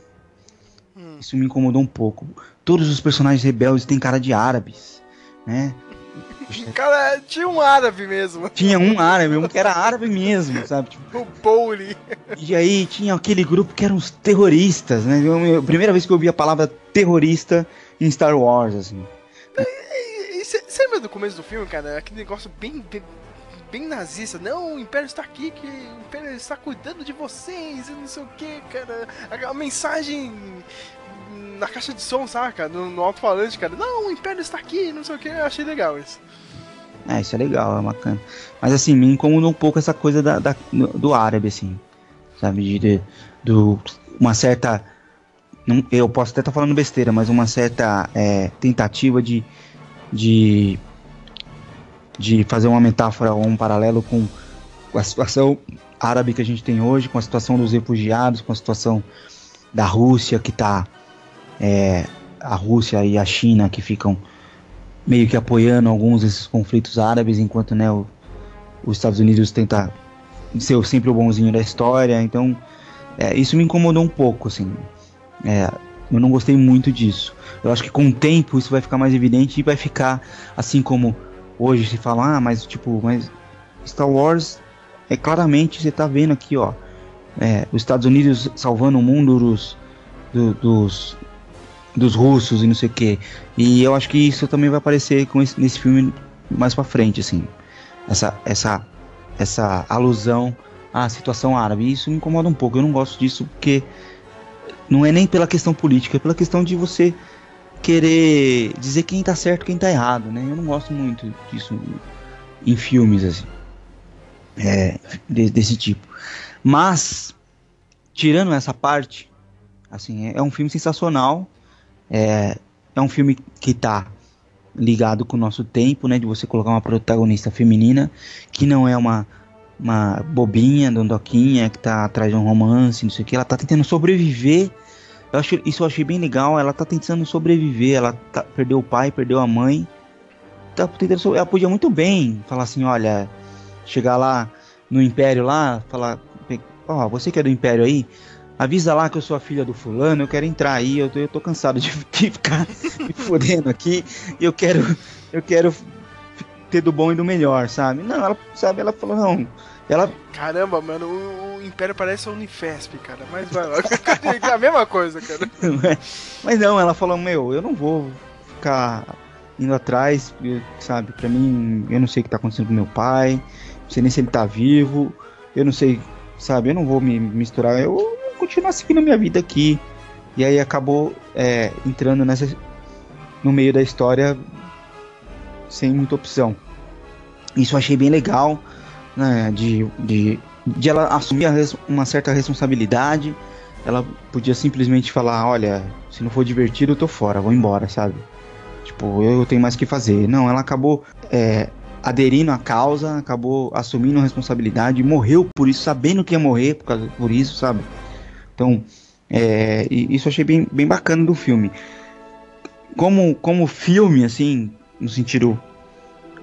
Hum. isso me incomodou um pouco. Todos os personagens rebeldes têm cara de árabes né <laughs> Cara, tinha um árabe mesmo. tinha um árabe um que era árabe mesmo sabe Tipo, <laughs> O Bowley. E aí tinha aquele grupo que eram os terroristas, né? Eu, primeira vez que eu ouvi a palavra terrorista em Star Wars, assim. Você lembra do começo do filme, cara? Aquele negócio bem, bem, bem nazista. Não, o Império está aqui, que o Império está cuidando de vocês e não sei o que, cara. A, a mensagem na caixa de som, saca? No, no alto-falante, cara. Não, o Império está aqui, não sei o que. Eu achei legal isso. É, isso é legal, é bacana. Mas assim, me incomodou um pouco essa coisa da, da- do, árabe, assim. Sabe? De, de- do, uma certa. não- eu posso até estar falando besteira, mas uma certa é, tentativa de, de. de fazer uma metáfora ou um paralelo com a situação árabe que a gente tem hoje, com a situação dos refugiados, com a situação da Rússia que tá. É, a Rússia e a China que ficam meio que apoiando alguns desses conflitos árabes, enquanto né, o- os Estados Unidos tenta ser sempre o bonzinho da história. Então, é, isso me incomodou um pouco, assim. É, eu não gostei muito disso. Eu acho que com o tempo isso vai ficar mais evidente e vai ficar assim como hoje se fala, ah, mas tipo, mas Star Wars é claramente você tá vendo aqui, ó, é, os Estados Unidos salvando o mundo dos, do- dos dos russos e não sei o que. E eu acho que isso também vai aparecer com esse- nesse filme mais pra frente, assim. Essa, essa, essa alusão à situação árabe. Isso me incomoda um pouco. Eu não gosto disso porque não é nem pela questão política, é pela questão de você querer dizer quem tá certo quem tá errado, né? Eu não gosto muito disso em filmes, assim. É, de- desse tipo. Mas, tirando essa parte, assim, é, é um filme sensacional. É, é um filme que tá ligado com o nosso tempo, né? De você colocar uma protagonista feminina que não é uma, uma bobinha, dondoquinha, que tá atrás de um romance, não sei o que. Ela tá tentando sobreviver. Eu acho, isso eu achei bem legal. Ela tá tentando sobreviver. Ela tá- perdeu o pai, perdeu a mãe. Tá tentando, ela podia muito bem falar assim: olha, chegar lá no Império lá, falar: ó, você que é do Império aí, avisa lá que eu sou a filha do fulano, eu quero entrar aí, eu tô, eu tô cansado de, <laughs> de ficar me fodendo aqui, eu quero, eu quero ter do bom e do melhor, sabe? Não, ela, sabe, ela falou, não, ela, Caramba, mano, o, o Império parece a Unifesp, cara. Mas vai lá. <laughs> é a mesma coisa, cara. <laughs> mas não, ela falou, meu, eu não vou ficar indo atrás, sabe, pra mim, eu não sei o que tá acontecendo com meu pai, não sei nem se ele tá vivo, eu não sei, sabe, eu não vou me misturar, eu continuar seguindo a minha vida aqui. E aí acabou é, entrando nessa no meio da história sem muita opção. Isso eu achei bem legal, né, de, de, de ela assumir uma certa responsabilidade ela podia simplesmente falar, olha, se não for divertido, eu tô fora, vou embora, sabe? Tipo, eu tenho mais que fazer. Não, ela acabou é, aderindo à causa, acabou assumindo a responsabilidade, morreu por isso, sabendo que ia morrer por, causa, por isso, sabe? Então, é, isso eu achei bem, bem bacana do filme. Como, como filme, assim, no sentido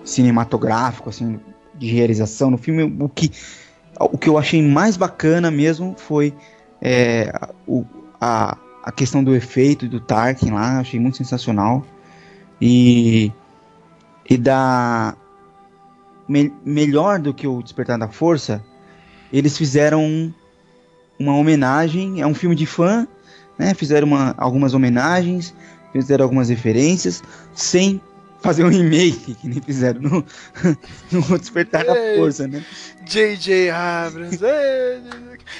cinematográfico, assim, de realização no filme, o que, o que eu achei mais bacana mesmo foi é, o, a, a questão do efeito do Tarkin lá, achei muito sensacional. E, e da me, melhor do que o Despertar da Força, eles fizeram uma homenagem, é um filme de fã, né? Fizeram uma, algumas homenagens, fizeram algumas referências, sem fazer um remake, que nem fizeram no, <laughs> no Despertar da Força, né? J.J. Abrams.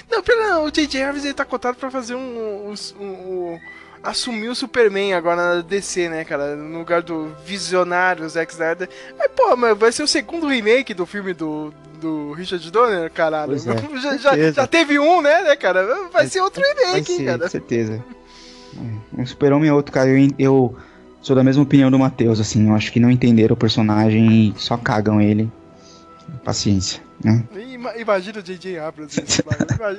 não, pera, o J.J. Abrams ele tá cotado pra fazer um, um, um, um assumir o Superman agora na DC, né, cara? No lugar do visionário Zack Snyder. Mas, pô, mas vai ser o segundo remake do filme do, do Richard Donner, caralho. É, <laughs> já, já, já, teve um, né, né, cara? Vai, vai ser outro remake, ser, cara. Com certeza. Um Super-Homem é outro, cara. Eu, eu sou da mesma opinião do Matheus, assim. Eu acho que não entenderam o personagem e só cagam ele. Paciência. Né? Imagina o J.J. Abrams,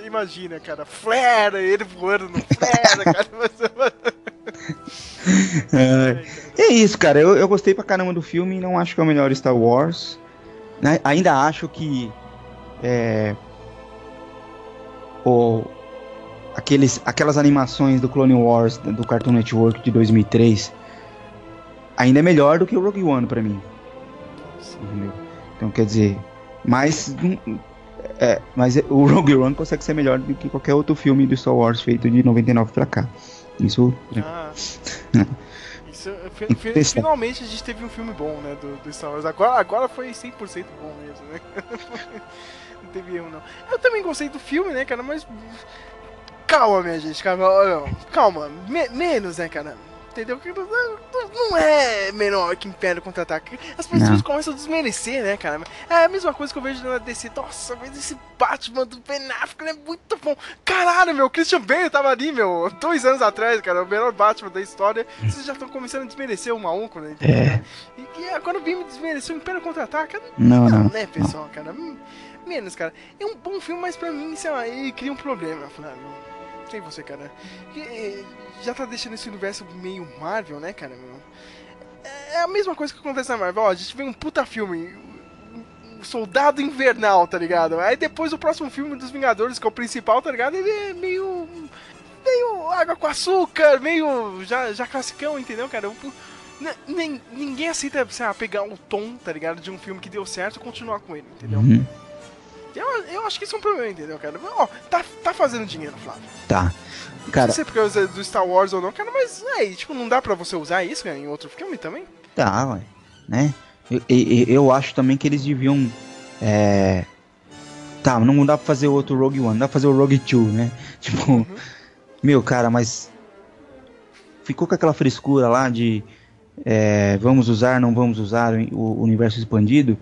imagina, cara, flare, ele voando no flare, cara. <laughs> <laughs> é, é isso, cara, eu, eu gostei pra caramba do filme, não acho que é o melhor Star Wars, né? ainda acho que é, o, aqueles, aquelas animações do Clone Wars do Cartoon Network de 2003 ainda é melhor do que o Rogue One pra mim. Entendeu? Então quer dizer, mas, é, mas o Rogue One consegue ser melhor do que qualquer outro filme do Star Wars feito de 99 pra cá. Isso. Ah. <laughs> Finalmente a gente teve um filme bom, né, do, do Star Wars. Agora, agora foi 100% bom mesmo, né? <laughs> não teve erro, não. Eu também gostei do filme, né, cara, mas... Calma, minha gente, calma, calma, me menos, né, cara? Entendeu? Que não é menor que Império Contra-Ataque. As pessoas não. começam a desmerecer, né, cara? É a mesma coisa que eu vejo na DC. Nossa, mas esse Batman do Ben Affleck é muito bom. Caralho, meu, Christian Bale tava ali, meu, dois anos atrás, cara, o melhor Batman da história. Vocês já estão começando a desmerecer o maluco, né? É. E, e agora vim me desmerecer o Império Contra-Ataque. Não, não, não. Né, pessoal, cara? Menos, cara. É um bom filme, mas pra mim, sei lá, ele cria um problema, Flávio. Sei você, cara. Que, já tá deixando esse universo meio Marvel, né, cara? É a mesma coisa que acontece na Marvel. Ó, a gente vê um puta filme. Soldado Invernal, tá ligado? Aí depois o próximo filme dos Vingadores, que é o principal, tá ligado? Ele é meio. meio água com açúcar, meio. já, já classicão, entendeu, cara? nem, ninguém aceita sei lá, pegar o tom, tá ligado? De um filme que deu certo e continuar com ele, entendeu? Uhum. Eu, eu acho que isso é um problema, entendeu, cara? Ó, tá, tá fazendo dinheiro, Flávio. Tá. Cara, não sei porque usa do Star Wars ou não, cara, mas é, tipo, não dá pra você usar isso em outro filme também? Tá, ué. Né? Eu, eu, eu acho também que eles deviam. É... Tá, não dá pra fazer outro Rogue One, dá pra fazer o Rogue 2, né? <laughs> Tipo, uhum. meu, cara, mas. Ficou com aquela frescura lá de. É, vamos usar, não vamos usar o universo expandido.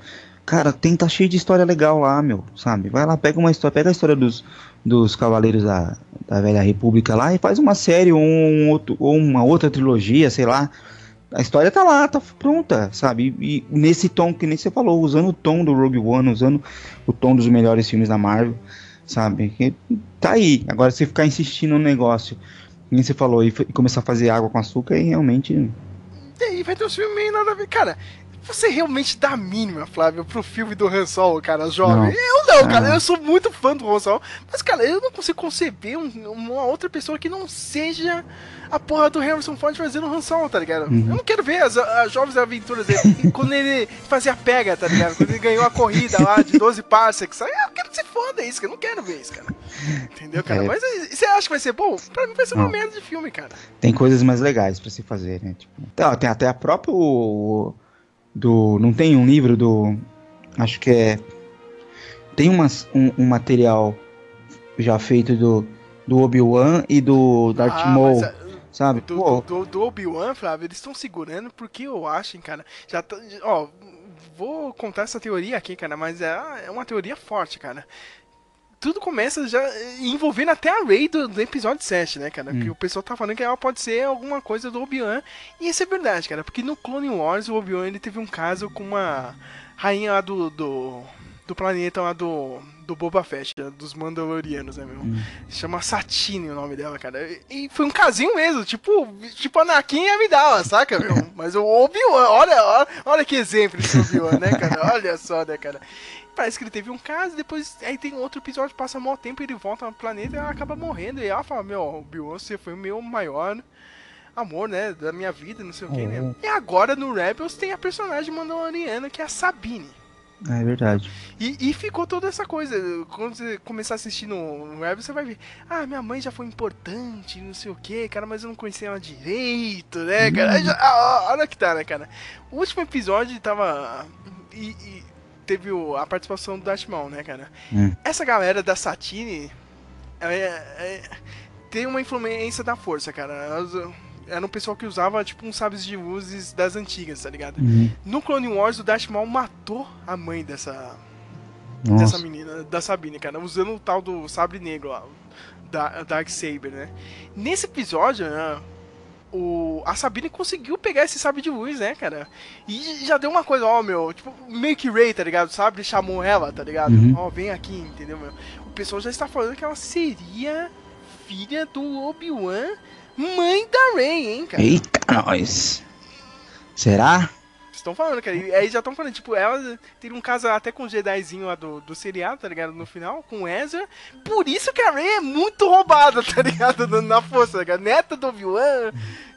Cara, tem tá cheio de história legal lá, meu, sabe? Vai lá, pega uma história, pega a história dos, dos Cavaleiros da, da Velha República lá e faz uma série ou, um outro, ou uma outra trilogia, sei lá. A história tá lá, tá pronta, sabe? E, e, nesse tom que nem você falou, usando o tom do Rogue One, usando o tom dos melhores filmes da Marvel, sabe? Que tá aí. Agora você ficar insistindo no negócio, nem você falou, e, e, começar a fazer água com açúcar, e realmente. E aí vai ter um filme meio nada a ver. Cara, você realmente dá a mínima, Flávio, pro filme do Han Solo, cara, jovem? Não. Eu não, cara, ah. eu sou muito fã do Han Solo, mas, cara, eu não consigo conceber um, uma outra pessoa que não seja a porra do Harrison Ford fazendo o Han Solo, tá ligado? Uhum. Eu não quero ver as, as jovens aventuras dele, quando ele fazia a pega, tá ligado? Quando ele ganhou a corrida lá de 12 parsecs, eu quero que você foda isso, cara, eu não quero ver isso, cara. Entendeu, cara? É. Mas você acha que vai ser bom? Pra mim vai ser uma não. merda de filme, cara. Tem coisas mais legais pra se fazer, né? Tipo, tem até a própria do. Não tem um livro do. Acho que é. Tem umas, um, um material já feito do, do Obi-Wan e do Darth ah, Maul. É, sabe? Do, do, do, do Obi-Wan, Flávio, eles estão segurando porque eu acho, cara. Já tá, Ó, vou contar essa teoria aqui, cara, mas é, é uma teoria forte, cara tudo começa já envolvendo até a Rey do, do episódio 7, né, cara? Hum. Que o pessoal tá falando que ela pode ser alguma coisa do Obi-Wan. E isso é verdade, cara. Porque no Clone Wars, o Obi-Wan ele teve um caso com uma rainha lá do, do, do planeta lá do, do Boba Fett, né, dos Mandalorianos, né, meu? Hum. Chama Satine o nome dela, cara. E foi um casinho mesmo, tipo, tipo Anakin e Amidala, saca, meu? Mas o Obi-Wan, olha, olha, olha que exemplo esse Obi-Wan, né, cara? Olha só, né, cara? Parece que ele teve um caso, depois aí tem outro episódio, passa maior tempo, ele volta no planeta e ela acaba morrendo. E ela fala, meu, você foi o meu maior amor, né, da minha vida, não sei o que, né? Uhum. E agora no Rebels tem a personagem mandaloriana, que é a Sabine. É verdade. E, e ficou toda essa coisa. Quando você começar a assistir no, no web, você vai ver. Ah, minha mãe já foi importante, não sei o que, cara, mas eu não conhecia ela direito, né, cara? Aí <laughs> já- olha que tá, né, cara? O último episódio tava. E, e teve o- a participação do Maul, né, cara? Hum. Essa galera da Satine é, é- tem uma influência da força, cara. Elas, era um pessoal que usava, tipo, uns sabres de luzes das antigas, tá ligado? Uhum. No Clone Wars, o Darth Maul matou a mãe dessa, dessa Nossa. menina, da Sabine, cara, usando o tal do sabre negro lá, da Dark Saber, né? Nesse episódio, né, o, a Sabine conseguiu pegar esse sabre de luz, né, cara? E já deu uma coisa, ó, meu, tipo, meio que Ray, tá ligado? O sabre chamou ela, tá ligado? Uhum. Ó, vem aqui, entendeu, meu? O pessoal já está falando que ela seria filha do Obi-Wan, mãe da Rey, hein, cara? Eita, nós. Será? Estão falando, cara. E aí já estão falando, tipo, ela teria um caso até com o Jedizinho lá do, do seriado, tá ligado? No final, com o Ezra. Por isso que a Rey é muito roubada, tá ligado? Na força, tá ligado? Neta do Obi-Wan.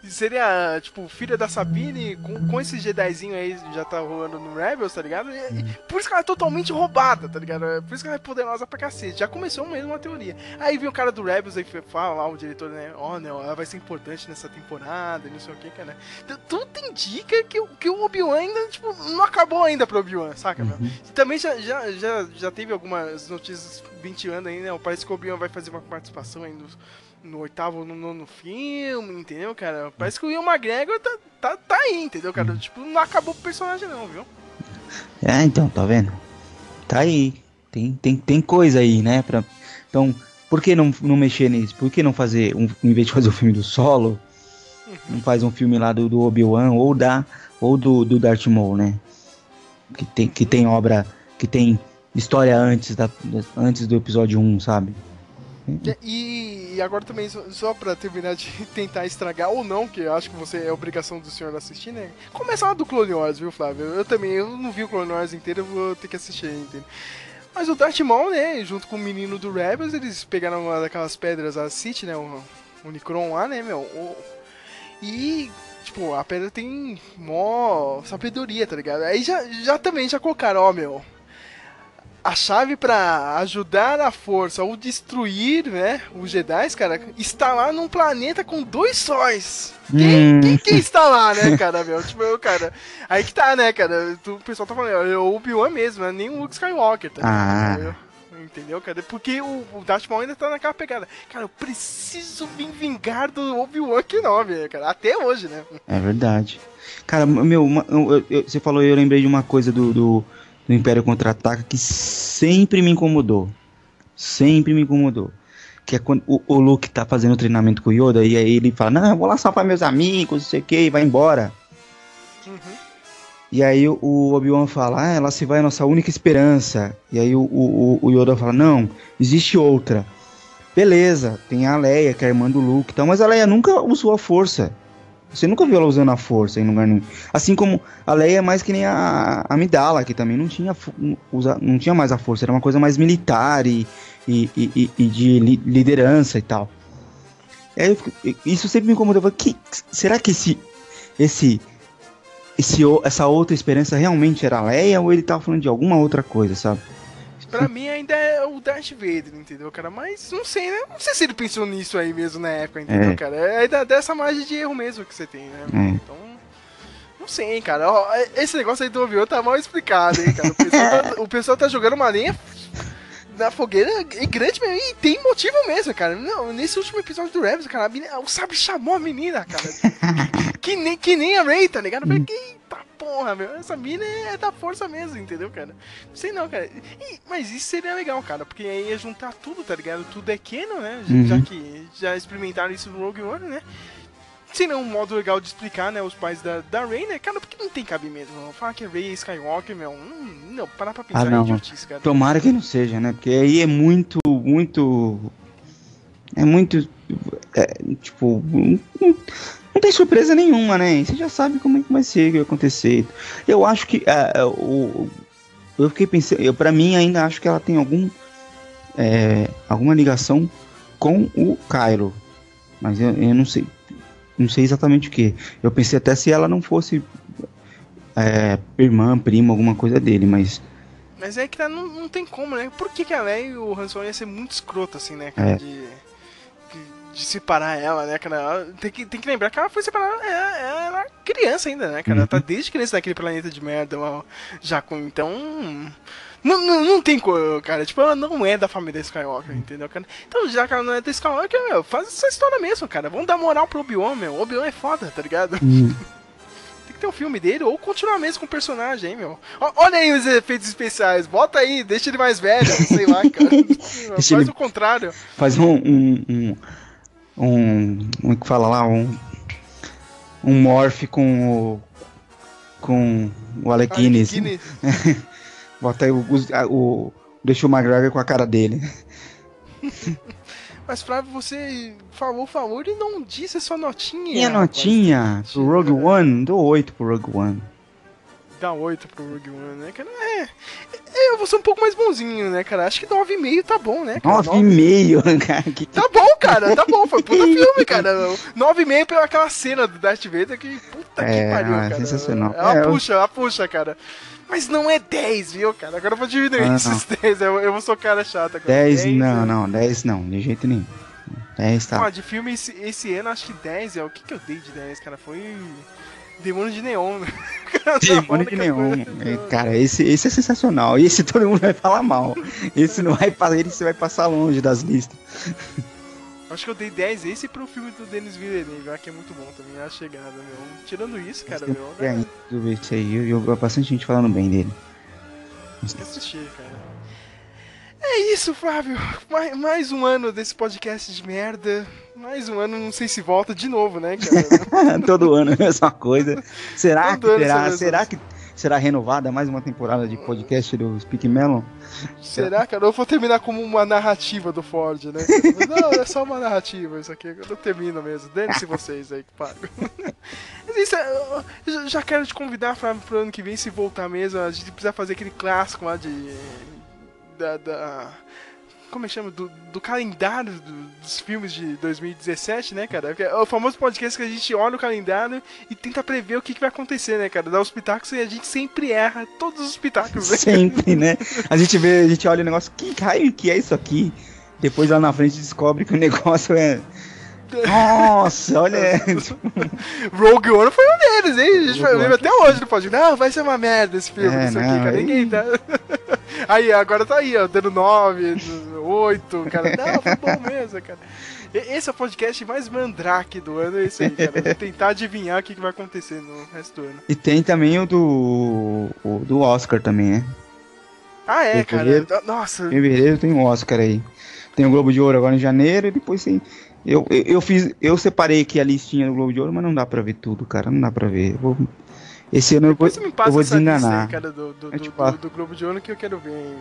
Seria, tipo, filha da Sabine, com, com esse Jedizinho aí já tá rolando no Rebels, tá ligado? E- e por isso que ela é totalmente roubada, tá ligado? É Por isso que ela é poderosa pra cacete. Já começou mesmo uma teoria. Aí vem o cara do Rebels aí fala lá, o diretor, né? Ó, não, ela vai ser importante nessa temporada e não sei o que, cara. T- Tudo indica que, o- que o Obi-Wan ainda, tipo, não acabou ainda pro Obi-Wan, saca, meu? Uhum. E também já, já, já, já teve algumas notícias ventilando aí, né? Parece que o Obi-Wan vai fazer uma participação aí no, no oitavo ou no nono filme, entendeu, cara? Parece que o Ian McGregor tá, tá, tá aí, entendeu, cara? Tipo, não acabou o personagem não, viu? É, então, tá vendo? Tá aí. Tem, tem, tem coisa aí, né? Pra... Então, por que não, não mexer nisso? Por que não fazer, um, em vez de fazer o filme do Solo, não faz um filme lá do, do Obi-Wan ou, da, ou do, do Darth Maul, né? Que tem, que tem obra, que tem história antes, da, da- antes do episódio 1, sabe? E, e agora também, só, pra terminar de <laughs> tentar estragar, ou não, que eu acho que você é obrigação do senhor assistir, né? Começa lá do Clone Wars, viu, Flávio? Eu também, eu não vi o Clone Wars inteiro, eu vou ter que assistir entendeu? Mas o Darth Maul, né, junto com o menino do Rebels, eles pegaram uma daquelas pedras, a City, né, o, Necron lá, né, meu? o- e, tipo, a pedra tem mó sabedoria, tá ligado? Aí já, já também, já colocaram, ó, meu... A chave pra ajudar a força ou destruir, né, os Jedi, cara, está lá num planeta com dois sóis. Quem, Hum. quem, quem está lá, né, cara, meu? Tipo, eu, cara. Aí que tá, né, cara? Tu- O pessoal tá falando, é o Obi-Wan mesmo, não é nem o Luke Skywalker, tá? Ah. ligado? Eu- Entendeu, cara? Porque o, o Darth Maul ainda tá naquela pegada. Cara, eu preciso me vingar do Obi-Wan Kenobi, né, cara. Até hoje, né? É verdade. Cara, meu, uma- eu- eu- você falou, eu lembrei de uma coisa do, do, do Império Contra-Ataca que sempre me incomodou. Sempre me incomodou. Que é quando o, o Luke tá fazendo treinamento com o Yoda e aí ele fala, não, eu vou lá salvar meus amigos, não sei o que, e vai embora. Uhum. E aí o, o Obi-Wan fala, ah, ela se vai a nossa única esperança. E aí o, o, o Yoda fala, não, existe outra. Beleza, tem a Leia, que é a irmã do Luke e tal, mas a Leia nunca usou a força. Você nunca viu ela usando a força em lugar nenhum. Assim como a Leia é mais que nem a Amidala, que também não tinha, não tinha mais a força, era uma coisa mais militar e, e, e- e- de li- liderança e tal. Isso sempre me incomodou. Que, será que esse, esse, esse, essa outra esperança realmente era a Leia ou ele tava falando de alguma outra coisa, sabe? Pra mim ainda é o Darth Vader, entendeu, cara? Mas não sei, né? Não sei se ele pensou nisso aí mesmo na época, entendeu, É. cara? É da- dessa margem de erro mesmo que você tem, né? É. Então. Não sei, cara. Ó, esse negócio aí do Obi-Wan tá mal explicado, hein, cara? O pessoal tá, <laughs> o pessoal tá jogando uma linha na fogueira e grande mesmo. E tem motivo mesmo, cara. Não, nesse último episódio do Rebels, cara, a menina- o Sabre chamou a menina, cara. <laughs> que, nem, que nem a Ray, tá ligado? Falei, eita porra, meu, essa mina é da força mesmo, entendeu, cara? Não sei não, cara. E- mas isso seria legal, cara, porque aí ia juntar tudo, tá ligado? Tudo é canon, né? Já- Uhum. Já que já experimentaram isso no Rogue One, né? Seria um modo legal de explicar, né, os pais da, da Rey, né? Cara, porque não tem cabimento, meu. Falar que Rey é Skywalker, meu, não, não parar pra pensar Ah, não. é idiotice, cara. Tomara que não seja, né? Porque aí é muito, muito. É muito. é, tipo. Não, não tem surpresa nenhuma, né? Você já sabe como é que vai ser, o que vai acontecer. Eu acho que. é, é, o, eu fiquei pensando. Eu, pra mim, ainda acho que ela tem algum. é, alguma ligação com o Kylo. Mas eu, eu não sei. Não sei exatamente o que. Eu pensei até se ela não fosse. É, irmã, prima, alguma coisa dele, mas. Mas é que não, não tem como, né? Por que, que a Leia e o Han Solo ia ser muito escroto, assim, né, cara? É. De, de, separar ela, né, cara? Ela- Tem que, tem que lembrar que ela foi separada, é, ela era criança ainda, né, cara? Ela tá Uhum. desde criança naquele planeta de merda já com, então... Não, não, não tem como, cara. Tipo, ela não é da família Skywalker, entendeu, cara? Então, já que ela não é da Skywalker, meu, faz essa história mesmo, cara. Vamos dar moral pro Obi-Wan, meu. O Obi-Wan é foda, tá ligado? hum, <laughs> Tem que ter um filme dele ou continuar mesmo com o personagem, hein, meu. Ó- Olha aí os efeitos especiais, bota aí, deixa ele mais velho, sei lá, cara. <laughs> Faz ele- o contrário. faz um um, um um como é que fala lá? Um um morph com o com o Alec Guinness. <laughs> Bota aí o, a- o deixa o McGregor com a cara dele. <laughs> Mas Flávio, você falou, falou e não disse a sua notinha. minha notinha pro Rogue One? Dou 8 pro Rogue One Dá 8 pro Rogue One, né, cara? É, é, eu vou ser um pouco mais bonzinho, né, cara? Acho que 9,5 tá bom, né, cara? 9,5 <laughs> cara que Tá bom, cara, tá bom, foi puta <laughs> filme, cara. 9,5 pela aquela cena do Darth Vader que puta que É, pariu, não, é cara. sensacional. Ela É, eu- puxa, ela puxa, cara. Mas não é 10, viu, cara? Agora eu vou diminuir Ah, esses 10, eu, eu vou ser o cara chato agora. 10 não é- não 10 não de jeito nenhum 10 tá Ah, de filme esse, esse ano, acho que 10 é o que que eu dei de 10, cara? Foi. Demônio de Neon. né? <laughs> Demônio de Neon. É, Cara, esse, esse é sensacional. Esse <laughs> todo mundo vai falar mal. Esse não vai passar, esse vai passar longe das listas. Acho que eu dei 10 esse pro filme do Denis Villeneuve, que é muito bom também, a chegada, meu. Tirando isso, cara, Tem meu. que ainda ver isso aí. Eu, eu, bastante gente falando bem dele. Eu assisti, cara. É isso, Flávio. Mais, mais um ano desse podcast de merda. Mais um ano, não sei se volta de novo, né, cara? <laughs> Todo ano a mesma coisa. Será Todo que essa será? que será renovada mais uma temporada de podcast do Speak Melon? Será, cara? Eu vou terminar como uma narrativa do Ford, né? Não, é só uma narrativa isso aqui. Eu termino mesmo. Dane-se vocês aí que pagam. Mas isso, é, eu já- quero te convidar, Flávio, pro ano que vem, se voltar mesmo. A gente precisa fazer aquele clássico lá de. Da. da- como é que chama? Do, do calendário do- dos filmes de 2017, né, cara? É o famoso podcast que a gente olha o calendário e tenta prever o que, que vai acontecer, né, cara? Dá os pitacos e a gente sempre erra todos os pitacos, né? Sempre, né? A gente vê, a gente olha o negócio, que raio que é isso aqui? Depois lá na frente descobre que o <laughs> negócio é. Nossa, olha. <laughs> Rogue One foi um deles, hein? A gente Rogue lembra até hoje, não pode. Não, vai ser uma merda esse filme, É, isso aqui, cara. aí- Ninguém tá. <laughs> Aí, agora tá aí, ó, dando 9, 8, cara. Não, foi bom <laughs> mesmo, cara. Esse é o podcast mais mandrake do ano, é isso aí, cara. Vou tentar adivinhar o que vai acontecer no resto do ano. E tem também o do. O do Oscar também, né? Ah, é, Fevereiro. cara. Nossa, Em fevereiro tem um Oscar aí. Tem o Globo de Ouro agora em janeiro e depois tem. Eu, eu, eu fiz. Eu separei aqui a listinha do Globo de Ouro, mas não dá pra ver tudo, cara. Não dá pra ver. Eu vou- esse ano eu vou, depois eu vou essa lista desenganar. aí, cara, do, do, Eu do, do, do Globo de Ouro que eu quero ver, hein,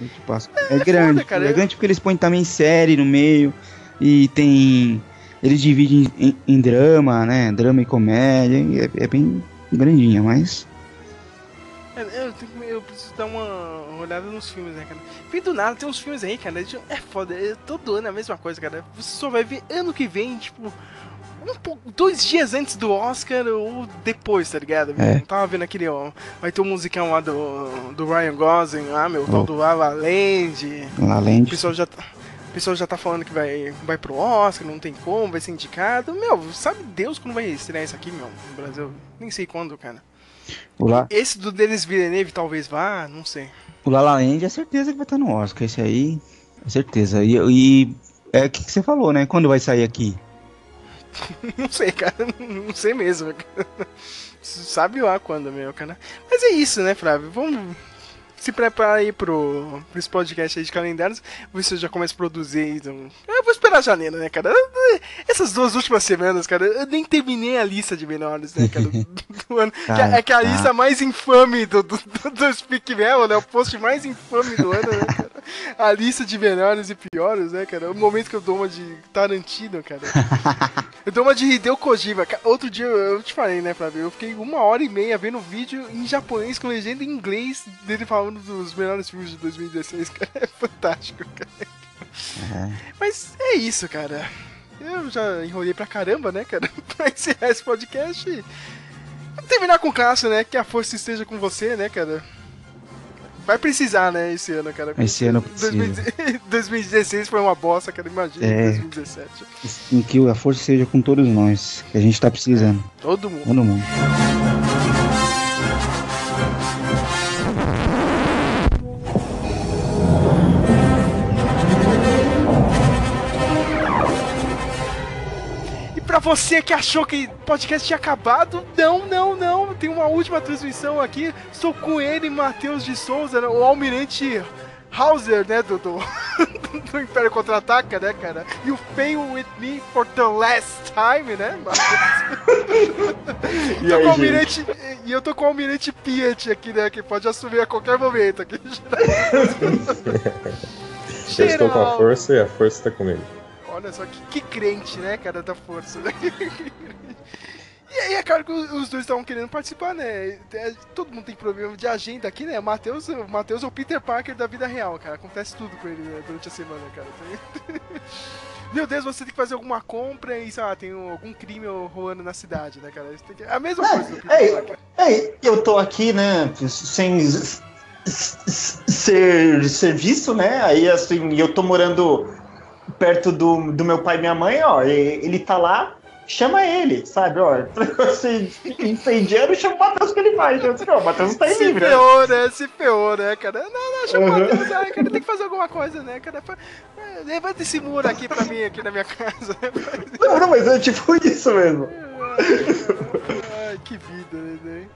eu te passo. É, grande, foda, cara. é grande porque eles põem também série no meio e tem. Eles dividem em, em drama, né? Drama e comédia. e É, é bem grandinha, mas. É, eu, tenho que- eu preciso dar uma olhada nos filmes, né, cara? Vem do nada, tem uns filmes aí, cara. É foda, é, todo ano é a mesma coisa, cara. Você só vai ver ano que vem, tipo, um pouco, dois dias antes do Oscar ou depois, tá ligado? É. Eu tava vendo aquele, ó. Vai ter um musicão lá do, do Ryan Gosling, lá, meu, tal Oh. do La La Land. O pessoal já tá. O pessoal já tá falando que vai, vai pro Oscar, não tem como, vai ser indicado. Meu, sabe Deus quando vai estrear isso aqui, meu, no Brasil? Nem sei quando, cara. La, Esse do Denis Villeneuve talvez vá, não sei. o La La Land é certeza que vai estar no Oscar. Esse aí. É certeza. E, e é o que, que você falou, né? Quando vai sair aqui? <laughs> Não sei, cara. <laughs> Não sei mesmo. <laughs> sabe lá quando, meu, cara. Mas é isso, né, Flávio? Vamos se prepara aí pro, pro esse podcast aí de calendários. Eu já começo a produzir. Então... Eu vou esperar janeiro, né, cara? Essas duas últimas semanas, cara, eu nem terminei a lista de melhores, né, cara, do, <laughs> do ano. Cara, é que é a tá. lista mais infame do, do, do Speak Mel, né? O post mais infame do ano, né, cara? A lista de melhores e piores, né, cara? O momento que eu dou uma de Tarantino, cara. <laughs> Eu dou uma de Hideo Kojima. Outro dia eu te falei, né, Flávio? Eu fiquei uma hora e meia vendo vídeo em japonês com legenda em inglês dele falando dos melhores filmes de 2016, <laughs> cara. É fantástico, cara. Uhum. Mas é isso, cara. Eu já enrolei pra caramba, né, cara? <laughs> pra encerrar esse podcast. Vamos terminar com o Cássio, né? Que a força esteja com você, né, cara? Vai precisar, né, esse ano, cara. Esse ano precisa. 2016 <laughs> foi uma bosta, cara. Imagina é, 2017. Em que a força seja com todos nós, que a gente tá precisando. Todo mundo. Todo mundo. Pra você que achou que o podcast tinha acabado, não, não, não. Tem uma última transmissão aqui. Estou com ele, Matheus de Souza, né, o almirante Hauser, né, do, do, <laughs> do Império Contra-Ataca, né, cara? You fail with me for the last time, né? <laughs> e, aí, almirante, e eu tô com o almirante Piet aqui, né, que pode assumir a qualquer momento aqui. <laughs> eu estou com a força e a força está comigo. Olha só que, que crente, né, cara, da força. Né? E aí é claro que os dois estavam querendo participar, né? É, todo mundo tem problema de agenda aqui, né? Matheus, o Matheus é o Peter Parker da vida real, cara. Acontece tudo com ele né? durante a semana, cara. <laughs> Meu Deus, você tem que fazer alguma compra e, sei lá, tem algum crime rolando na cidade, né, cara? Que... É a mesma é, coisa é. É, eu tô aqui, né, sem ser serviço, né? Aí, assim, eu tô morando perto do, do meu pai e minha mãe, ó, ele tá lá, chama ele, sabe? Ó, <laughs> se incendiando, chama o Matheus que ele faz. Eu disse, não, o Matheus tá aí se livre. Se ferrou, né? Se ferrou, né, cara? Não, não, chama uhum. o Matheus, né, cara, tem que fazer alguma coisa, né, cara? É, levanta esse muro aqui pra mim, aqui na minha casa. Não, não, mas é tipo isso mesmo. Ai, que vida, né?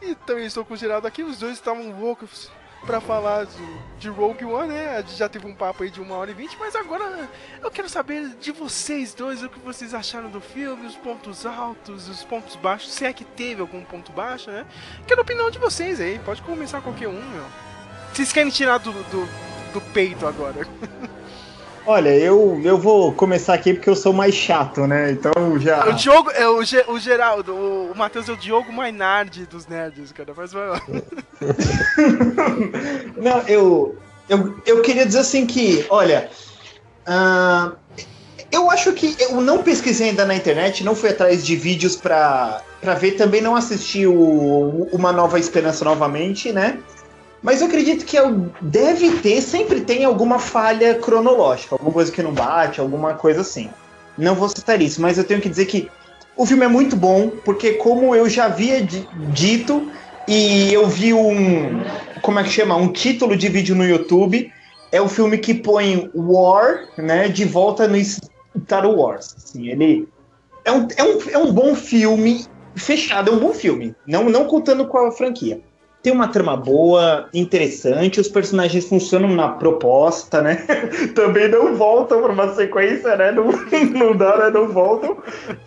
Então, eu estou com o Geraldo aqui, os dois estavam loucos pra falar de, de Rogue One, né? A gente já teve um papo aí de uma hora e vinte, mas agora eu quero saber de vocês dois o que vocês acharam do filme, os pontos altos, os pontos baixos, se é que teve algum ponto baixo, né? Quero a opinião de vocês aí, pode começar qualquer um, meu. Vocês querem tirar do, do, do peito agora? <laughs> Olha, eu, eu vou começar aqui porque eu sou mais chato, né? Então já. O Diogo, é, o, Ge, o Geraldo, o, o Matheus é o Diogo Mainardi dos nerds, cara. Faz vai lá. <laughs> Não, eu, eu, eu queria dizer assim que, olha. Uh, eu acho que eu não pesquisei ainda na internet, não fui atrás de vídeos pra, pra ver, também não assisti o Uma Nova Esperança novamente, né? Mas eu acredito que deve ter, sempre tem alguma falha cronológica, alguma coisa que não bate, alguma coisa assim. Não vou citar isso, mas eu tenho que dizer que o filme é muito bom, porque como eu já havia dito, e eu vi um. Como é que chama? Um título de vídeo no YouTube. É o filme que põe War, né, de volta no Star Wars. Assim, ele é um, é, um, é um bom filme fechado, é um bom filme. Não, não contando com a franquia tem uma trama boa, interessante, os personagens funcionam na proposta, né? <laughs> Também não voltam para uma sequência, né? Não, <laughs> não dá, né? Não voltam.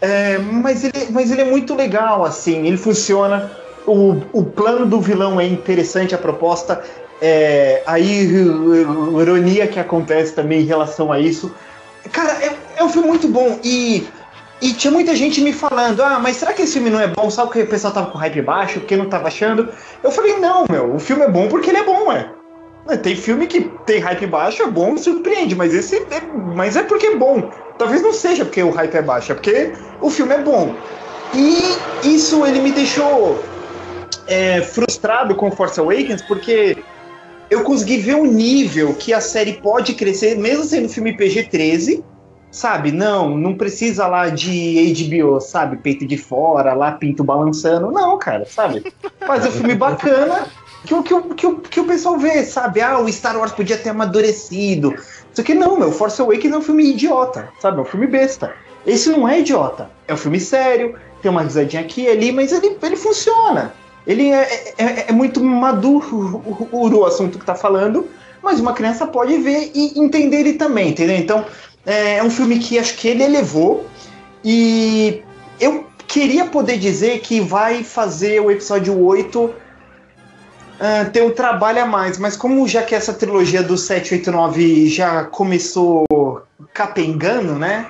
É, mas, ele, mas ele é muito legal, assim, ele funciona. O, o plano do vilão é interessante, a proposta. É, aí, ironia que acontece também em relação a isso. Cara, é, é um filme muito bom e e tinha muita gente me falando, ah, mas será que esse filme não é bom? Sabe que o pessoal tava com hype baixo, porque não tava achando? Eu falei, não, meu, o filme é bom porque ele é bom, ué. Tem filme que tem hype baixo, é bom, surpreende, mas esse é, mas é porque é bom. Talvez não seja porque o hype é baixo, é porque o filme é bom. E isso ele me deixou é, frustrado com Force Awakens, porque eu consegui ver o nível que a série pode crescer, mesmo sendo filme PG-13, Sabe, não, não precisa lá de HBO, sabe? Peito de fora, lá pinto balançando. Não, cara, sabe? Faz um filme bacana que, o, que, o, que, o, que o pessoal vê, sabe? Ah, o Star Wars podia ter amadurecido. Isso aqui não, meu. Force Awakens é um filme idiota, sabe? É um filme besta. Esse não é idiota. É um filme sério, tem uma risadinha aqui e ali, mas ele, ele funciona. Ele é, é, é muito maduro o, o, assunto que tá falando, mas uma criança pode ver e entender ele também, entendeu? Então, é, é um filme que acho que ele elevou e eu queria poder dizer que vai fazer o episódio 8 uh, ter um trabalho a mais, mas como já que essa trilogia do 789 já começou capengando, né?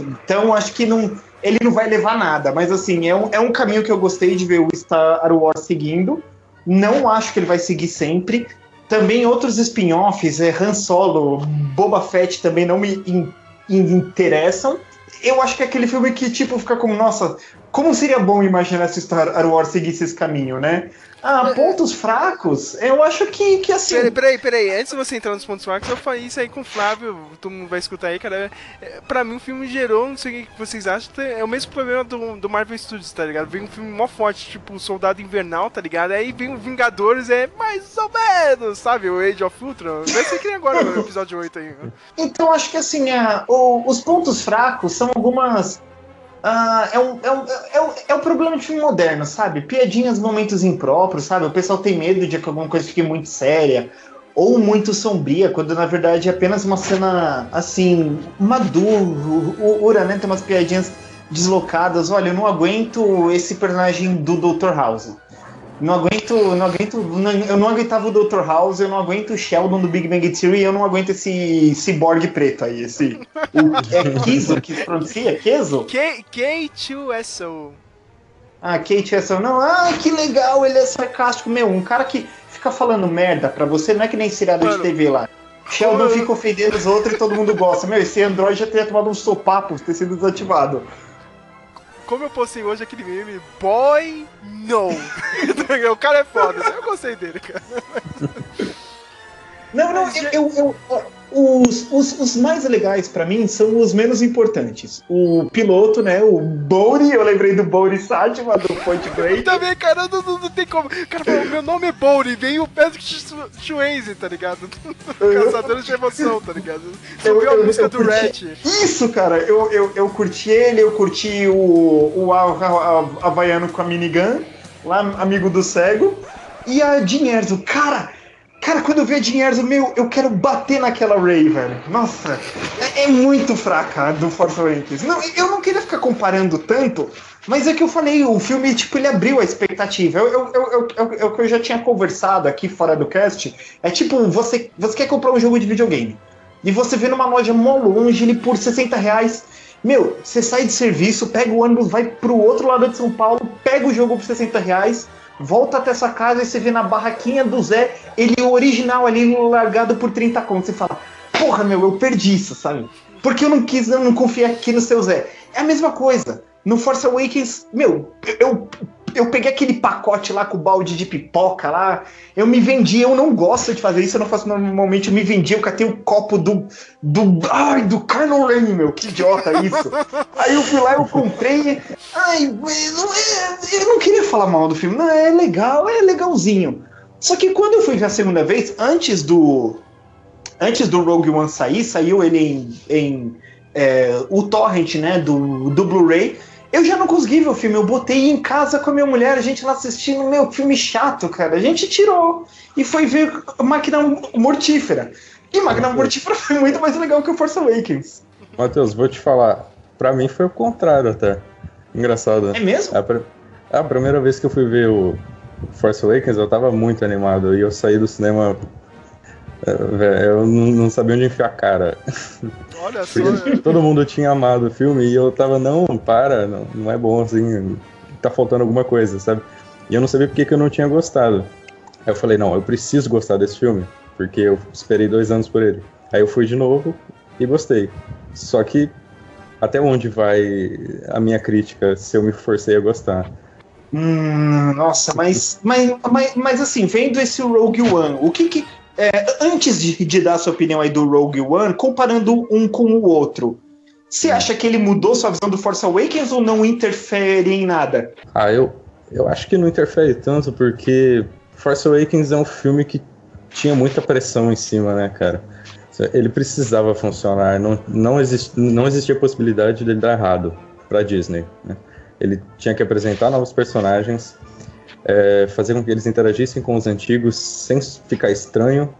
Então acho que não, ele não vai levar nada, mas assim, é um, é um caminho que eu gostei de ver o Star Wars seguindo. Não acho que ele vai seguir sempre. Também outros spin-offs, é, Han Solo, Boba Fett também não me in, in, interessam. Eu acho que é aquele filme que, tipo, fica como, nossa, como seria bom imaginar se Star Wars seguisse esse caminho, né? Ah, pontos fracos? Eu acho que, que assim. Peraí, peraí, peraí. Antes de você entrar nos pontos fracos, eu falei isso aí com o Flávio. Todo mundo vai escutar aí, cara. É, pra mim, o filme gerou, não sei o que vocês acham, é o mesmo problema do, do Marvel Studios, tá ligado? Vem um filme mó forte, tipo Soldado Invernal, tá ligado? Aí vem o Vingadores, é mais ou menos, sabe? O Age of Ultron. Vai ser que nem agora no episódio 8 aí. Então, acho que assim, é, o, os pontos fracos são algumas Uh, é, um, é, um, é, um, é um problema de filme moderno, sabe? Piadinhas, momentos impróprios, sabe? O pessoal tem medo de que alguma coisa fique muito séria ou muito sombria, quando na verdade é apenas uma cena assim, madura, né? Tem umas piadinhas deslocadas. Olha, eu não aguento esse personagem do Dr. House. Não aguento, não aguento, não, eu não aguentava o Dr. House, eu não aguento o Sheldon do Big Bang Theory, eu não aguento esse cyborg preto aí, esse. O, é Kizo que se pronuncia? Kizo? K2SO. Ah, K2SO. Não, ah, que legal, ele é sarcástico. Meu, um cara que fica falando merda pra você, não é que nem seriado de TV lá. Sheldon fica ofendendo os outros e todo mundo gosta. Meu, esse Android já teria tomado um sopapo ter sido desativado como eu postei hoje aquele meme, boy, no. <laughs> o cara é foda, eu gostei dele, cara. Não, não, eu, eu, eu, os, os, os mais legais para mim são os menos importantes. O piloto, né? O Bouri, eu lembrei do Bouri Satima, do Point Break. Também, cara, não, não, não, tem como. Cara, meu nome é Bouri, vem o Patrick Swayze, tá ligado? <laughs> Caçadores de emoção, tá ligado? Subiu a música do Red. Isso, cara, eu, eu, eu curti ele, eu curti o, o Havaiano com a minigun, lá, amigo do cego. E a Dinherzo, cara Cara, quando eu vi a meu, eu quero bater naquela Ray, velho. Nossa, é, é muito fraca do Force Awakens. Não, eu não queria ficar comparando tanto, mas é que eu falei, o filme, tipo, ele abriu a expectativa. Eu, eu, eu, eu, eu, eu já tinha conversado aqui fora do cast. É tipo, você, você quer comprar um jogo de videogame. E você vê numa loja mó longe, ele por 60 reais. Meu, você sai de serviço, pega o ônibus, vai pro outro lado de São Paulo, pega o jogo por 60 reais volta até sua casa e você vê na barraquinha do Zé ele original ali largado por 30 contos. Você fala, porra, meu, eu perdi isso, sabe? Porque eu não quis, eu não confiei aqui no seu Zé. É a mesma coisa. No Force Awakens, meu, eu, eu peguei aquele pacote lá com o balde de pipoca lá, eu me vendi, eu não gosto de fazer isso, eu não faço normalmente, eu me vendi, eu catei o copo do. do. Ai, do Kylo Ren, meu, que idiota isso. Aí eu fui lá, eu comprei. Ai, é, eu não queria falar mal do filme, não, é legal, é legalzinho. Só que quando eu fui ver a segunda vez, antes do. Antes do Rogue One sair, saiu ele em. em é, o torrent, né, do, do Blu-ray. Eu já não consegui ver o filme, eu botei em casa com a minha mulher, a gente lá assistindo, meu, filme chato, cara. A gente tirou e foi ver Máquina Mortífera. E Máquina Mortífera foi muito mais legal que o Force Awakens. Matheus, vou te falar, pra mim foi o contrário até. Engraçado. É mesmo? A, pr a primeira vez que eu fui ver o Force Awakens, eu tava muito animado e eu saí do cinema eu não sabia onde enfiar a cara. Olha só. todo mundo tinha amado o filme e eu tava, não, para, não, não é bom assim, tá faltando alguma coisa, sabe? E eu não sabia porque que eu não tinha gostado. Aí eu falei, não, eu preciso gostar desse filme, porque eu esperei dois anos por ele. Aí eu fui de novo e gostei. Só que até onde vai a minha crítica se eu me forcei a gostar? Hum, nossa, mas, mas, mas, mas assim, vendo esse Rogue One, o que que é, antes de, de, dar sua opinião aí do Rogue One, comparando um com o outro, você hum. acha que ele mudou sua visão do Force Awakens ou não interfere em nada? Ah, eu, eu acho que não interfere tanto, porque Force Awakens é um filme que tinha muita pressão em cima, né, cara? Ele precisava funcionar, não, não, exist, não existia possibilidade dele dar errado para Disney. Né? Ele tinha que apresentar novos personagens, é, fazer com que eles interagissem com os antigos sem ficar estranho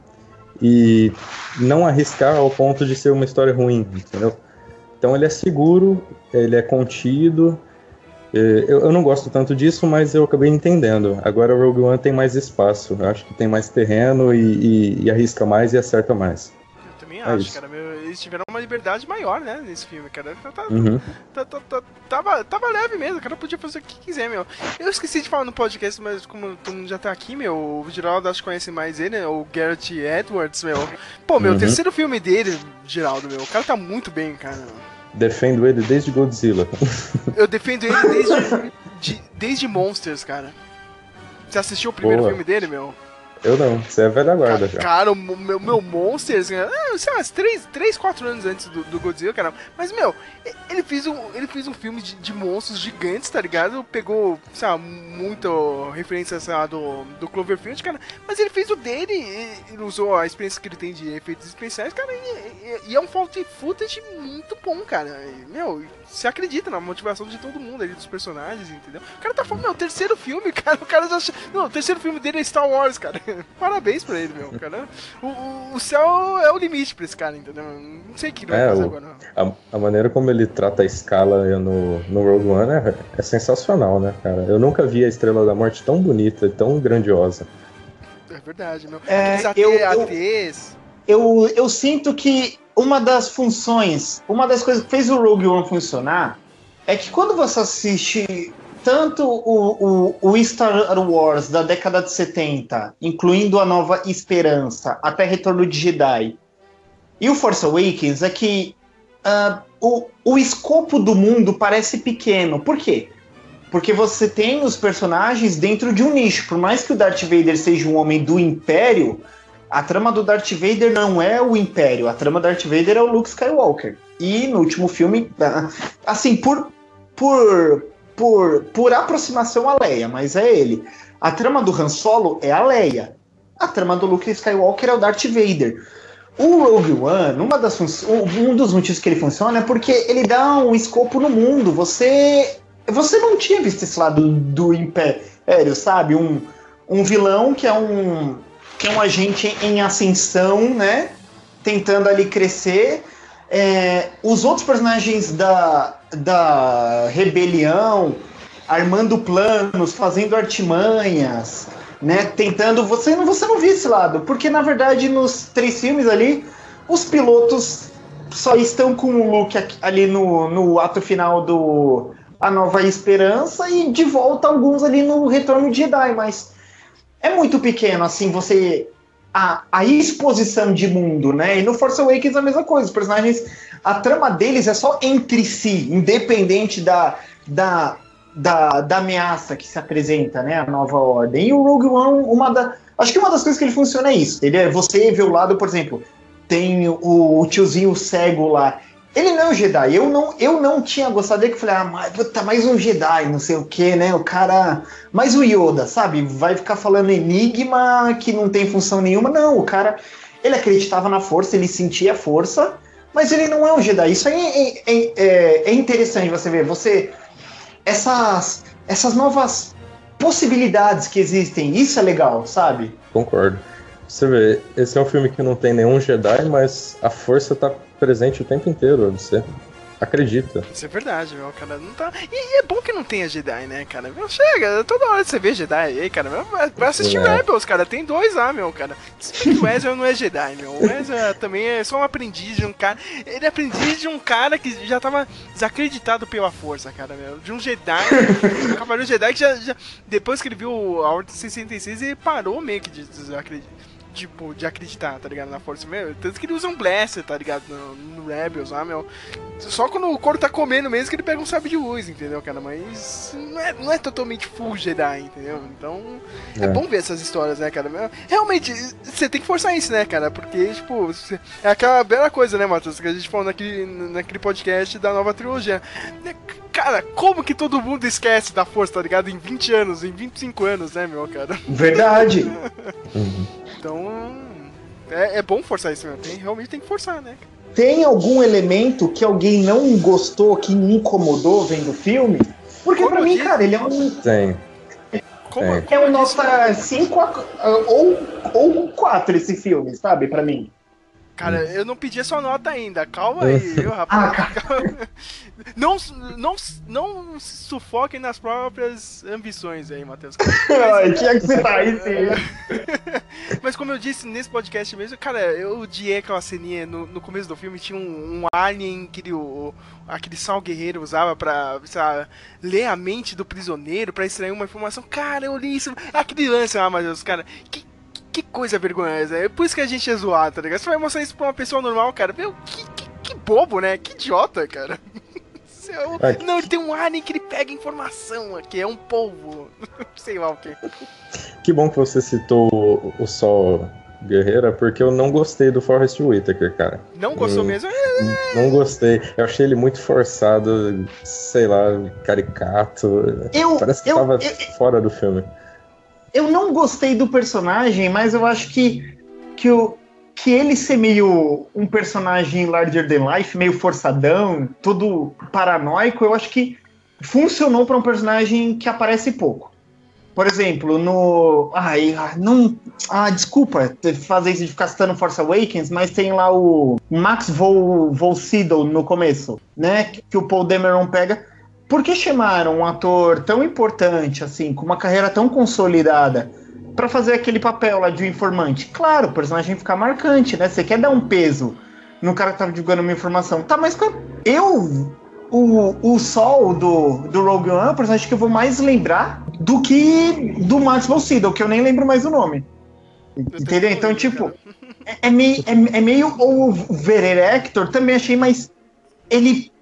e não arriscar ao ponto de ser uma história ruim, entendeu? Então ele é seguro, ele é contido. É, eu, eu não gosto tanto disso, mas eu acabei entendendo. Agora o Rogue One tem mais espaço, eu acho que tem mais terreno e, e, e arrisca mais e acerta mais também é acho, isso. cara. Eles tiveram uma liberdade maior, né, nesse filme, cara. Tá, tá, uhum. tá, tava, tava leve mesmo, o cara podia fazer o que quiser, meu. Eu esqueci de falar no podcast, mas como todo mundo já tá aqui, meu, o Geraldo acho que conhece mais ele, né, o Garrett Edwards, meu. Pô, meu, uhum. terceiro filme dele, Geraldo, meu, o cara tá muito bem, cara. Defendo ele desde Godzilla. Eu defendo ele desde, de, desde Monsters, cara. Você assistiu o primeiro Boa. filme dele, meu? Eu não, você é velha guarda já. Cara, o meu, meu Monsters, né, é, sei lá, 3, 3, 4 anos antes do, do Godzilla, cara. Mas, meu, ele fez um, ele fez um filme de, de monstros gigantes, tá ligado? Pegou, sei lá, muita referência, sei lá, do, do Cloverfield, cara. Mas ele fez o dele, ele usou a experiência que ele tem de efeitos especiais, cara. E, e, e é um fault footage muito bom, cara. E, meu, você acredita na motivação de todo mundo ali, dos personagens, entendeu? O cara tá falando, meu, terceiro filme, <laughs> cara. O cara já. Não, o terceiro filme dele é Star Wars, cara. <laughs> Parabéns pra ele, meu, cara. O, o céu é o limite pra esse cara, entendeu? Não sei o que ele vai é, fazer o, agora. A, a, maneira como ele trata a escala no, no Rogue One é, é sensacional, né, cara? Eu nunca vi a Estrela da Morte tão bonita e tão grandiosa. É verdade, meu. É, eu, eu, eu, eu sinto que uma das funções, uma das coisas que fez o Rogue One funcionar é que quando você assiste tanto o, o, o, Star Wars da década de 70, incluindo a Nova Esperança, até Retorno de Jedi, e o Force Awakens, é que uh, o, o escopo do mundo parece pequeno. Por quê? Porque você tem os personagens dentro de um nicho. Por mais que o Darth Vader seja um homem do Império, a trama do Darth Vader não é o Império, a trama do Darth Vader é o Luke Skywalker. E no último filme, <laughs> assim, por, por, por, por aproximação a Leia, mas é ele. A trama do Han Solo é a Leia. A trama do Luke Skywalker é o Darth Vader. O Rogue One, uma das um dos motivos que ele funciona é porque ele dá um escopo no mundo. Você você não tinha visto esse lado do Império, sabe? Um, um vilão que é um que é um agente em ascensão, né? Tentando ali crescer. É, os outros personagens da, da rebelião, armando planos, fazendo artimanhas, né? Tentando. Você, você não viu esse lado, porque na verdade nos três filmes ali, os pilotos só estão com o Luke ali no, no ato final do A Nova Esperança e de volta alguns ali no Retorno de Jedi, mas é muito pequeno, assim, você. A, a exposição de mundo, né? E no Force Awakens a mesma coisa. Os personagens. A trama deles é só entre si, independente da, da, da, da ameaça que se apresenta, né? A nova ordem. E o Rogue One, uma da. Acho que uma das coisas que ele funciona é isso. Ele é você vê o lado, por exemplo, tem o, o tiozinho cego lá. Ele não é um Jedi. Eu não, eu não tinha gostado dele, que falei, ah, mas, puta, mais um Jedi, não sei o que, né? O cara. Mais o Yoda, sabe? Vai ficar falando enigma que não tem função nenhuma. Não, o cara. Ele acreditava na força, ele sentia a força, mas ele não é um Jedi. Isso aí é, é, é, é interessante você ver. Você. Essas, essas novas possibilidades que existem, isso é legal, sabe? Concordo. Você vê, esse é um filme que não tem nenhum Jedi, mas a força tá presente o tempo inteiro. Você acredita. Isso é verdade, meu, cara. Não tá... E, e, é bom que não tenha Jedi, né, cara? Meu, chega, toda hora você vê Jedi aí, cara. Meu, vai assistir é. Rebels, cara. Tem dois lá, meu, cara. O Ezra não é Jedi, meu. O Ezra <laughs> também é só um aprendiz de um cara. Ele é aprendiz de um cara que já tava desacreditado pela força, cara, meu. De um Jedi. um cavaleiro Jedi que já, já. Depois que ele viu a Ordem 66, ele parou meio que de desacreditar tipo, de acreditar, tá ligado? Na força. Meu, tanto que ele usa um blaster, tá ligado? No, no Rebels lá, meu. Só quando o couro tá comendo mesmo que ele pega um sabre de luz, entendeu, cara? Mas não é, não é totalmente full Jedi, entendeu? Então é, é bom ver essas histórias, né, cara? Realmente, você tem que forçar isso, né, cara? Porque, tipo, é aquela bela coisa, né, Matheus? Que a gente falou naquele, naquele podcast da nova trilogia. Cara, como que todo mundo esquece da força, tá ligado? Em 20 anos, em 25 anos, né, meu, cara? Verdade. <laughs> Então, É, é bom forçar isso mesmo. Tem, realmente tem que forçar, né? Tem algum elemento que alguém não gostou, que me incomodou vendo o filme? Porque Como pra eu mim, disse- cara, ele é um, Tem. Como, É. é um nota 5 ou, ou 4 esse filme, sabe? Pra mim. Cara, eu não pedi a sua nota ainda. Calma aí, <laughs> viu, Ah, <laughs> rapaz? Não, não, não se sufoquem nas próprias ambições aí, Matheus. <laughs> Tinha que citar isso. Mas como eu disse nesse podcast mesmo, cara, eu odiei aquela ceninha no, no começo do filme, tinha um, um alien que o, aquele sal guerreiro usava pra lá, ler a mente do prisioneiro, pra extrair uma informação. Cara, eu li isso. Aquele lance, ah, meu Deus, cara, que, que coisa vergonhosa. É por isso que a gente é zoado, tá ligado? Você vai mostrar isso pra uma pessoa normal, cara. Meu, que, que, que bobo, né? Que idiota, cara. <laughs> Seu- É Não, ele tem um alien que ele pega informação aqui, é um polvo. <laughs> Sei lá o que. Que bom que você citou o- o Sol Guerreira, porque eu não gostei do Forrest Whitaker, cara. Não gostou Hum. mesmo? Não gostei. Eu achei ele muito forçado, sei lá, caricato. Eu, Parece que eu, tava eu, fora do filme. Eu não gostei do personagem, mas eu acho que, que, o, que ele ser meio um personagem larger than life, meio forçadão, todo paranoico, eu acho que funcionou para um personagem que aparece pouco. Por exemplo, no. Ai, ah, não. Ah, desculpa fazer isso de ficar citando Force Awakens, mas tem lá o Max Vol, Vol no começo, né? Que, que o Paul Dameron pega. Por que chamaram um ator tão importante, assim, com uma carreira tão consolidada, pra fazer aquele papel lá de um informante? Claro, o personagem fica marcante, né? Você quer dar um peso no cara que tá divulgando uma informação. Tá, mas eu. O, o Sol do, do Rogue One é o personagem que eu vou mais lembrar do que do Max von Sydow, que eu nem lembro mais o nome. Entendeu? Então, tipo, é, é meio, é, é meio. O Verer Hector também achei, mas ele.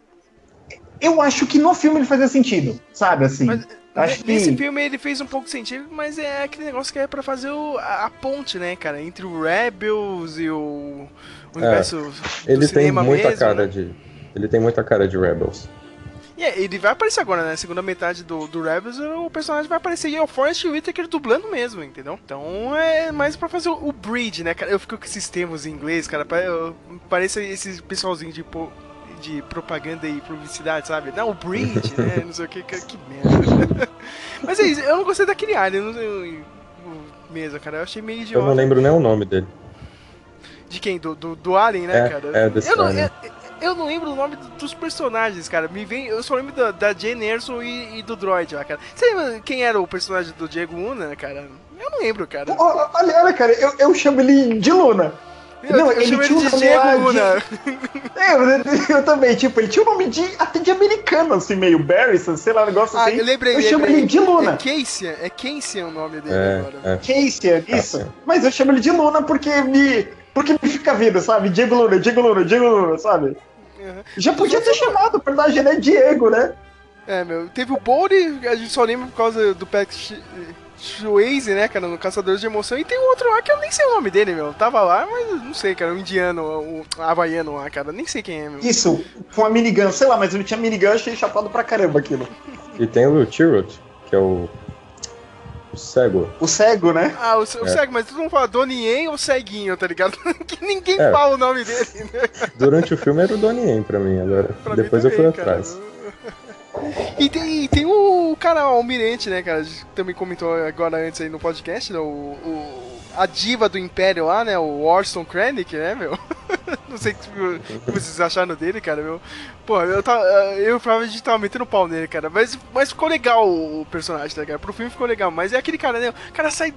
Eu acho que no filme ele fazia sentido, sabe? Assim. Mas, acho que- Nesse filme ele fez um pouco de sentido, mas é aquele negócio que é pra fazer o- a, a ponte, né, cara? Entre o Rebels e o, o universo do Ele tem cinema muita mesmo, cara né? de. Ele tem muita cara de Rebels. E é, ele vai aparecer agora, né? Segunda metade do, do Rebels, o personagem vai aparecer e é o Forrest Whitaker dublando mesmo, entendeu? Então é mais pra fazer o, o bridge, né, cara? Eu fico com esses termos em inglês, cara. pa- eu- Parece esse pessoalzinho de, po- de propaganda e publicidade, sabe? Não, o bridge, né? <laughs> Não sei o que, que, que merda. <laughs> Mas é isso, eu não gostei daquele alien, eu não eu- o- mesmo, cara. Eu achei meio Eu idiota. não lembro nem o nome dele. De quem? Do, do, do Alien, né, É, cara? é, desse eu, não, eu, eu não lembro o nome do- dos personagens, cara. Me vem, eu só lembro da, da Jane Erso e, e do Droid lá, cara. Você lembra quem era o personagem do Diego Luna, cara? Eu não lembro, cara. Olha, olha, cara, eu, eu chamo ele de Luna. Eu, não, eu ele tinha um de nome lá de- Luna. <laughs> É, eu, eu também, tipo, ele tinha um nome de, até de americano, assim, meio Barrison, sei lá, um negócio Ah, assim. eu lembrei. Eu chamo lembrei. ele de Luna. É Casey, é Casey o nome dele É, agora. é. Casey, isso. sim. Mas eu chamo ele de Luna porque me, porque me fica vindo, sabe? Diego Luna, Diego Luna, Diego Luna, sabe? Uhum. Já podia ter chamado o personagem, né? Diego, né? É, meu. Teve o Bold, a gente só lembra por causa do Patrick Swayze, né, cara, no Caçadores de Emoção. E tem um outro lá que eu nem sei o nome dele, meu. Tava lá, mas não sei, cara, o indiano, o havaiano lá, cara. Nem sei quem é, meu. Isso, com a minigun, sei lá, mas não tinha minigun, achei chapado pra caramba aquilo. E tem o Tirot, que é o. O cego. O cego, né? Ah, o, o É. cego, mas tu não fala Donnie ou Ceguinho, tá ligado? <laughs> que ninguém É. fala o nome dele, né? Durante o filme era o Donnie Yen pra mim, agora. Pra mim Depois eu fui também, cara. E tem, tem o cara, o Almirante, né, cara? Também comentou agora antes aí no podcast, né? O, o- a diva do Império lá, né? O Orson Krennic, né, meu? <laughs> Não sei o que vocês acharam dele, cara, meu. Pô, eu, tava, eu provavelmente tava metendo pau nele, cara. Mas, mas ficou legal o personagem, tá ligado? Pro filme ficou legal. Mas é aquele cara, né? O cara sai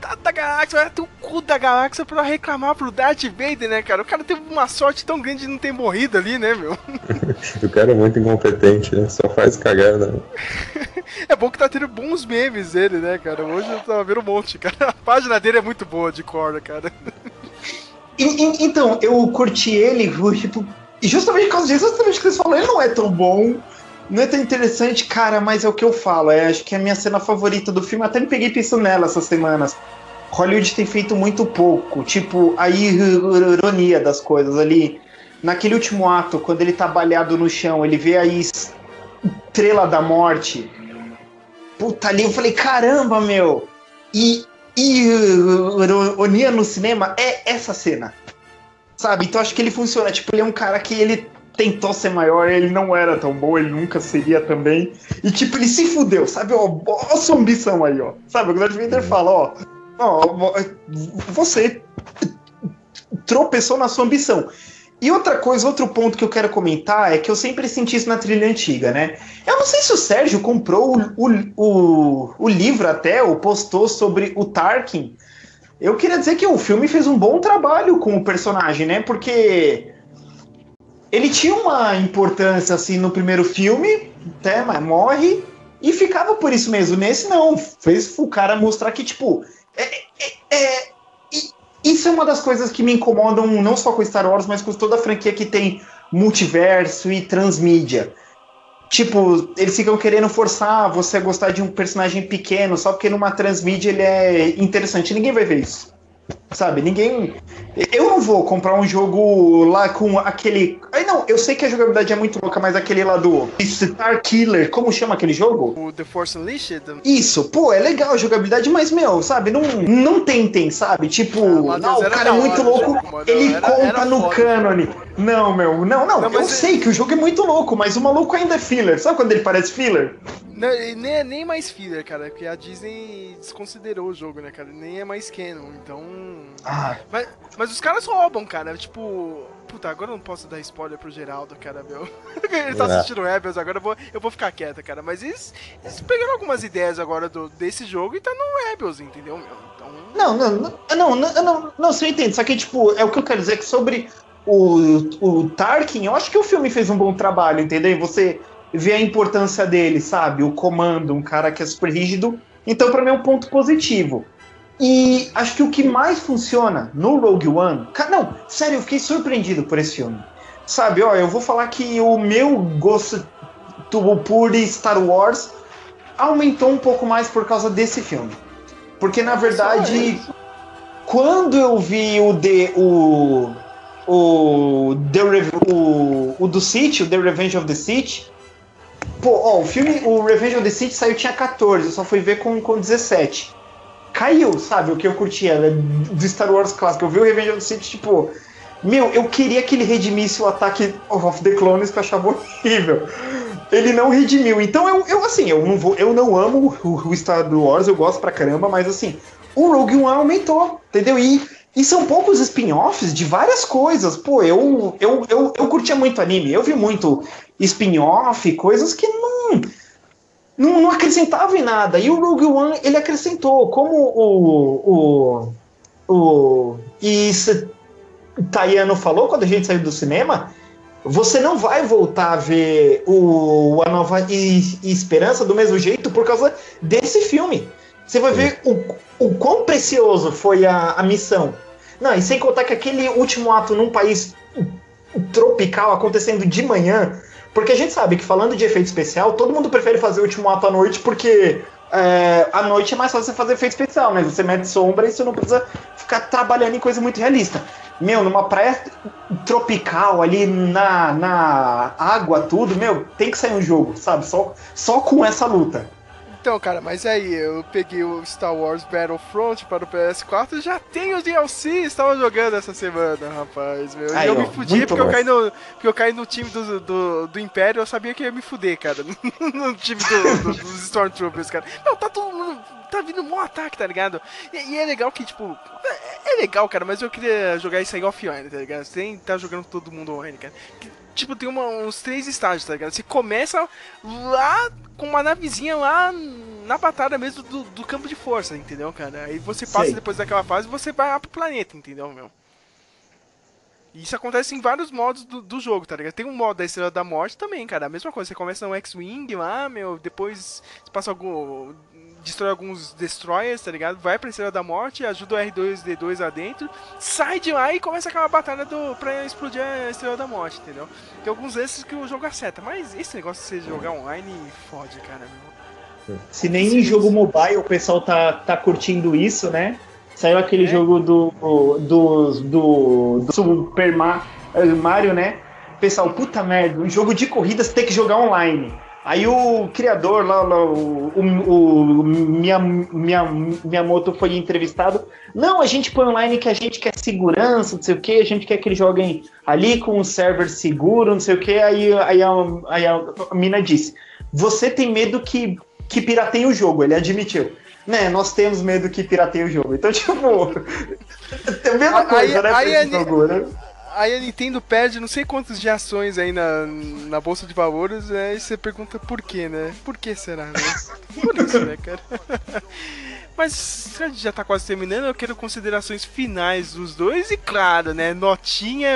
da, da galáxia, vai até o cu da galáxia pra reclamar pro Darth Vader, né, cara? O cara teve uma sorte tão grande de não ter morrido ali, né, meu? <laughs> O cara é muito incompetente, né? Só faz cagada. <laughs> É bom que tá tendo bons memes dele, né, cara? Hoje eu tava vendo um monte, cara. A página dele é muito boa de Korra, cara. E- e- então, eu curti ele, tipo, justamente por causa disso, justamente o que vocês falaram, ele não é tão bom, não é tão interessante, cara, mas é o que eu falo, é, acho que é a minha cena favorita do filme, até me peguei pensando nela essas semanas. Hollywood tem feito muito pouco, tipo, a ironia das coisas ali. Naquele último ato, quando ele tá balhado no chão, ele vê a estrela da morte. Puta, ali eu falei, caramba, meu! E ironia no cinema é essa cena. Sabe? Então acho que ele funciona. Tipo, ele é um cara que ele tentou ser maior, ele não era tão bom, ele nunca seria também. E tipo, ele se fudeu, sabe? Ó, ó a sua ambição aí, ó. Sabe? O Darth Vader fala, ó, ó, você tropeçou na sua ambição. E outra coisa, outro ponto que eu quero comentar é que eu sempre senti isso na trilha antiga, né? Eu não sei se o Sérgio comprou o, o, o, o livro até, ou postou sobre o Tarkin. Eu queria dizer que o filme fez um bom trabalho com o personagem, né? Porque ele tinha uma importância assim no primeiro filme, até, mas morre e ficava por isso mesmo. Nesse não, fez o cara mostrar que tipo é, é, é isso é uma das coisas que me incomodam não só com Star Wars, mas com toda a franquia que tem multiverso e transmídia. Tipo, eles ficam querendo forçar você a gostar de um personagem pequeno só porque numa transmídia ele é interessante. Ninguém vai ver isso. Sabe, ninguém. Eu não vou comprar um jogo lá com aquele. Aí não, eu sei que a jogabilidade é muito louca, mas aquele lá do Star Killer, como chama aquele jogo? O The Force Unleashed? Isso, pô, é legal a jogabilidade, mas, meu, sabe, não, não tentem, sabe? Tipo, ah, não, o cara é muito louco, ele era, conta era no cânone. Não, meu, não, não, não eu sei que o jogo é muito louco, mas o maluco ainda é filler. Sabe quando ele parece filler? Não, nem é nem mais filler, cara, porque a Disney desconsiderou o jogo, né, cara? Nem é mais canon, então. Ah. Mas, mas os caras roubam, cara. Tipo. Puta, agora eu não posso dar spoiler pro Geraldo, cara, meu. <laughs> Ele tá é. assistindo Rebels, agora eu vou, eu vou ficar quieto, cara. Mas eles, eles pegaram algumas ideias agora do, desse jogo e tá no Rebels, entendeu, meu? Então... Não, não, não, não, não, não, não, você entende. Só que, tipo, é o que eu quero dizer que sobre o, o Tarkin, eu acho que o filme fez um bom trabalho, entendeu? Você ver a importância dele, sabe? O comando, um cara que é super rígido. Então, para mim, é um ponto positivo. E acho que o que mais funciona no Rogue One. Não, sério, eu fiquei surpreendido por esse filme. Sabe, ó, eu vou falar que o meu gosto por Star Wars aumentou um pouco mais por causa desse filme. Porque na verdade, quando eu vi o The. O, o, The, o, o do City, o The Revenge of the City, Pô, ó, o filme, o Revenge of the Sith saiu tinha 14, eu só fui ver com, com 17. Caiu, sabe, o que eu curtia né, do Star Wars clássico. Eu vi o Revenge of the Sith, tipo, meu, eu queria que ele redimisse o ataque of the Clones que eu achava horrível. Ele não redimiu. Então eu, eu assim, eu não vou, eu não amo o, o Star Wars, eu gosto pra caramba, mas assim, o Rogue One aumentou, entendeu? E e são poucos spin-offs de várias coisas. Pô, eu, eu, eu, eu curtia muito anime. Eu vi muito spin-off, coisas que não, não, não acrescentavam em nada. E o Rogue One, ele acrescentou. Como o. o, o e Tayano falou quando a gente saiu do cinema, você não vai voltar a ver o, a Nova Esperança do mesmo jeito por causa desse filme. Você vai ver o, o quão precioso foi a, a missão. Não, e sem contar que aquele último ato num país tropical acontecendo de manhã, porque a gente sabe que falando de efeito especial, todo mundo prefere fazer o último ato à noite porque é, à noite é mais fácil você fazer efeito especial, né? Você mete sombra e você não precisa ficar trabalhando em coisa muito realista. Meu, numa praia tropical ali na, na água, tudo, meu, tem que sair um jogo, sabe? Só, só com essa luta. Então, cara, mas aí, eu peguei o Star Wars Battlefront para o PS4 e já tenho o DLC, estava jogando essa semana, rapaz, meu. E eu ó, me fudi porque eu, caí no, porque eu caí no time do, do, do Império, eu sabia que ia me fuder, cara. <laughs> no time do, do, dos Stormtroopers, cara. Não, tá todo mundo. Tá vindo um ataque, tá ligado? E, e, é legal que, tipo. É, é, legal, cara, mas eu queria jogar isso aí offline, tá ligado? Sem estar tá jogando todo mundo online, cara. Que, tipo, tem uma, uns três estágios, tá ligado? Você começa lá com uma navezinha lá na batalha mesmo do, do campo de força, entendeu, cara? Aí você passa Sei. depois daquela fase e você vai lá pro planeta, entendeu, meu? Isso acontece em vários modos do, do jogo, tá ligado? Tem um modo da Estrela da Morte também, cara. A mesma coisa, você começa no X-Wing lá, meu, depois você passa algum destrói alguns destroyers, tá ligado? Vai pra Estrela da Morte, ajuda o R2D2 lá dentro, sai de lá e começa aquela batalha do, pra explodir a Estrela da Morte, entendeu? Tem alguns desses que o jogo acerta, mas esse negócio de você jogar online fode, cara. Se nem em jogo mobile o pessoal tá, tá curtindo isso, né? Saiu aquele é. jogo do, do, do, do Super Mario, né? Pessoal, puta merda, um jogo de corridas tem que jogar online. Aí o criador lá, lá, o, o, o minha, minha, minha moto foi entrevistado. Não, a gente põe online que a gente quer segurança, não sei o que, a gente quer que eles joguem ali com um server seguro, não sei o que. Aí, aí, a, aí a, a mina disse: Você tem medo que, que pirateie o jogo, ele admitiu. Né, nós temos medo que pirateie o jogo. Então, <laughs> tipo, <laughs> é a mesma coisa, aí, né? Aí, jogo, né? Aí a Nintendo perde não sei quantos de ações aí na, na bolsa de valores, aí você pergunta por quê, né? Por que será, né? Por isso, né, cara? <laughs> Mas a gente já tá quase terminando, eu quero considerações finais dos dois e claro, né, notinha,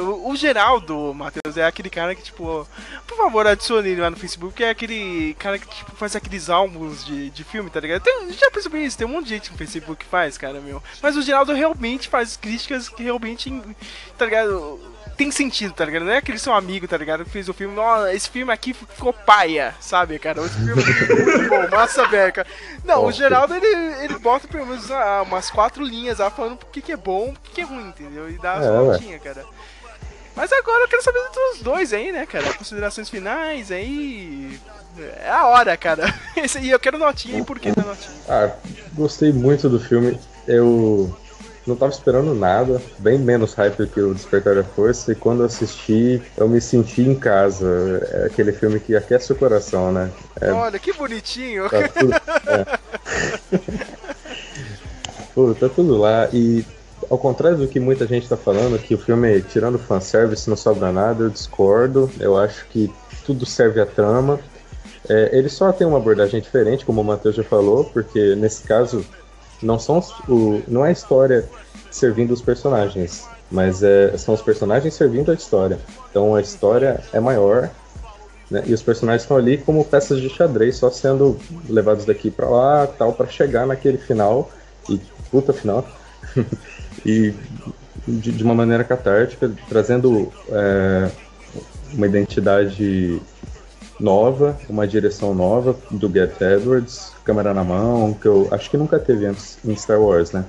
o, o Geraldo, Matheus, é aquele cara que, tipo, por favor, adicione ele lá no Facebook, é aquele cara que, tipo, faz aqueles álbuns de, de filme, tá ligado? Tem, já percebi isso, tem um monte de gente no Facebook que faz, cara, meu. Mas o Geraldo realmente faz críticas que realmente, tá ligado? Tem sentido, tá ligado? Não é aquele seu amigo, tá ligado? Que fez o filme, ó, esse filme aqui ficou paia, sabe, cara? Esse filme ficou muito bom, <laughs> massa beca. Não, o Geraldo, ele, ele bota pelo menos ah, umas quatro linhas lá falando o que, que é bom, o que, que é ruim, entendeu? E dá as É, notinhas, cara. Mas agora eu quero saber dos dois aí, né, cara? Considerações finais aí. É a hora, cara. <laughs> Aí eu quero notinha e por que da notinha? Ah, gostei muito do filme. Eu não tava esperando nada, bem menos hype que o Despertar da Força, e quando assisti, eu me senti em casa. É aquele filme que aquece o coração, né? É, Olha, que bonitinho. tá tudo, é. <laughs> Pô, tá tudo lá. E ao contrário do que muita gente tá falando, que o filme, tirando fanservice, não sobra nada, eu discordo. Eu acho que tudo serve à trama. É, ele só tem uma abordagem diferente, como o Matheus já falou, porque nesse caso não são o, não é a história servindo os personagens, mas é, são os personagens servindo a história. Então a história é maior, né, e os personagens estão ali como peças de xadrez, só sendo levados daqui pra lá, tal, para chegar naquele final e puta final <laughs> e de, de uma maneira catártica, trazendo é, uma identidade nova, uma direção nova do Gareth Edwards, câmera na mão, que eu acho que nunca teve antes em Star Wars, né?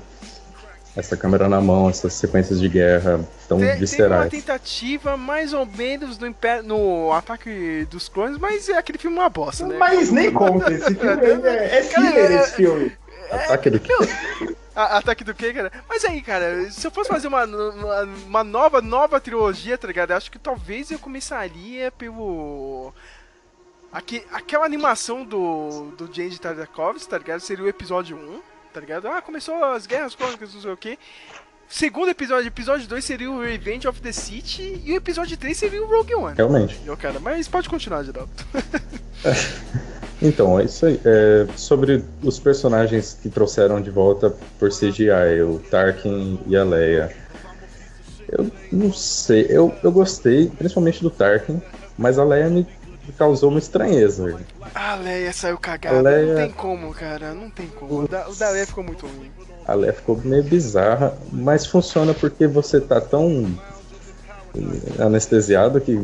Essa câmera na mão, essas sequências de guerra tão Te- Teve uma viscerais. tentativa mais ou menos no, Império, no Ataque dos Clones, mas é aquele filme uma bosta, né? Mas nem conta, esse filme <laughs> é, é filler esse filme. Ataque do que? A- Ataque do quê, cara? Mas aí, cara, se eu fosse fazer uma, uma, uma nova, nova trilogia, tá ligado? Eu Acho que talvez eu começaria pelo. Aque, aquela animação do, do James Tartakovsky, tá ligado? Seria o episódio 1, tá ligado? Ah, começou as guerras crônicas, não sei o quê. Segundo episódio, episódio 2 seria o Revenge of the City e o episódio 3 seria o Rogue One. Realmente. Eu, cara, mas pode continuar, Geraldo. <laughs> Então, é isso aí. É, sobre os personagens que trouxeram de volta por CGI, o Tarkin e a Leia. Eu não sei, eu, eu gostei, principalmente do Tarkin, mas a Leia me causou uma estranheza. A Leia saiu cagada. A Leia- Não tem como, cara. Não tem como. O da, o da Leia ficou muito ruim. A Leia ficou meio bizarra, mas funciona porque você tá tão anestesiado que <laughs>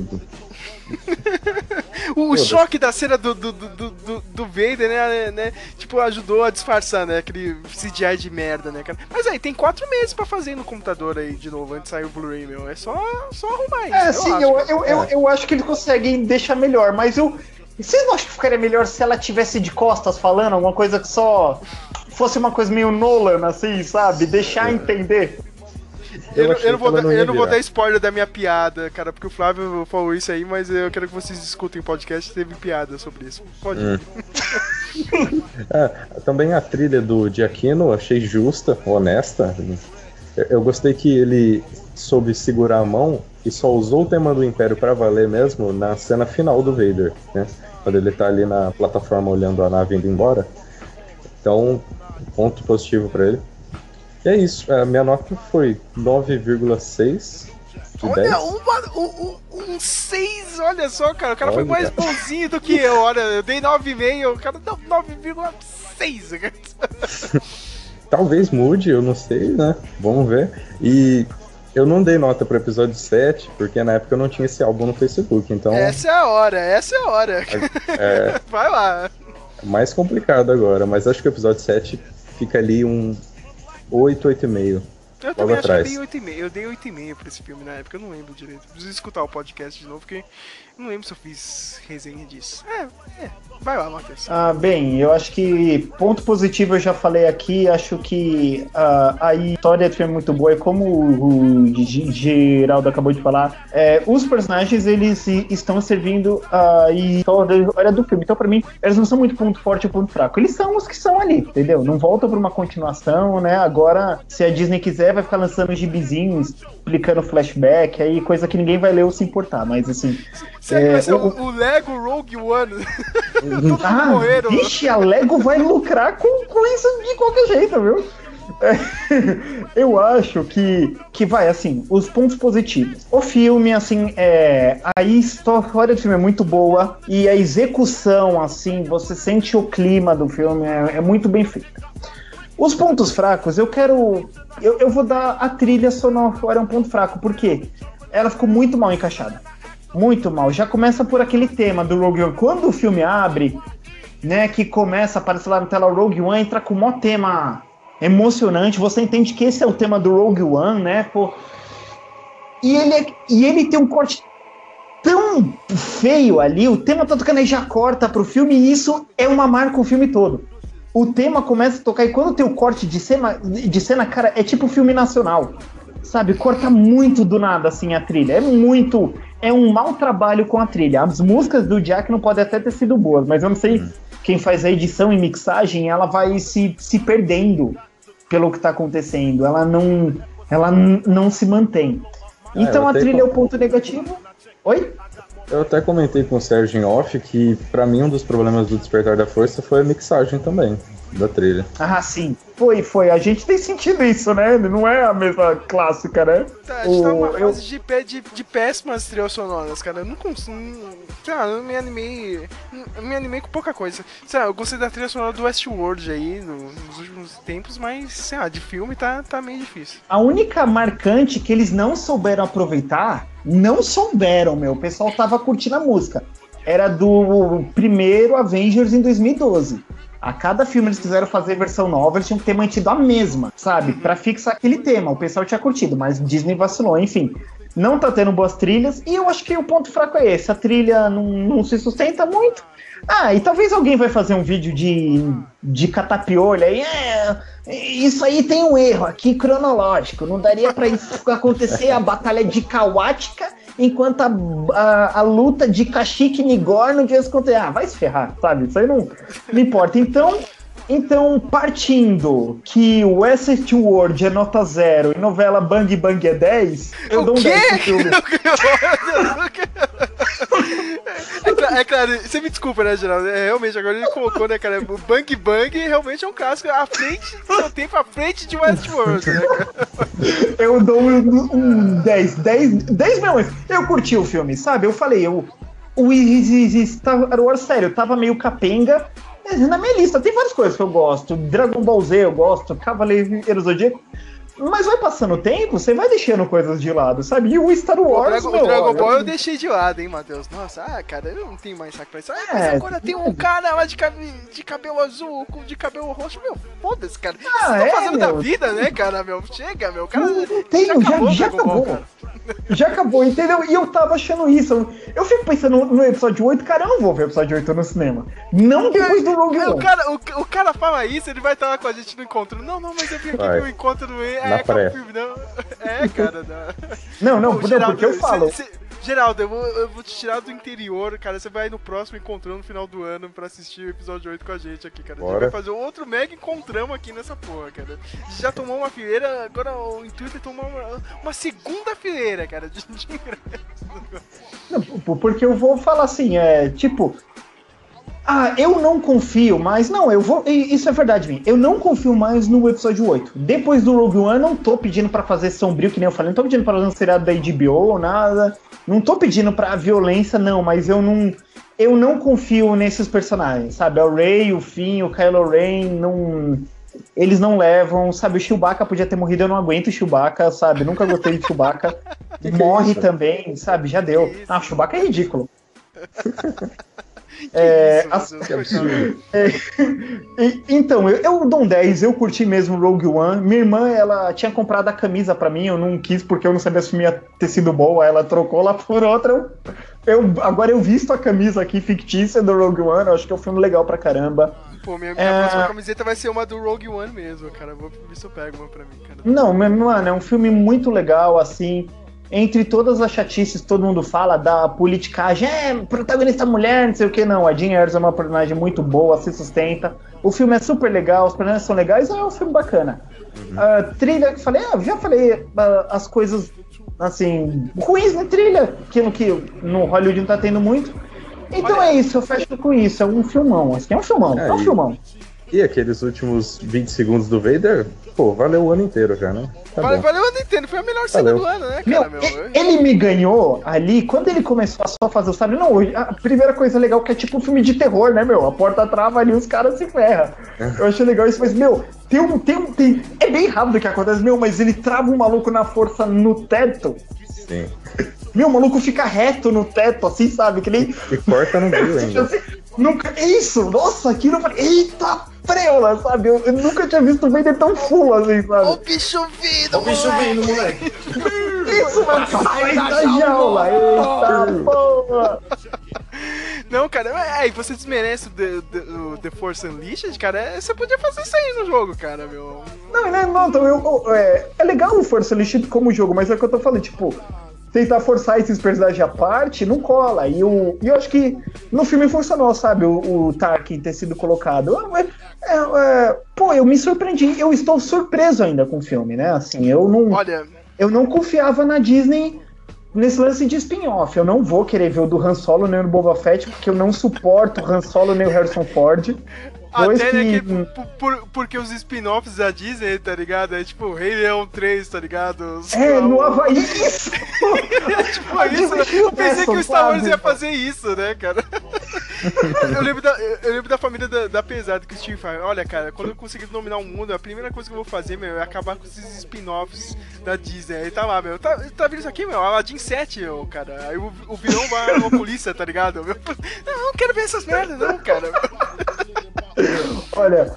O choque da cena do, do, do, do, do- do Vader, né, né? Tipo, ajudou a disfarçar, né? Aquele CGI de merda, né, cara? Mas aí, tem quatro meses pra fazer no computador aí de novo, antes de sair o Blu-ray, meu. É só, só arrumar isso. É, sim, acho, eu, eu, eu, eu acho que eles conseguem deixar melhor, mas eu. Vocês não acham que ficaria melhor se ela tivesse de costas falando alguma coisa que só fosse uma coisa meio Nolan, assim, sabe? Deixar entender. Eu, eu não vou, dar- não eu não vou dar spoiler da minha piada, cara, porque o Flávio falou isso aí, mas eu quero que vocês escutem o podcast, teve piada sobre isso. Pode ir. <laughs> Ah, também a trilha do Giacchino achei justa, honesta. Eu, gostei que ele soube segurar a mão e só usou o tema do Império pra valer mesmo na cena final do Vader, né? Quando ele tá ali na plataforma olhando a nave indo embora. Então, ponto positivo pra ele. E é isso, a minha nota foi 9,6 de 10. Olha, uma, um, um, um 6, olha só, cara. O cara foi Olha. mais bonzinho do que eu. Olha, eu dei 9,5, o cara deu 9,6. cara. <laughs> Talvez mude, eu não sei, né? Vamos ver. E eu não dei nota pro episódio 7, porque na época eu não tinha esse álbum no Facebook, então Essa é a hora, essa é a hora. <laughs> é Vai lá. mais complicado agora, mas acho que o episódio 7 fica ali um 8, 8,5. Eu também acho atrás. que eu dei 8,5. Eu dei 8,5 pra esse filme na época, eu não lembro direito. Preciso escutar o podcast de novo, porque não lembro se eu fiz resenha disso. É, é. Vai lá, Matheus. Ah, bem, eu acho que ponto positivo eu já falei aqui. Acho que uh, a história do filme é muito boa. E como o, o Geraldo acabou de falar, é, os personagens eles estão servindo a história do filme. Então, pra mim, eles não são muito ponto forte ou ponto fraco. Eles são os que são ali, entendeu? Não voltam pra uma continuação, né? Agora, se a Disney quiser, vai ficar lançando gibizinhos, explicando flashback, aí coisa que ninguém vai ler ou se importar. Mas assim. Será que vai ser o, o Lego Rogue One? <laughs> ah, morreram. Vixe, a Lego vai lucrar com, com isso de qualquer jeito, viu? É, <laughs> eu acho que, que vai, assim, os pontos positivos. O filme, assim, é, a história do filme é muito boa e a execução, assim, você sente o clima do filme, é, é muito bem feita. Os pontos fracos, eu quero. Eu, eu vou dar a trilha sonora um ponto fraco, porque ela ficou muito mal encaixada muito mal. Já começa por aquele tema do Rogue One. Quando o filme abre, né, que começa a aparecer lá na tela Rogue One, entra com um tema emocionante. Você entende que esse é o tema do Rogue One, né? Pô. E ele, é, e ele tem um corte tão feio ali, o tema tá tocando e já corta pro filme, e isso é uma marca o filme todo. O tema começa a tocar, e quando tem o corte de cena, de cena, cara, é tipo filme nacional. Sabe, corta muito do nada, assim, a trilha. É muito é um mau trabalho com a trilha. As músicas do Jack não podem até ter sido boas, mas eu não sei hum. quem faz a edição e mixagem, ela vai se, se perdendo pelo que está acontecendo. Ela não, ela não se mantém. É, então a trilha com... é o ponto negativo. Oi? Eu até comentei com o Sérgio em off que, para mim, um dos problemas do Despertar da Força foi a mixagem também da trilha. Ah, sim. Foi, foi. A gente tem sentido isso, né? Não é a mesma clássica, né? Tá, a gente o, tá uma eu... de, de, de péssimas trilhas sonoras, cara. Eu não consigo. Sei lá, eu me animei. Eu me animei com pouca coisa. Sei lá, eu gostei da trilha sonora do Westworld aí no, nos últimos tempos, mas, sei lá, de filme tá, tá meio difícil. A única marcante que eles não souberam aproveitar, não souberam, meu. O pessoal tava curtindo a música. Era do primeiro Avengers em 2012. A cada filme eles quiseram fazer versão nova, eles tinham que ter mantido a mesma, sabe? Para fixar aquele tema. O pessoal tinha curtido, mas Disney vacilou, enfim. Não tá tendo boas trilhas, e eu acho que o ponto fraco é esse. A trilha não, não se sustenta muito. Ah, e talvez alguém vai fazer um vídeo de, de catapiolho aí. É, isso aí tem um erro aqui cronológico. Não daria para acontecer a batalha de Kawatka enquanto a, a, a luta de Kashyyyk e Nigor no dia contra. Ah, vai se ferrar, sabe? Isso aí não, não importa. Então, então, partindo que o Westworld é nota zero e novela Bang Bang é 10, eu o dou um quê? 10 pro filme. <laughs> É, é, claro, você me desculpa, né, Geraldo? É, realmente, agora ele colocou, né, cara? O Bang Bang realmente é um clássico à frente do seu tempo, à frente de Westworld, né, cara? Eu dou um, um 10, 10, 10 milhões. Eu curti o filme, sabe? Eu falei, eu, o Star Wars, sério, tava meio capenga, na minha lista tem várias coisas que eu gosto. Dragon Ball Z eu gosto, Cavaleiro Zodíaco. Mas vai passando o tempo, você vai deixando coisas de lado, sabe? E o Star Wars. O Dragon, meu, o Dragon Ball eu... deixei de lado, hein, Matheus? Nossa, ah, cara, eu não tenho mais saco pra isso. Ah, mas é, agora tem um cara lá de, de cabelo azul, com de cabelo roxo. Meu, foda-se, cara. Ah, Vocês é, fazendo meu. da vida, né, cara, meu? Chega, meu. Cara, tem, já acabou. Já acabou. Ball, já acabou, entendeu? E eu tava achando isso. Eu fico pensando no episódio 8, cara, eu não vou ver o episódio 8 no cinema. Não depois do Rogue One. O cara, o, o cara fala isso, ele vai estar lá com a gente no encontro. Não, não, mas eu vim aqui no encontro no é, é, filme, não. É, cara, não. Não, não, Geraldo, porque eu falo. Cê, cê, Geraldo, eu vou, eu vou te tirar do interior, cara. Você vai no próximo encontrão no final do ano pra assistir o episódio 8 com a gente aqui, cara. A gente vai fazer outro mega encontrão aqui nessa porra, cara. A gente já tomou uma fileira, agora o intuito é tomar uma, uma segunda fileira, cara, de, de Não, porque eu vou falar assim, é tipo, ah, eu não confio mais. Não, eu vou. Isso é verdade, mim. Eu não confio mais no episódio 8. Depois do Rogue One, não tô pedindo para fazer sombrio, que nem eu falei. Não tô pedindo pra fazer um seriado da HBO ou nada. Não tô pedindo pra violência, não, mas eu não. Eu não confio nesses personagens, sabe? O Rey, o Finn, o Kylo Ren, não. Eles não levam, sabe? O Chewbacca podia ter morrido, eu não aguento o Chewbacca, sabe? Nunca gostei de Chewbacca. <laughs> Morre é também, sabe? Já deu. Ah, o Chewbacca é ridículo. <laughs> <laughs> É, isso, as-. <laughs> E- então, eu, eu dou um 10, eu curti mesmo Rogue One. Minha irmã, ela tinha comprado a camisa pra mim, eu não quis porque eu não sabia se ia ter sido bom, aí ela trocou lá por outra. Eu, eu- agora eu visto a camisa aqui fictícia do Rogue One, eu acho que é um filme legal pra caramba. Pô, minha, minha É. próxima camiseta vai ser uma do Rogue One mesmo, cara. Vou ver se eu pego uma pra mim, cara. Não, mano, é um filme muito legal, assim. Entre todas as chatices que todo mundo fala da politicagem, é, protagonista mulher, não sei o que, não. A Jean Erso é uma personagem muito boa, se sustenta. O filme é super legal, os personagens são legais, é um filme bacana. Ah, trilha, que falei, ah, já falei ah, as coisas, assim, ruins na trilha, aquilo que no Hollywood não tá tendo muito. Então Olha- é isso, eu fecho com isso, é um filmão, assim, é um filmão, é, um É, filmão. E aqueles últimos 20 segundos do Vader, pô, valeu o ano inteiro já, né? Tá Valeu, valeu a Nintendo, foi a melhor cena Valeu. do ano, né, Meu, cara? Meu, e- ele me ganhou ali quando ele começou a só fazer o sabre. Não, a primeira coisa legal que é tipo um filme de terror, né, meu? A porta trava ali, os caras se ferram. Eu achei legal isso, mas, meu, tem um. Tem um tem, é bem rápido que acontece, meu, mas ele trava um maluco na força no teto. Sim. Meu, o maluco fica reto no teto, assim, sabe? Que nem. E corta no meio <laughs> ainda. Assim, nunca. é Isso! Nossa, aquilo eu falei. Eita! Preula, sabe? Eu, eu nunca tinha visto o Vader tão full assim, Ó o sabe? bicho vindo, o bicho vindo, moleque. Isso, mano! Sai da jaula! Eita porra! Não, cara, é, e você desmerece o The, The, o The Force Unleashed, cara, é, você podia fazer isso aí no jogo, cara, meu. Não, não, não, então eu, eu- é, é legal o Força Unleashed como jogo, mas é o que eu tô falando, tipo, tentar forçar esses personagens à parte, não cola. E, o, e eu acho que no filme funcionou, sabe, o, o Tarkin ter sido colocado. É, é, é, pô, eu me surpreendi, eu estou surpreso ainda com o filme, né? Assim, eu não, Olha, eu não confiava na Disney nesse lance de spin-off. Eu não vou querer ver o do Han Solo nem o do Boba Fett, porque eu não suporto o Han Solo nem o Harrison Ford. Dois até né, que- que, por- por- porque os spin-offs da Disney, tá ligado? É tipo Rei Leão 3, tá ligado? Os- É, no Havaí. Isso! <laughs> Tipo, isso, né? Eu pensei que o Star Wars ia fazer isso, né, cara? <laughs> eu, lembro da, eu lembro da família da, da Pesada que o Steve fala, olha, cara, quando eu conseguir dominar o mundo, a primeira coisa que eu vou fazer, meu, é acabar com esses spin-offs da Disney. Aí tá lá, meu, tá, tá vendo isso aqui, meu? Aladdin 7, meu, cara. Aí o, o vilão vai na <laughs> polícia, tá ligado? Meu, não, não quero ver essas merdas, não, cara. Olha,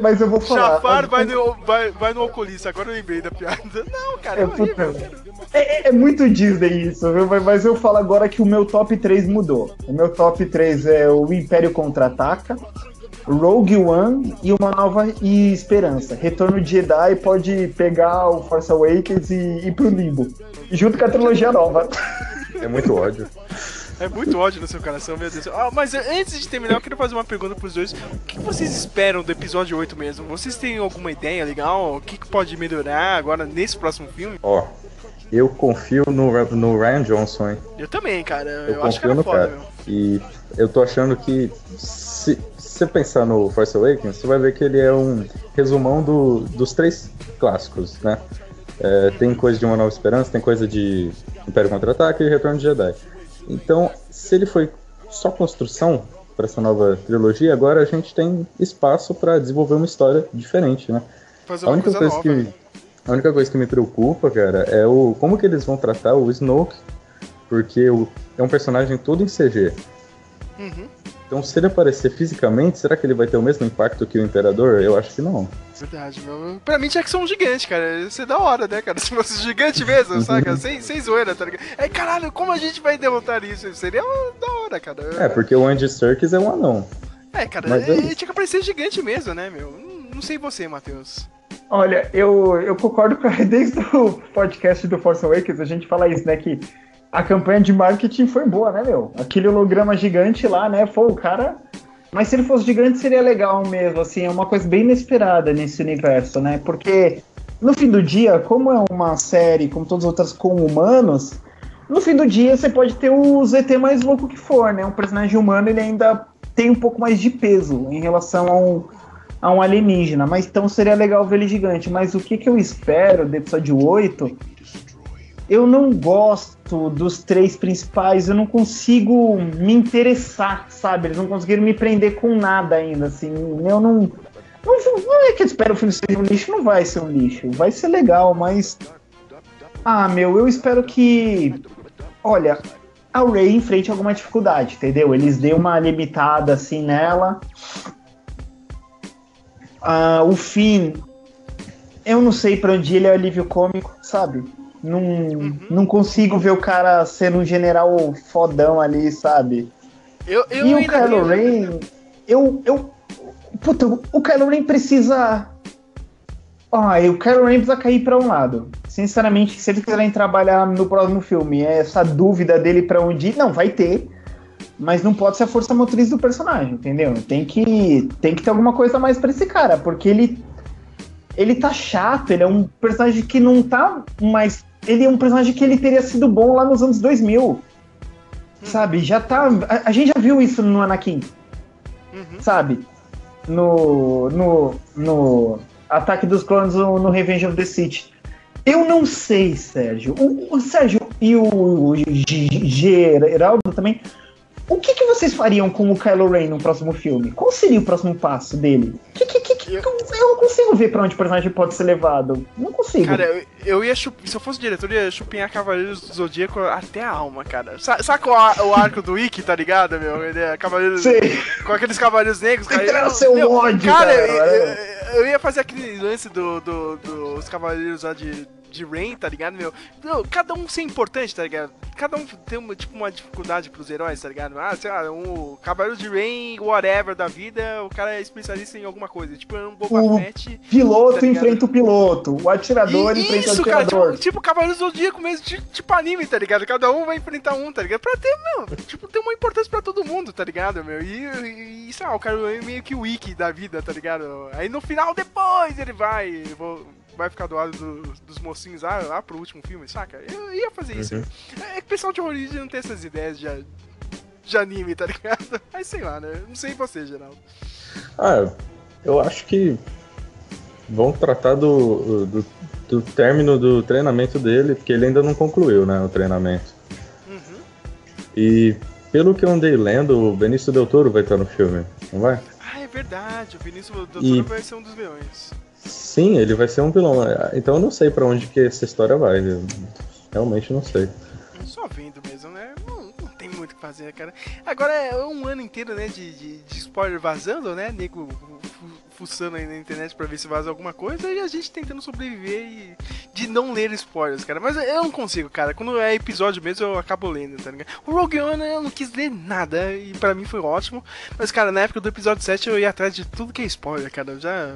mas eu vou falar. Jafar vai no, vai, vai no oculista, agora eu lembrei da piada. Não, cara, é É, horrível, é, é muito Disney isso, viu? Mas- mas eu falo agora que o meu top 3 mudou. O meu top 3 é o Império Contra-Ataca, Rogue One e Uma Nova e Esperança. Retorno de Jedi pode pegar o Force Awakens e ir pro limbo. Junto com a trilogia nova. É muito ódio. <laughs> É muito ódio no seu coração, meu Deus. Ah, mas antes de terminar, eu queria fazer uma pergunta pros dois. O que vocês esperam do episódio 8 mesmo? Vocês têm alguma ideia legal? O que pode melhorar agora nesse próximo filme? Ó, eu confio no, no Ryan Johnson, hein? Eu também, cara. Eu, Eu, acho que no foda, cara. meu. E eu tô achando que se, se você pensar no Force Awakens, você vai ver que ele é um resumão do- dos três clássicos, né? É, tem coisa de Uma Nova Esperança, tem coisa de Império Contra-Ataque e Retorno de Jedi. Então, se ele foi só construção para essa nova trilogia, agora a gente tem espaço para desenvolver uma história diferente, né? Fazer A única, coisa coisa nova. que, né? a única coisa que me preocupa, cara, é o como que eles vão tratar o Snoke, porque o, é um personagem todo em CG. Uhum. Então, se ele aparecer fisicamente, será que ele vai ter o mesmo impacto que o Imperador? Eu acho que não. Verdade, meu. Pra mim tinha que ser um gigante, cara. Isso é da hora, né, cara? <laughs> Se fosse gigante mesmo, saca? <laughs> Sem, sem zoeira, tá ligado? É, caralho, como a gente vai derrotar isso? Seria da hora, cara. É, porque o Andy Serkis é um anão. É, cara, Mas é é, isso. tinha que aparecer gigante mesmo, né, meu? Não, não sei você, Matheus. Olha, eu, eu concordo com <laughs> desde o podcast do Force Awakens, a gente fala isso, né? Que a campanha de marketing foi boa, né, meu? Aquele holograma gigante lá, né? Pô, o cara. Mas se ele fosse gigante seria legal mesmo, assim, é uma coisa bem inesperada nesse universo, né? Porque no fim do dia, como é uma série, como todas as outras com humanos, no fim do dia você pode ter o ZT mais louco que for, né? Um personagem humano ele ainda tem um pouco mais de peso em relação a um, a um alienígena, mas então seria legal ver ele gigante. Mas o que, que eu espero do episódio 8? Eu não gosto dos três principais, eu não consigo me interessar, sabe? Eles não conseguiram me prender com nada ainda, assim. Eu não. Não, não é que eu espero o filme ser um lixo, não vai ser um lixo. Vai ser legal, mas. Ah, meu, eu espero que. Olha, a Ray enfrente alguma dificuldade, entendeu? Eles dêem uma limitada assim nela. Ah, o Finn, eu não sei pra onde ele é alívio cômico, sabe? Não, não consigo ver o cara sendo um general fodão ali, sabe? Eu, eu e o Kylo Ren, eu, eu. Puta, o Kylo Ren precisa. Ah, o Kylo Ren precisa cair pra um lado. Sinceramente, se eles quiserem trabalhar no próximo filme, essa dúvida dele pra onde ir, não, vai ter. Mas não pode ser a força motriz do personagem, entendeu? Tem que, tem que ter alguma coisa a mais pra esse cara, porque ele. Ele tá chato, ele é um personagem que não tá mais. Ele é um personagem que ele teria sido bom lá nos anos 2000. Sabe? Já tá. A, a gente já viu isso no Anakin Uhum. sabe? No, no, no Ataque dos Clones no, Revenge of the Sith. Eu não sei, Sérgio. O, o Sérgio e o, o G- Geraldo também. O que, que vocês fariam com o Kylo Ren no próximo filme? Qual seria o próximo passo dele? Que, que, que, que- Eu- eu não consigo ver pra onde o personagem pode ser levado. Não consigo. Cara, eu, eu ia chup... se eu fosse diretor, eu ia chupinhar Cavaleiros do Zodíaco até a alma, cara. Sa saca o, ar- o arco do Ikki, tá ligado, meu? Ele é Cavaleiros. Sei. Com aqueles cavaleiros negros, cara. Entrar Eu- seu meu, ódio, cara. cara, eu, eu- ia fazer aquele lance do, do- dos cavaleiros lá de, de Rain, tá ligado, meu? Meu, Cada um ser importante, tá ligado? Cada um tem uma, tipo, uma dificuldade pros heróis, tá ligado? Ah, sei lá, um cavaleiro de Rain, whatever da vida, o cara é especialista em alguma coisa. Tipo, é um Boba O Fett. Piloto tá enfrenta o piloto. O atirador E- enfrenta isso, o cara, atirador. tipo, tipo Cavaleiros do Zodíaco mesmo, tipo, tipo anime, tá ligado? Cada um vai enfrentar um, tá ligado? Pra ter, meu, tipo, ter uma importância pra todo mundo, tá ligado, meu? E, e sei lá, o cara é meio que o wiki da vida, tá ligado? Aí no final, depois, ele vai, vou- vai ficar do lado do- dos mocinhos lá, lá pro último filme, saca? Eu ia fazer isso. Uhum. É que o pessoal de origem não tem essas ideias de, de anime, tá ligado? <laughs> Mas sei lá, né? Não sei você, Geraldo. Ah, eu acho que vão tratar do, do, do término do treinamento dele, porque ele ainda não concluiu, né, o treinamento. Uhum. E pelo que eu andei lendo, o Benício Del Toro vai estar no filme, não vai? Ah, é verdade, o Vinícius Doutor E- vai ser um dos vilões. Sim, ele vai ser um vilão. Então eu não sei pra onde que essa história vai. eu realmente não sei. Só vendo mesmo, né? Não, não tem muito o que fazer, cara. Agora é um ano inteiro, né, de, de, de spoiler vazando, né? Nego fu- fuçando aí na internet pra ver se vaza alguma coisa e a gente tentando sobreviver e de não ler spoilers, cara. Mas eu não consigo, cara. Quando é episódio mesmo, eu acabo lendo, tá ligado? O Rogue One eu não quis ler nada e pra mim foi ótimo. Mas, cara, na época do episódio 7 eu ia atrás de tudo que é spoiler, cara. Eu já.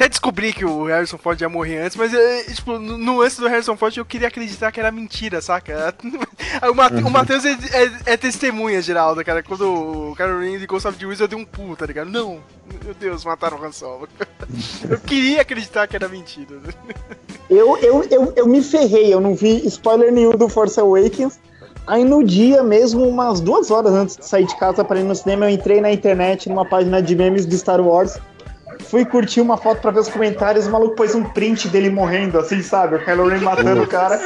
Até descobri que o Harrison Ford ia morrer antes, mas, eh, tipo, no, antes do Harrison Ford eu queria acreditar que era mentira, saca? <laughs> O, Mate- o Matheus é, é- é testemunha, Geraldo, cara. Quando o Caroline de Ghost of the Wheels eu dei um pulo, tá ligado? Não, meu Deus, mataram o Han Solo. <laughs> Eu queria acreditar que era mentira. Eu, eu, eu, eu me ferrei, eu não vi spoiler nenhum do Force Awakens. Aí no dia mesmo, umas duas horas antes de sair de casa para ir no cinema, eu entrei na internet numa página de memes do Star Wars. Fui curtir uma foto pra ver os comentários, o maluco pôs um print dele morrendo, assim, sabe? O Kylo Ren matando o cara.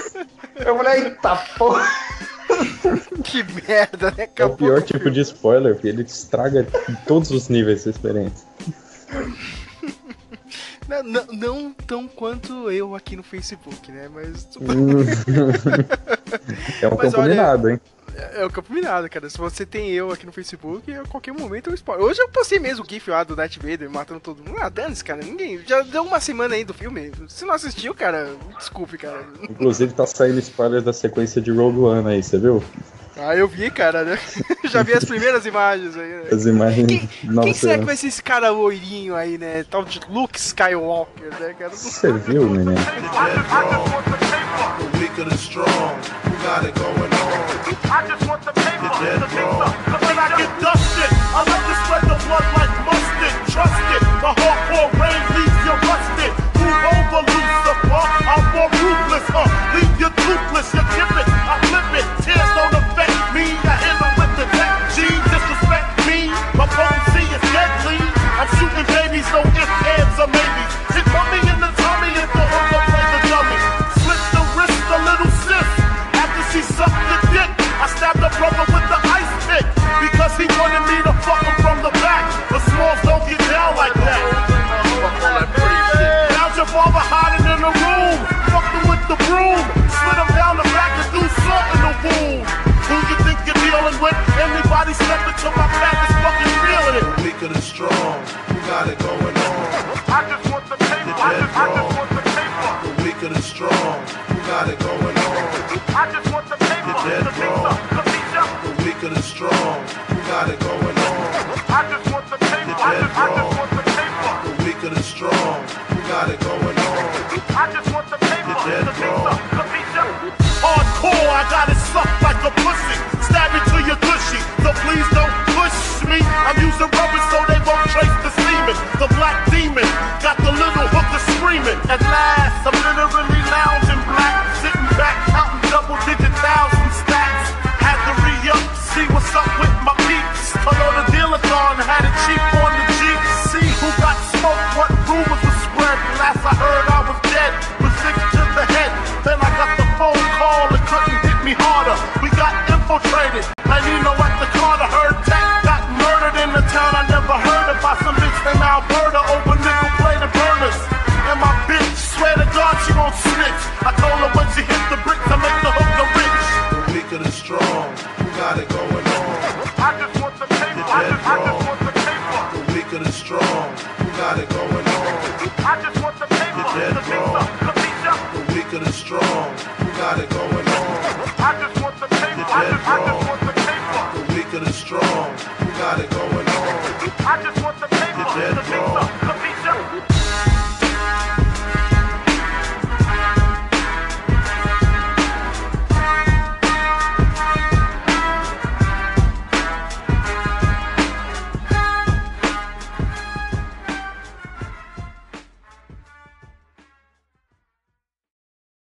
Eu falei, eita porra. Que merda, né? É o Acabou pior tipo filme. de spoiler, porque ele estraga em todos os níveis essa experiência. Não, não, não tão quanto eu aqui no Facebook, né? Mas <laughs> É um Mas campo olha- minado, hein? É é o campo minado, cara. Se você tem eu aqui no Facebook, a qualquer momento eu spoiler. Hoje eu postei mesmo o GIF lá do Darth Vader matando todo mundo. Ah, dane-se, cara. Ninguém. Já deu uma semana aí do filme. Se não assistiu, cara, desculpe, cara. Inclusive tá saindo spoiler da sequência de Rogue One aí, você viu? Ah, eu vi, cara, né? <laughs> Já vi as primeiras imagens aí, né? As imagens. Quem, quem será que vai ser esse cara loirinho aí, né? Tal de Luke Skywalker, né, cara? Você viu, menino? Or the strong, he wanted me to fuck him from the back. But smalls don't get down like that. Now your father hiding in the room. Fucked him with the broom. Slid him down the back and do salt in the wound. Who you think you're dealing with? Anybody slept At last,